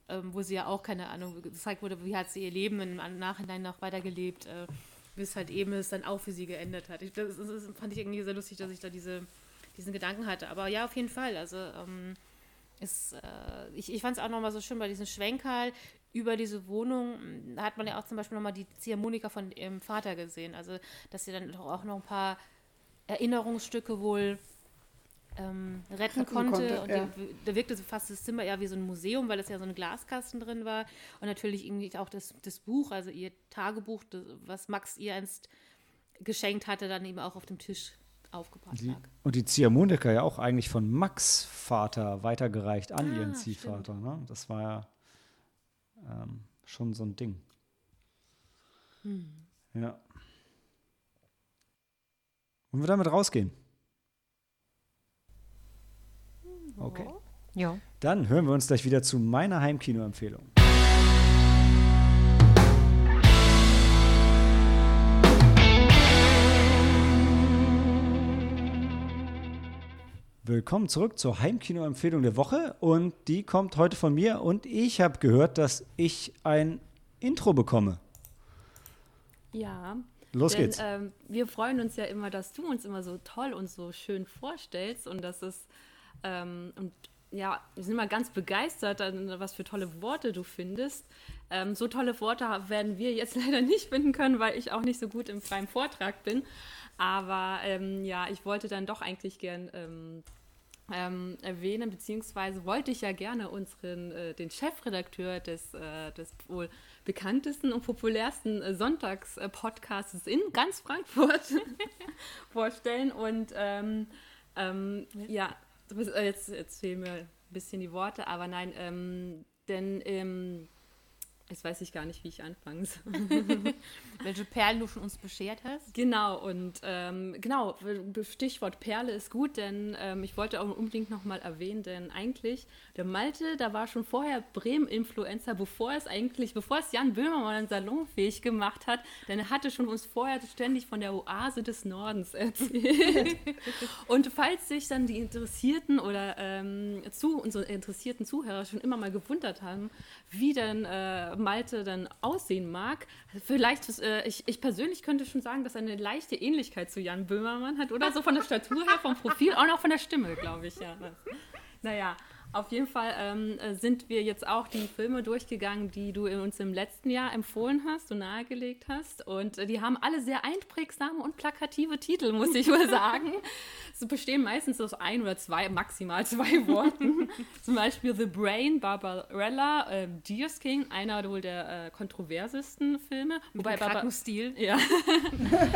ähm, wo sie ja auch, keine Ahnung, gezeigt wurde, wie hat sie ihr Leben im Nachhinein noch weitergelebt, äh, bis halt eben es dann auch für sie geendet hat. Ich, das, das, fand ich irgendwie sehr lustig, dass ich da diese, diesen Gedanken hatte. Aber ja, auf jeden Fall. Also ähm, ist, äh, ich, ich fand es auch nochmal so schön bei diesem Schwenkerl über diese Wohnung. Da hat man ja auch zum Beispiel nochmal die Ziehharmonika von ihrem Vater gesehen. Also, dass sie dann doch auch noch ein paar Erinnerungsstücke wohl ähm, retten, Retten konnte. konnte, und ja. die, da wirkte so fast das Zimmer eher wie so ein Museum, weil es ja so ein Glaskasten drin war. Und natürlich irgendwie auch das, das Buch, also ihr Tagebuch, das, was Max ihr einst geschenkt hatte, dann eben auch auf dem Tisch aufgebahrt Die, lag. und die Ziehharmonika ja auch eigentlich von Max Vater weitergereicht an Ah, ihren. Ziehvater. Ne? Das war ja ähm, schon so ein Ding. Hm. Ja. Wollen wir damit rausgehen? Okay. Ja. Dann hören wir uns gleich wieder zu meiner Heimkino-Empfehlung. Willkommen zurück zur Heimkino-Empfehlung der Woche und die kommt heute von mir und ich habe gehört, dass ich ein Intro bekomme. Ja. Los denn, geht's. Ähm, wir freuen uns ja immer, dass du uns immer so toll und so schön vorstellst und dass es ähm, und ja, wir sind mal ganz begeistert, was für tolle Worte du findest. Ähm, so tolle Worte werden wir jetzt leider nicht finden können, weil ich auch nicht so gut im freien Vortrag bin. Aber ähm, ja, ich wollte dann doch eigentlich gern ähm, ähm, erwähnen, beziehungsweise wollte ich ja gerne unseren, äh, den Chefredakteur des, äh, des wohl bekanntesten und populärsten äh, Sonntagspodcasts in ganz Frankfurt vorstellen. Und ähm, ähm, ja, äh, jetzt, jetzt fehlen mir ein bisschen die Worte, aber nein, ähm, denn ähm, Jetzt weiß ich gar nicht, wie ich anfangen soll. Welche Perlen du von uns beschert hast? Genau, und ähm, genau, Stichwort Perle ist gut, denn ähm, ich wollte auch unbedingt nochmal erwähnen, denn eigentlich, der Malte, da war schon vorher Bremen-Influencer, bevor es eigentlich, bevor es Jan Böhmermann salonfähig gemacht hat, denn er hatte schon uns vorher ständig von der Oase des Nordens erzählt. und falls sich dann die Interessierten oder ähm, zu, unsere interessierten Zuhörer schon immer mal gewundert haben, wie denn äh, Malte dann aussehen mag. Vielleicht, äh, ich, ich persönlich könnte schon sagen, dass er eine leichte Ähnlichkeit zu Jan Böhmermann hat. Oder so von der Statur her, vom Profil und auch von der Stimme, glaube ich, ja. Naja, auf jeden Fall ähm, äh, sind wir jetzt auch die Filme durchgegangen, die du uns im letzten Jahr empfohlen hast und nahegelegt hast. Und äh, die haben alle sehr einprägsame und plakative Titel, muss ich wohl sagen. Sie bestehen meistens aus ein oder zwei, maximal zwei Worten. Zum Beispiel The Brain, Barbarella, äh, Deers King, einer wohl der äh, kontroversesten Filme. Mit Wobei Barbar Stil. Ja.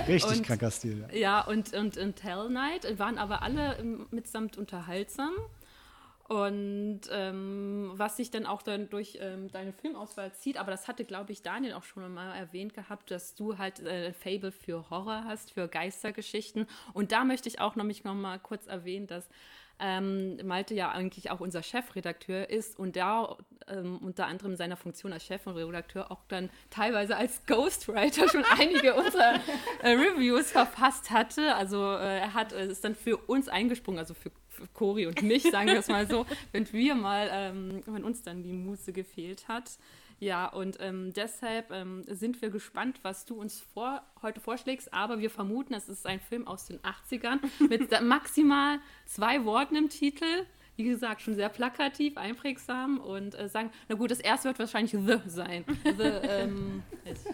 Richtig und, kranker Stil. Ja, ja und, und, und Hell Night waren aber alle ähm, mitsamt unterhaltsam. Und ähm, was sich dann auch dann durch ähm, deine Filmauswahl zieht, aber das hatte, glaube ich, Daniel auch schon mal erwähnt gehabt, dass du halt äh, Fable für Horror hast, für Geistergeschichten. Und da möchte ich auch noch mich noch mal kurz erwähnen, dass ähm, Malte ja eigentlich auch unser Chefredakteur ist und da ähm, unter anderem in seiner Funktion als Chefredakteur auch dann teilweise als Ghostwriter schon einige unserer äh, Reviews verfasst hatte. Also äh, er hat äh, ist dann für uns eingesprungen, also für Cori und mich, sagen wir es mal so, wenn wir mal, ähm, wenn uns dann die Muße gefehlt hat. Ja, und ähm, deshalb ähm, sind wir gespannt, was du uns vor, heute vorschlägst. Aber wir vermuten, es ist ein Film aus den 80ern mit maximal zwei Worten im Titel. Wie gesagt, schon sehr plakativ, einprägsam und äh, sagen, na gut, das erste wird wahrscheinlich The sein. The, ähm,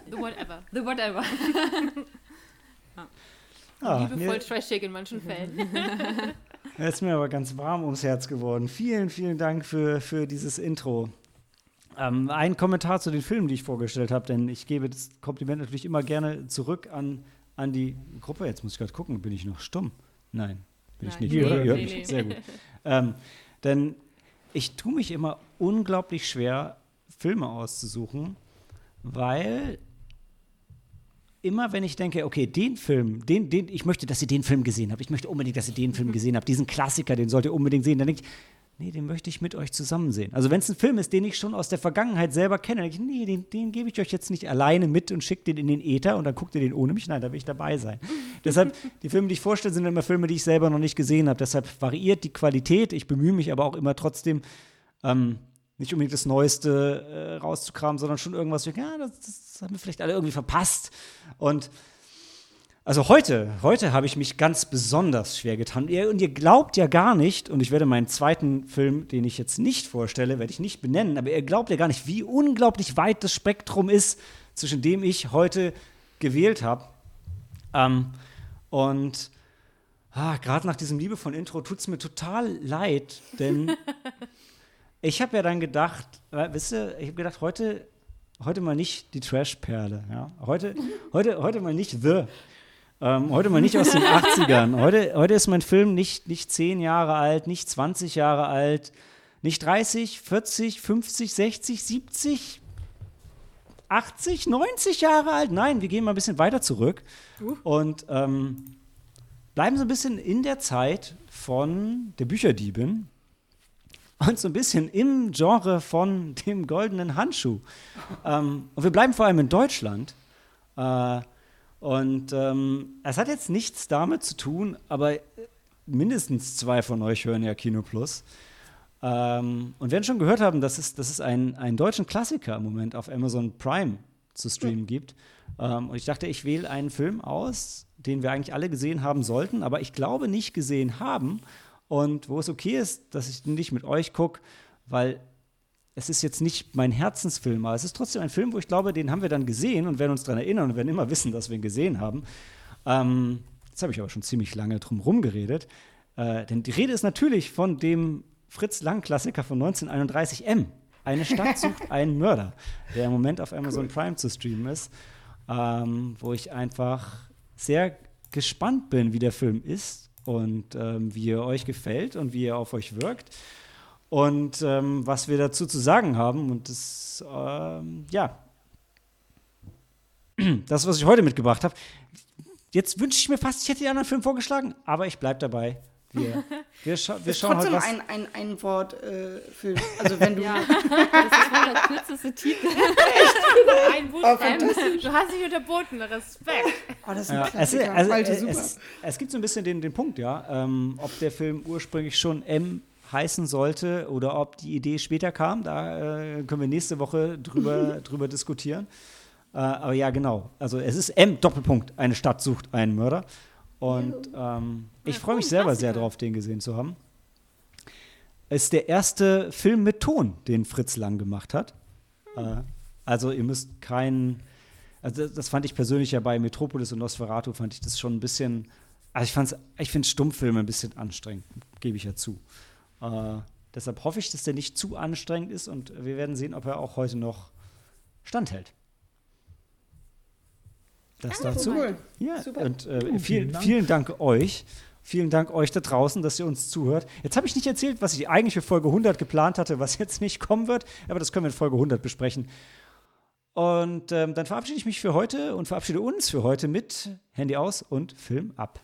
the Whatever. The Whatever. ja. Ah, Liebevoll trashig in manchen Fällen. Jetzt ist mir aber ganz warm ums Herz geworden. Vielen, vielen Dank für, für dieses Intro. Ähm, ein Kommentar zu den Filmen, die ich vorgestellt habe, denn ich gebe das Kompliment natürlich immer gerne zurück an, an die Gruppe. Jetzt muss ich gerade gucken, bin ich noch stumm? Nein, bin Nein. ich nicht. Nee, oder? Nee, nee. Sehr gut. ähm, denn ich tue mich immer unglaublich schwer, Filme auszusuchen, weil immer wenn ich denke, okay, den Film, den, den, ich möchte, dass ihr den Film gesehen habt, ich möchte unbedingt, dass ihr den Film gesehen habt, diesen Klassiker, den sollt ihr unbedingt sehen, dann denke ich, nee, den möchte ich mit euch zusammen sehen. Also wenn es ein Film ist, den ich schon aus der Vergangenheit selber kenne, dann denke ich, nee, den, den gebe ich euch jetzt nicht alleine mit und schicke den in den Äther und dann guckt ihr den ohne mich. Nein, da will ich dabei sein. Deshalb, die Filme, die ich vorstelle, sind immer Filme, die ich selber noch nicht gesehen habe. Deshalb variiert die Qualität. Ich bemühe mich aber auch immer trotzdem, ähm, nicht unbedingt das Neueste äh, rauszukramen, sondern schon irgendwas, ja, das, das haben wir vielleicht alle irgendwie verpasst. Und also heute, heute habe ich mich ganz besonders schwer getan. Und ihr, und ihr, glaubt ja gar nicht, und ich werde meinen zweiten Film, den ich jetzt nicht vorstelle, werde ich nicht benennen, aber ihr glaubt ja gar nicht, wie unglaublich weit das Spektrum ist, zwischen dem ich heute gewählt habe. Ähm, und ah, gerade nach diesem liebevollen Intro tut es mir total leid, denn ich habe ja dann gedacht, äh, wisst ihr, ich habe gedacht, heute, heute mal nicht die Trash-Perle. Ja? Heute, heute, heute mal nicht The. Ähm, heute mal nicht aus den 80ern. Heute, heute ist mein Film nicht, nicht 10 Jahre alt, nicht 20 Jahre alt, nicht 30, 40, 50, 60, 70, 80, 90 Jahre alt. Nein, wir gehen mal ein bisschen weiter zurück uh. und ähm, bleiben so ein bisschen in der Zeit von der Bücherdiebin und so ein bisschen im Genre von dem goldenen Handschuh. Ähm, und wir bleiben vor allem in Deutschland. Äh, und ähm, es hat jetzt nichts damit zu tun, aber mindestens zwei von euch hören ja Kino Plus. Ähm, und werden schon gehört haben, dass es, dass es einen, einen deutschen Klassiker im Moment auf Amazon Prime zu streamen ja. gibt. Ähm, und ich dachte, ich wähle einen Film aus, den wir eigentlich alle gesehen haben sollten, aber ich glaube nicht gesehen haben. Und wo es okay ist, dass ich nicht mit euch gucke, weil es ist jetzt nicht mein Herzensfilm, aber es ist trotzdem ein Film, wo ich glaube, den haben wir dann gesehen und werden uns daran erinnern und werden immer wissen, dass wir ihn gesehen haben. Ähm, jetzt habe ich aber schon ziemlich lange drum rumgeredet. Äh, denn die Rede ist natürlich von dem Fritz Lang-Klassiker von 1931 M. Eine Stadt sucht einen Mörder, der im Moment auf Amazon cool. Prime zu streamen ist, ähm, wo ich einfach sehr gespannt bin, wie der Film ist und ähm, wie er euch gefällt und wie er auf euch wirkt und ähm, was wir dazu zu sagen haben. Und das, ähm, ja, das, was ich heute mitgebracht habe. Jetzt wünsche ich mir fast, ich hätte die anderen Filme vorgeschlagen, aber ich bleibe dabei. Wir, wir, scha wir schauen trotzdem halt was. ein, ein, ein Wort äh, Film. Also wenn du. Ja, das ist wohl der kürzeste Titel. ein Buchstaben. Du hast dich unterboten. Respekt. Oh, das ist Ja, ein es, also, Alte es, Super. es, es gibt so ein bisschen den, den Punkt, ja, ähm, ob der Film ursprünglich schon M heißen sollte oder ob die Idee später kam. Da äh, können wir nächste Woche drüber, drüber diskutieren. Äh, aber ja, genau. Also es ist M, Doppelpunkt, eine Stadt sucht einen Mörder. Und ähm, ich freue mich selber sehr drauf, den gesehen zu haben. Es ist der erste Film mit Ton, den Fritz Lang gemacht hat. Äh, also ihr müsst keinen also das, fand ich persönlich ja bei Metropolis und Nosferatu fand ich das schon ein bisschen, also ich fand's, ich finde Stummfilme ein bisschen anstrengend, gebe ich ja zu. Äh, deshalb hoffe ich, dass der nicht zu anstrengend ist und wir werden sehen, ob er auch heute noch standhält. Das dazu. Cool. Ja, Super. und äh, vielen vielen, vielen Dank euch. Vielen Dank euch da draußen, dass ihr uns zuhört. Jetzt habe ich nicht erzählt, was ich eigentlich für Folge 100 geplant hatte, was jetzt nicht kommen wird, aber das können wir in Folge 100 besprechen. Und ähm, dann verabschiede ich mich für heute und verabschiede uns für heute mit Handy aus und Film ab.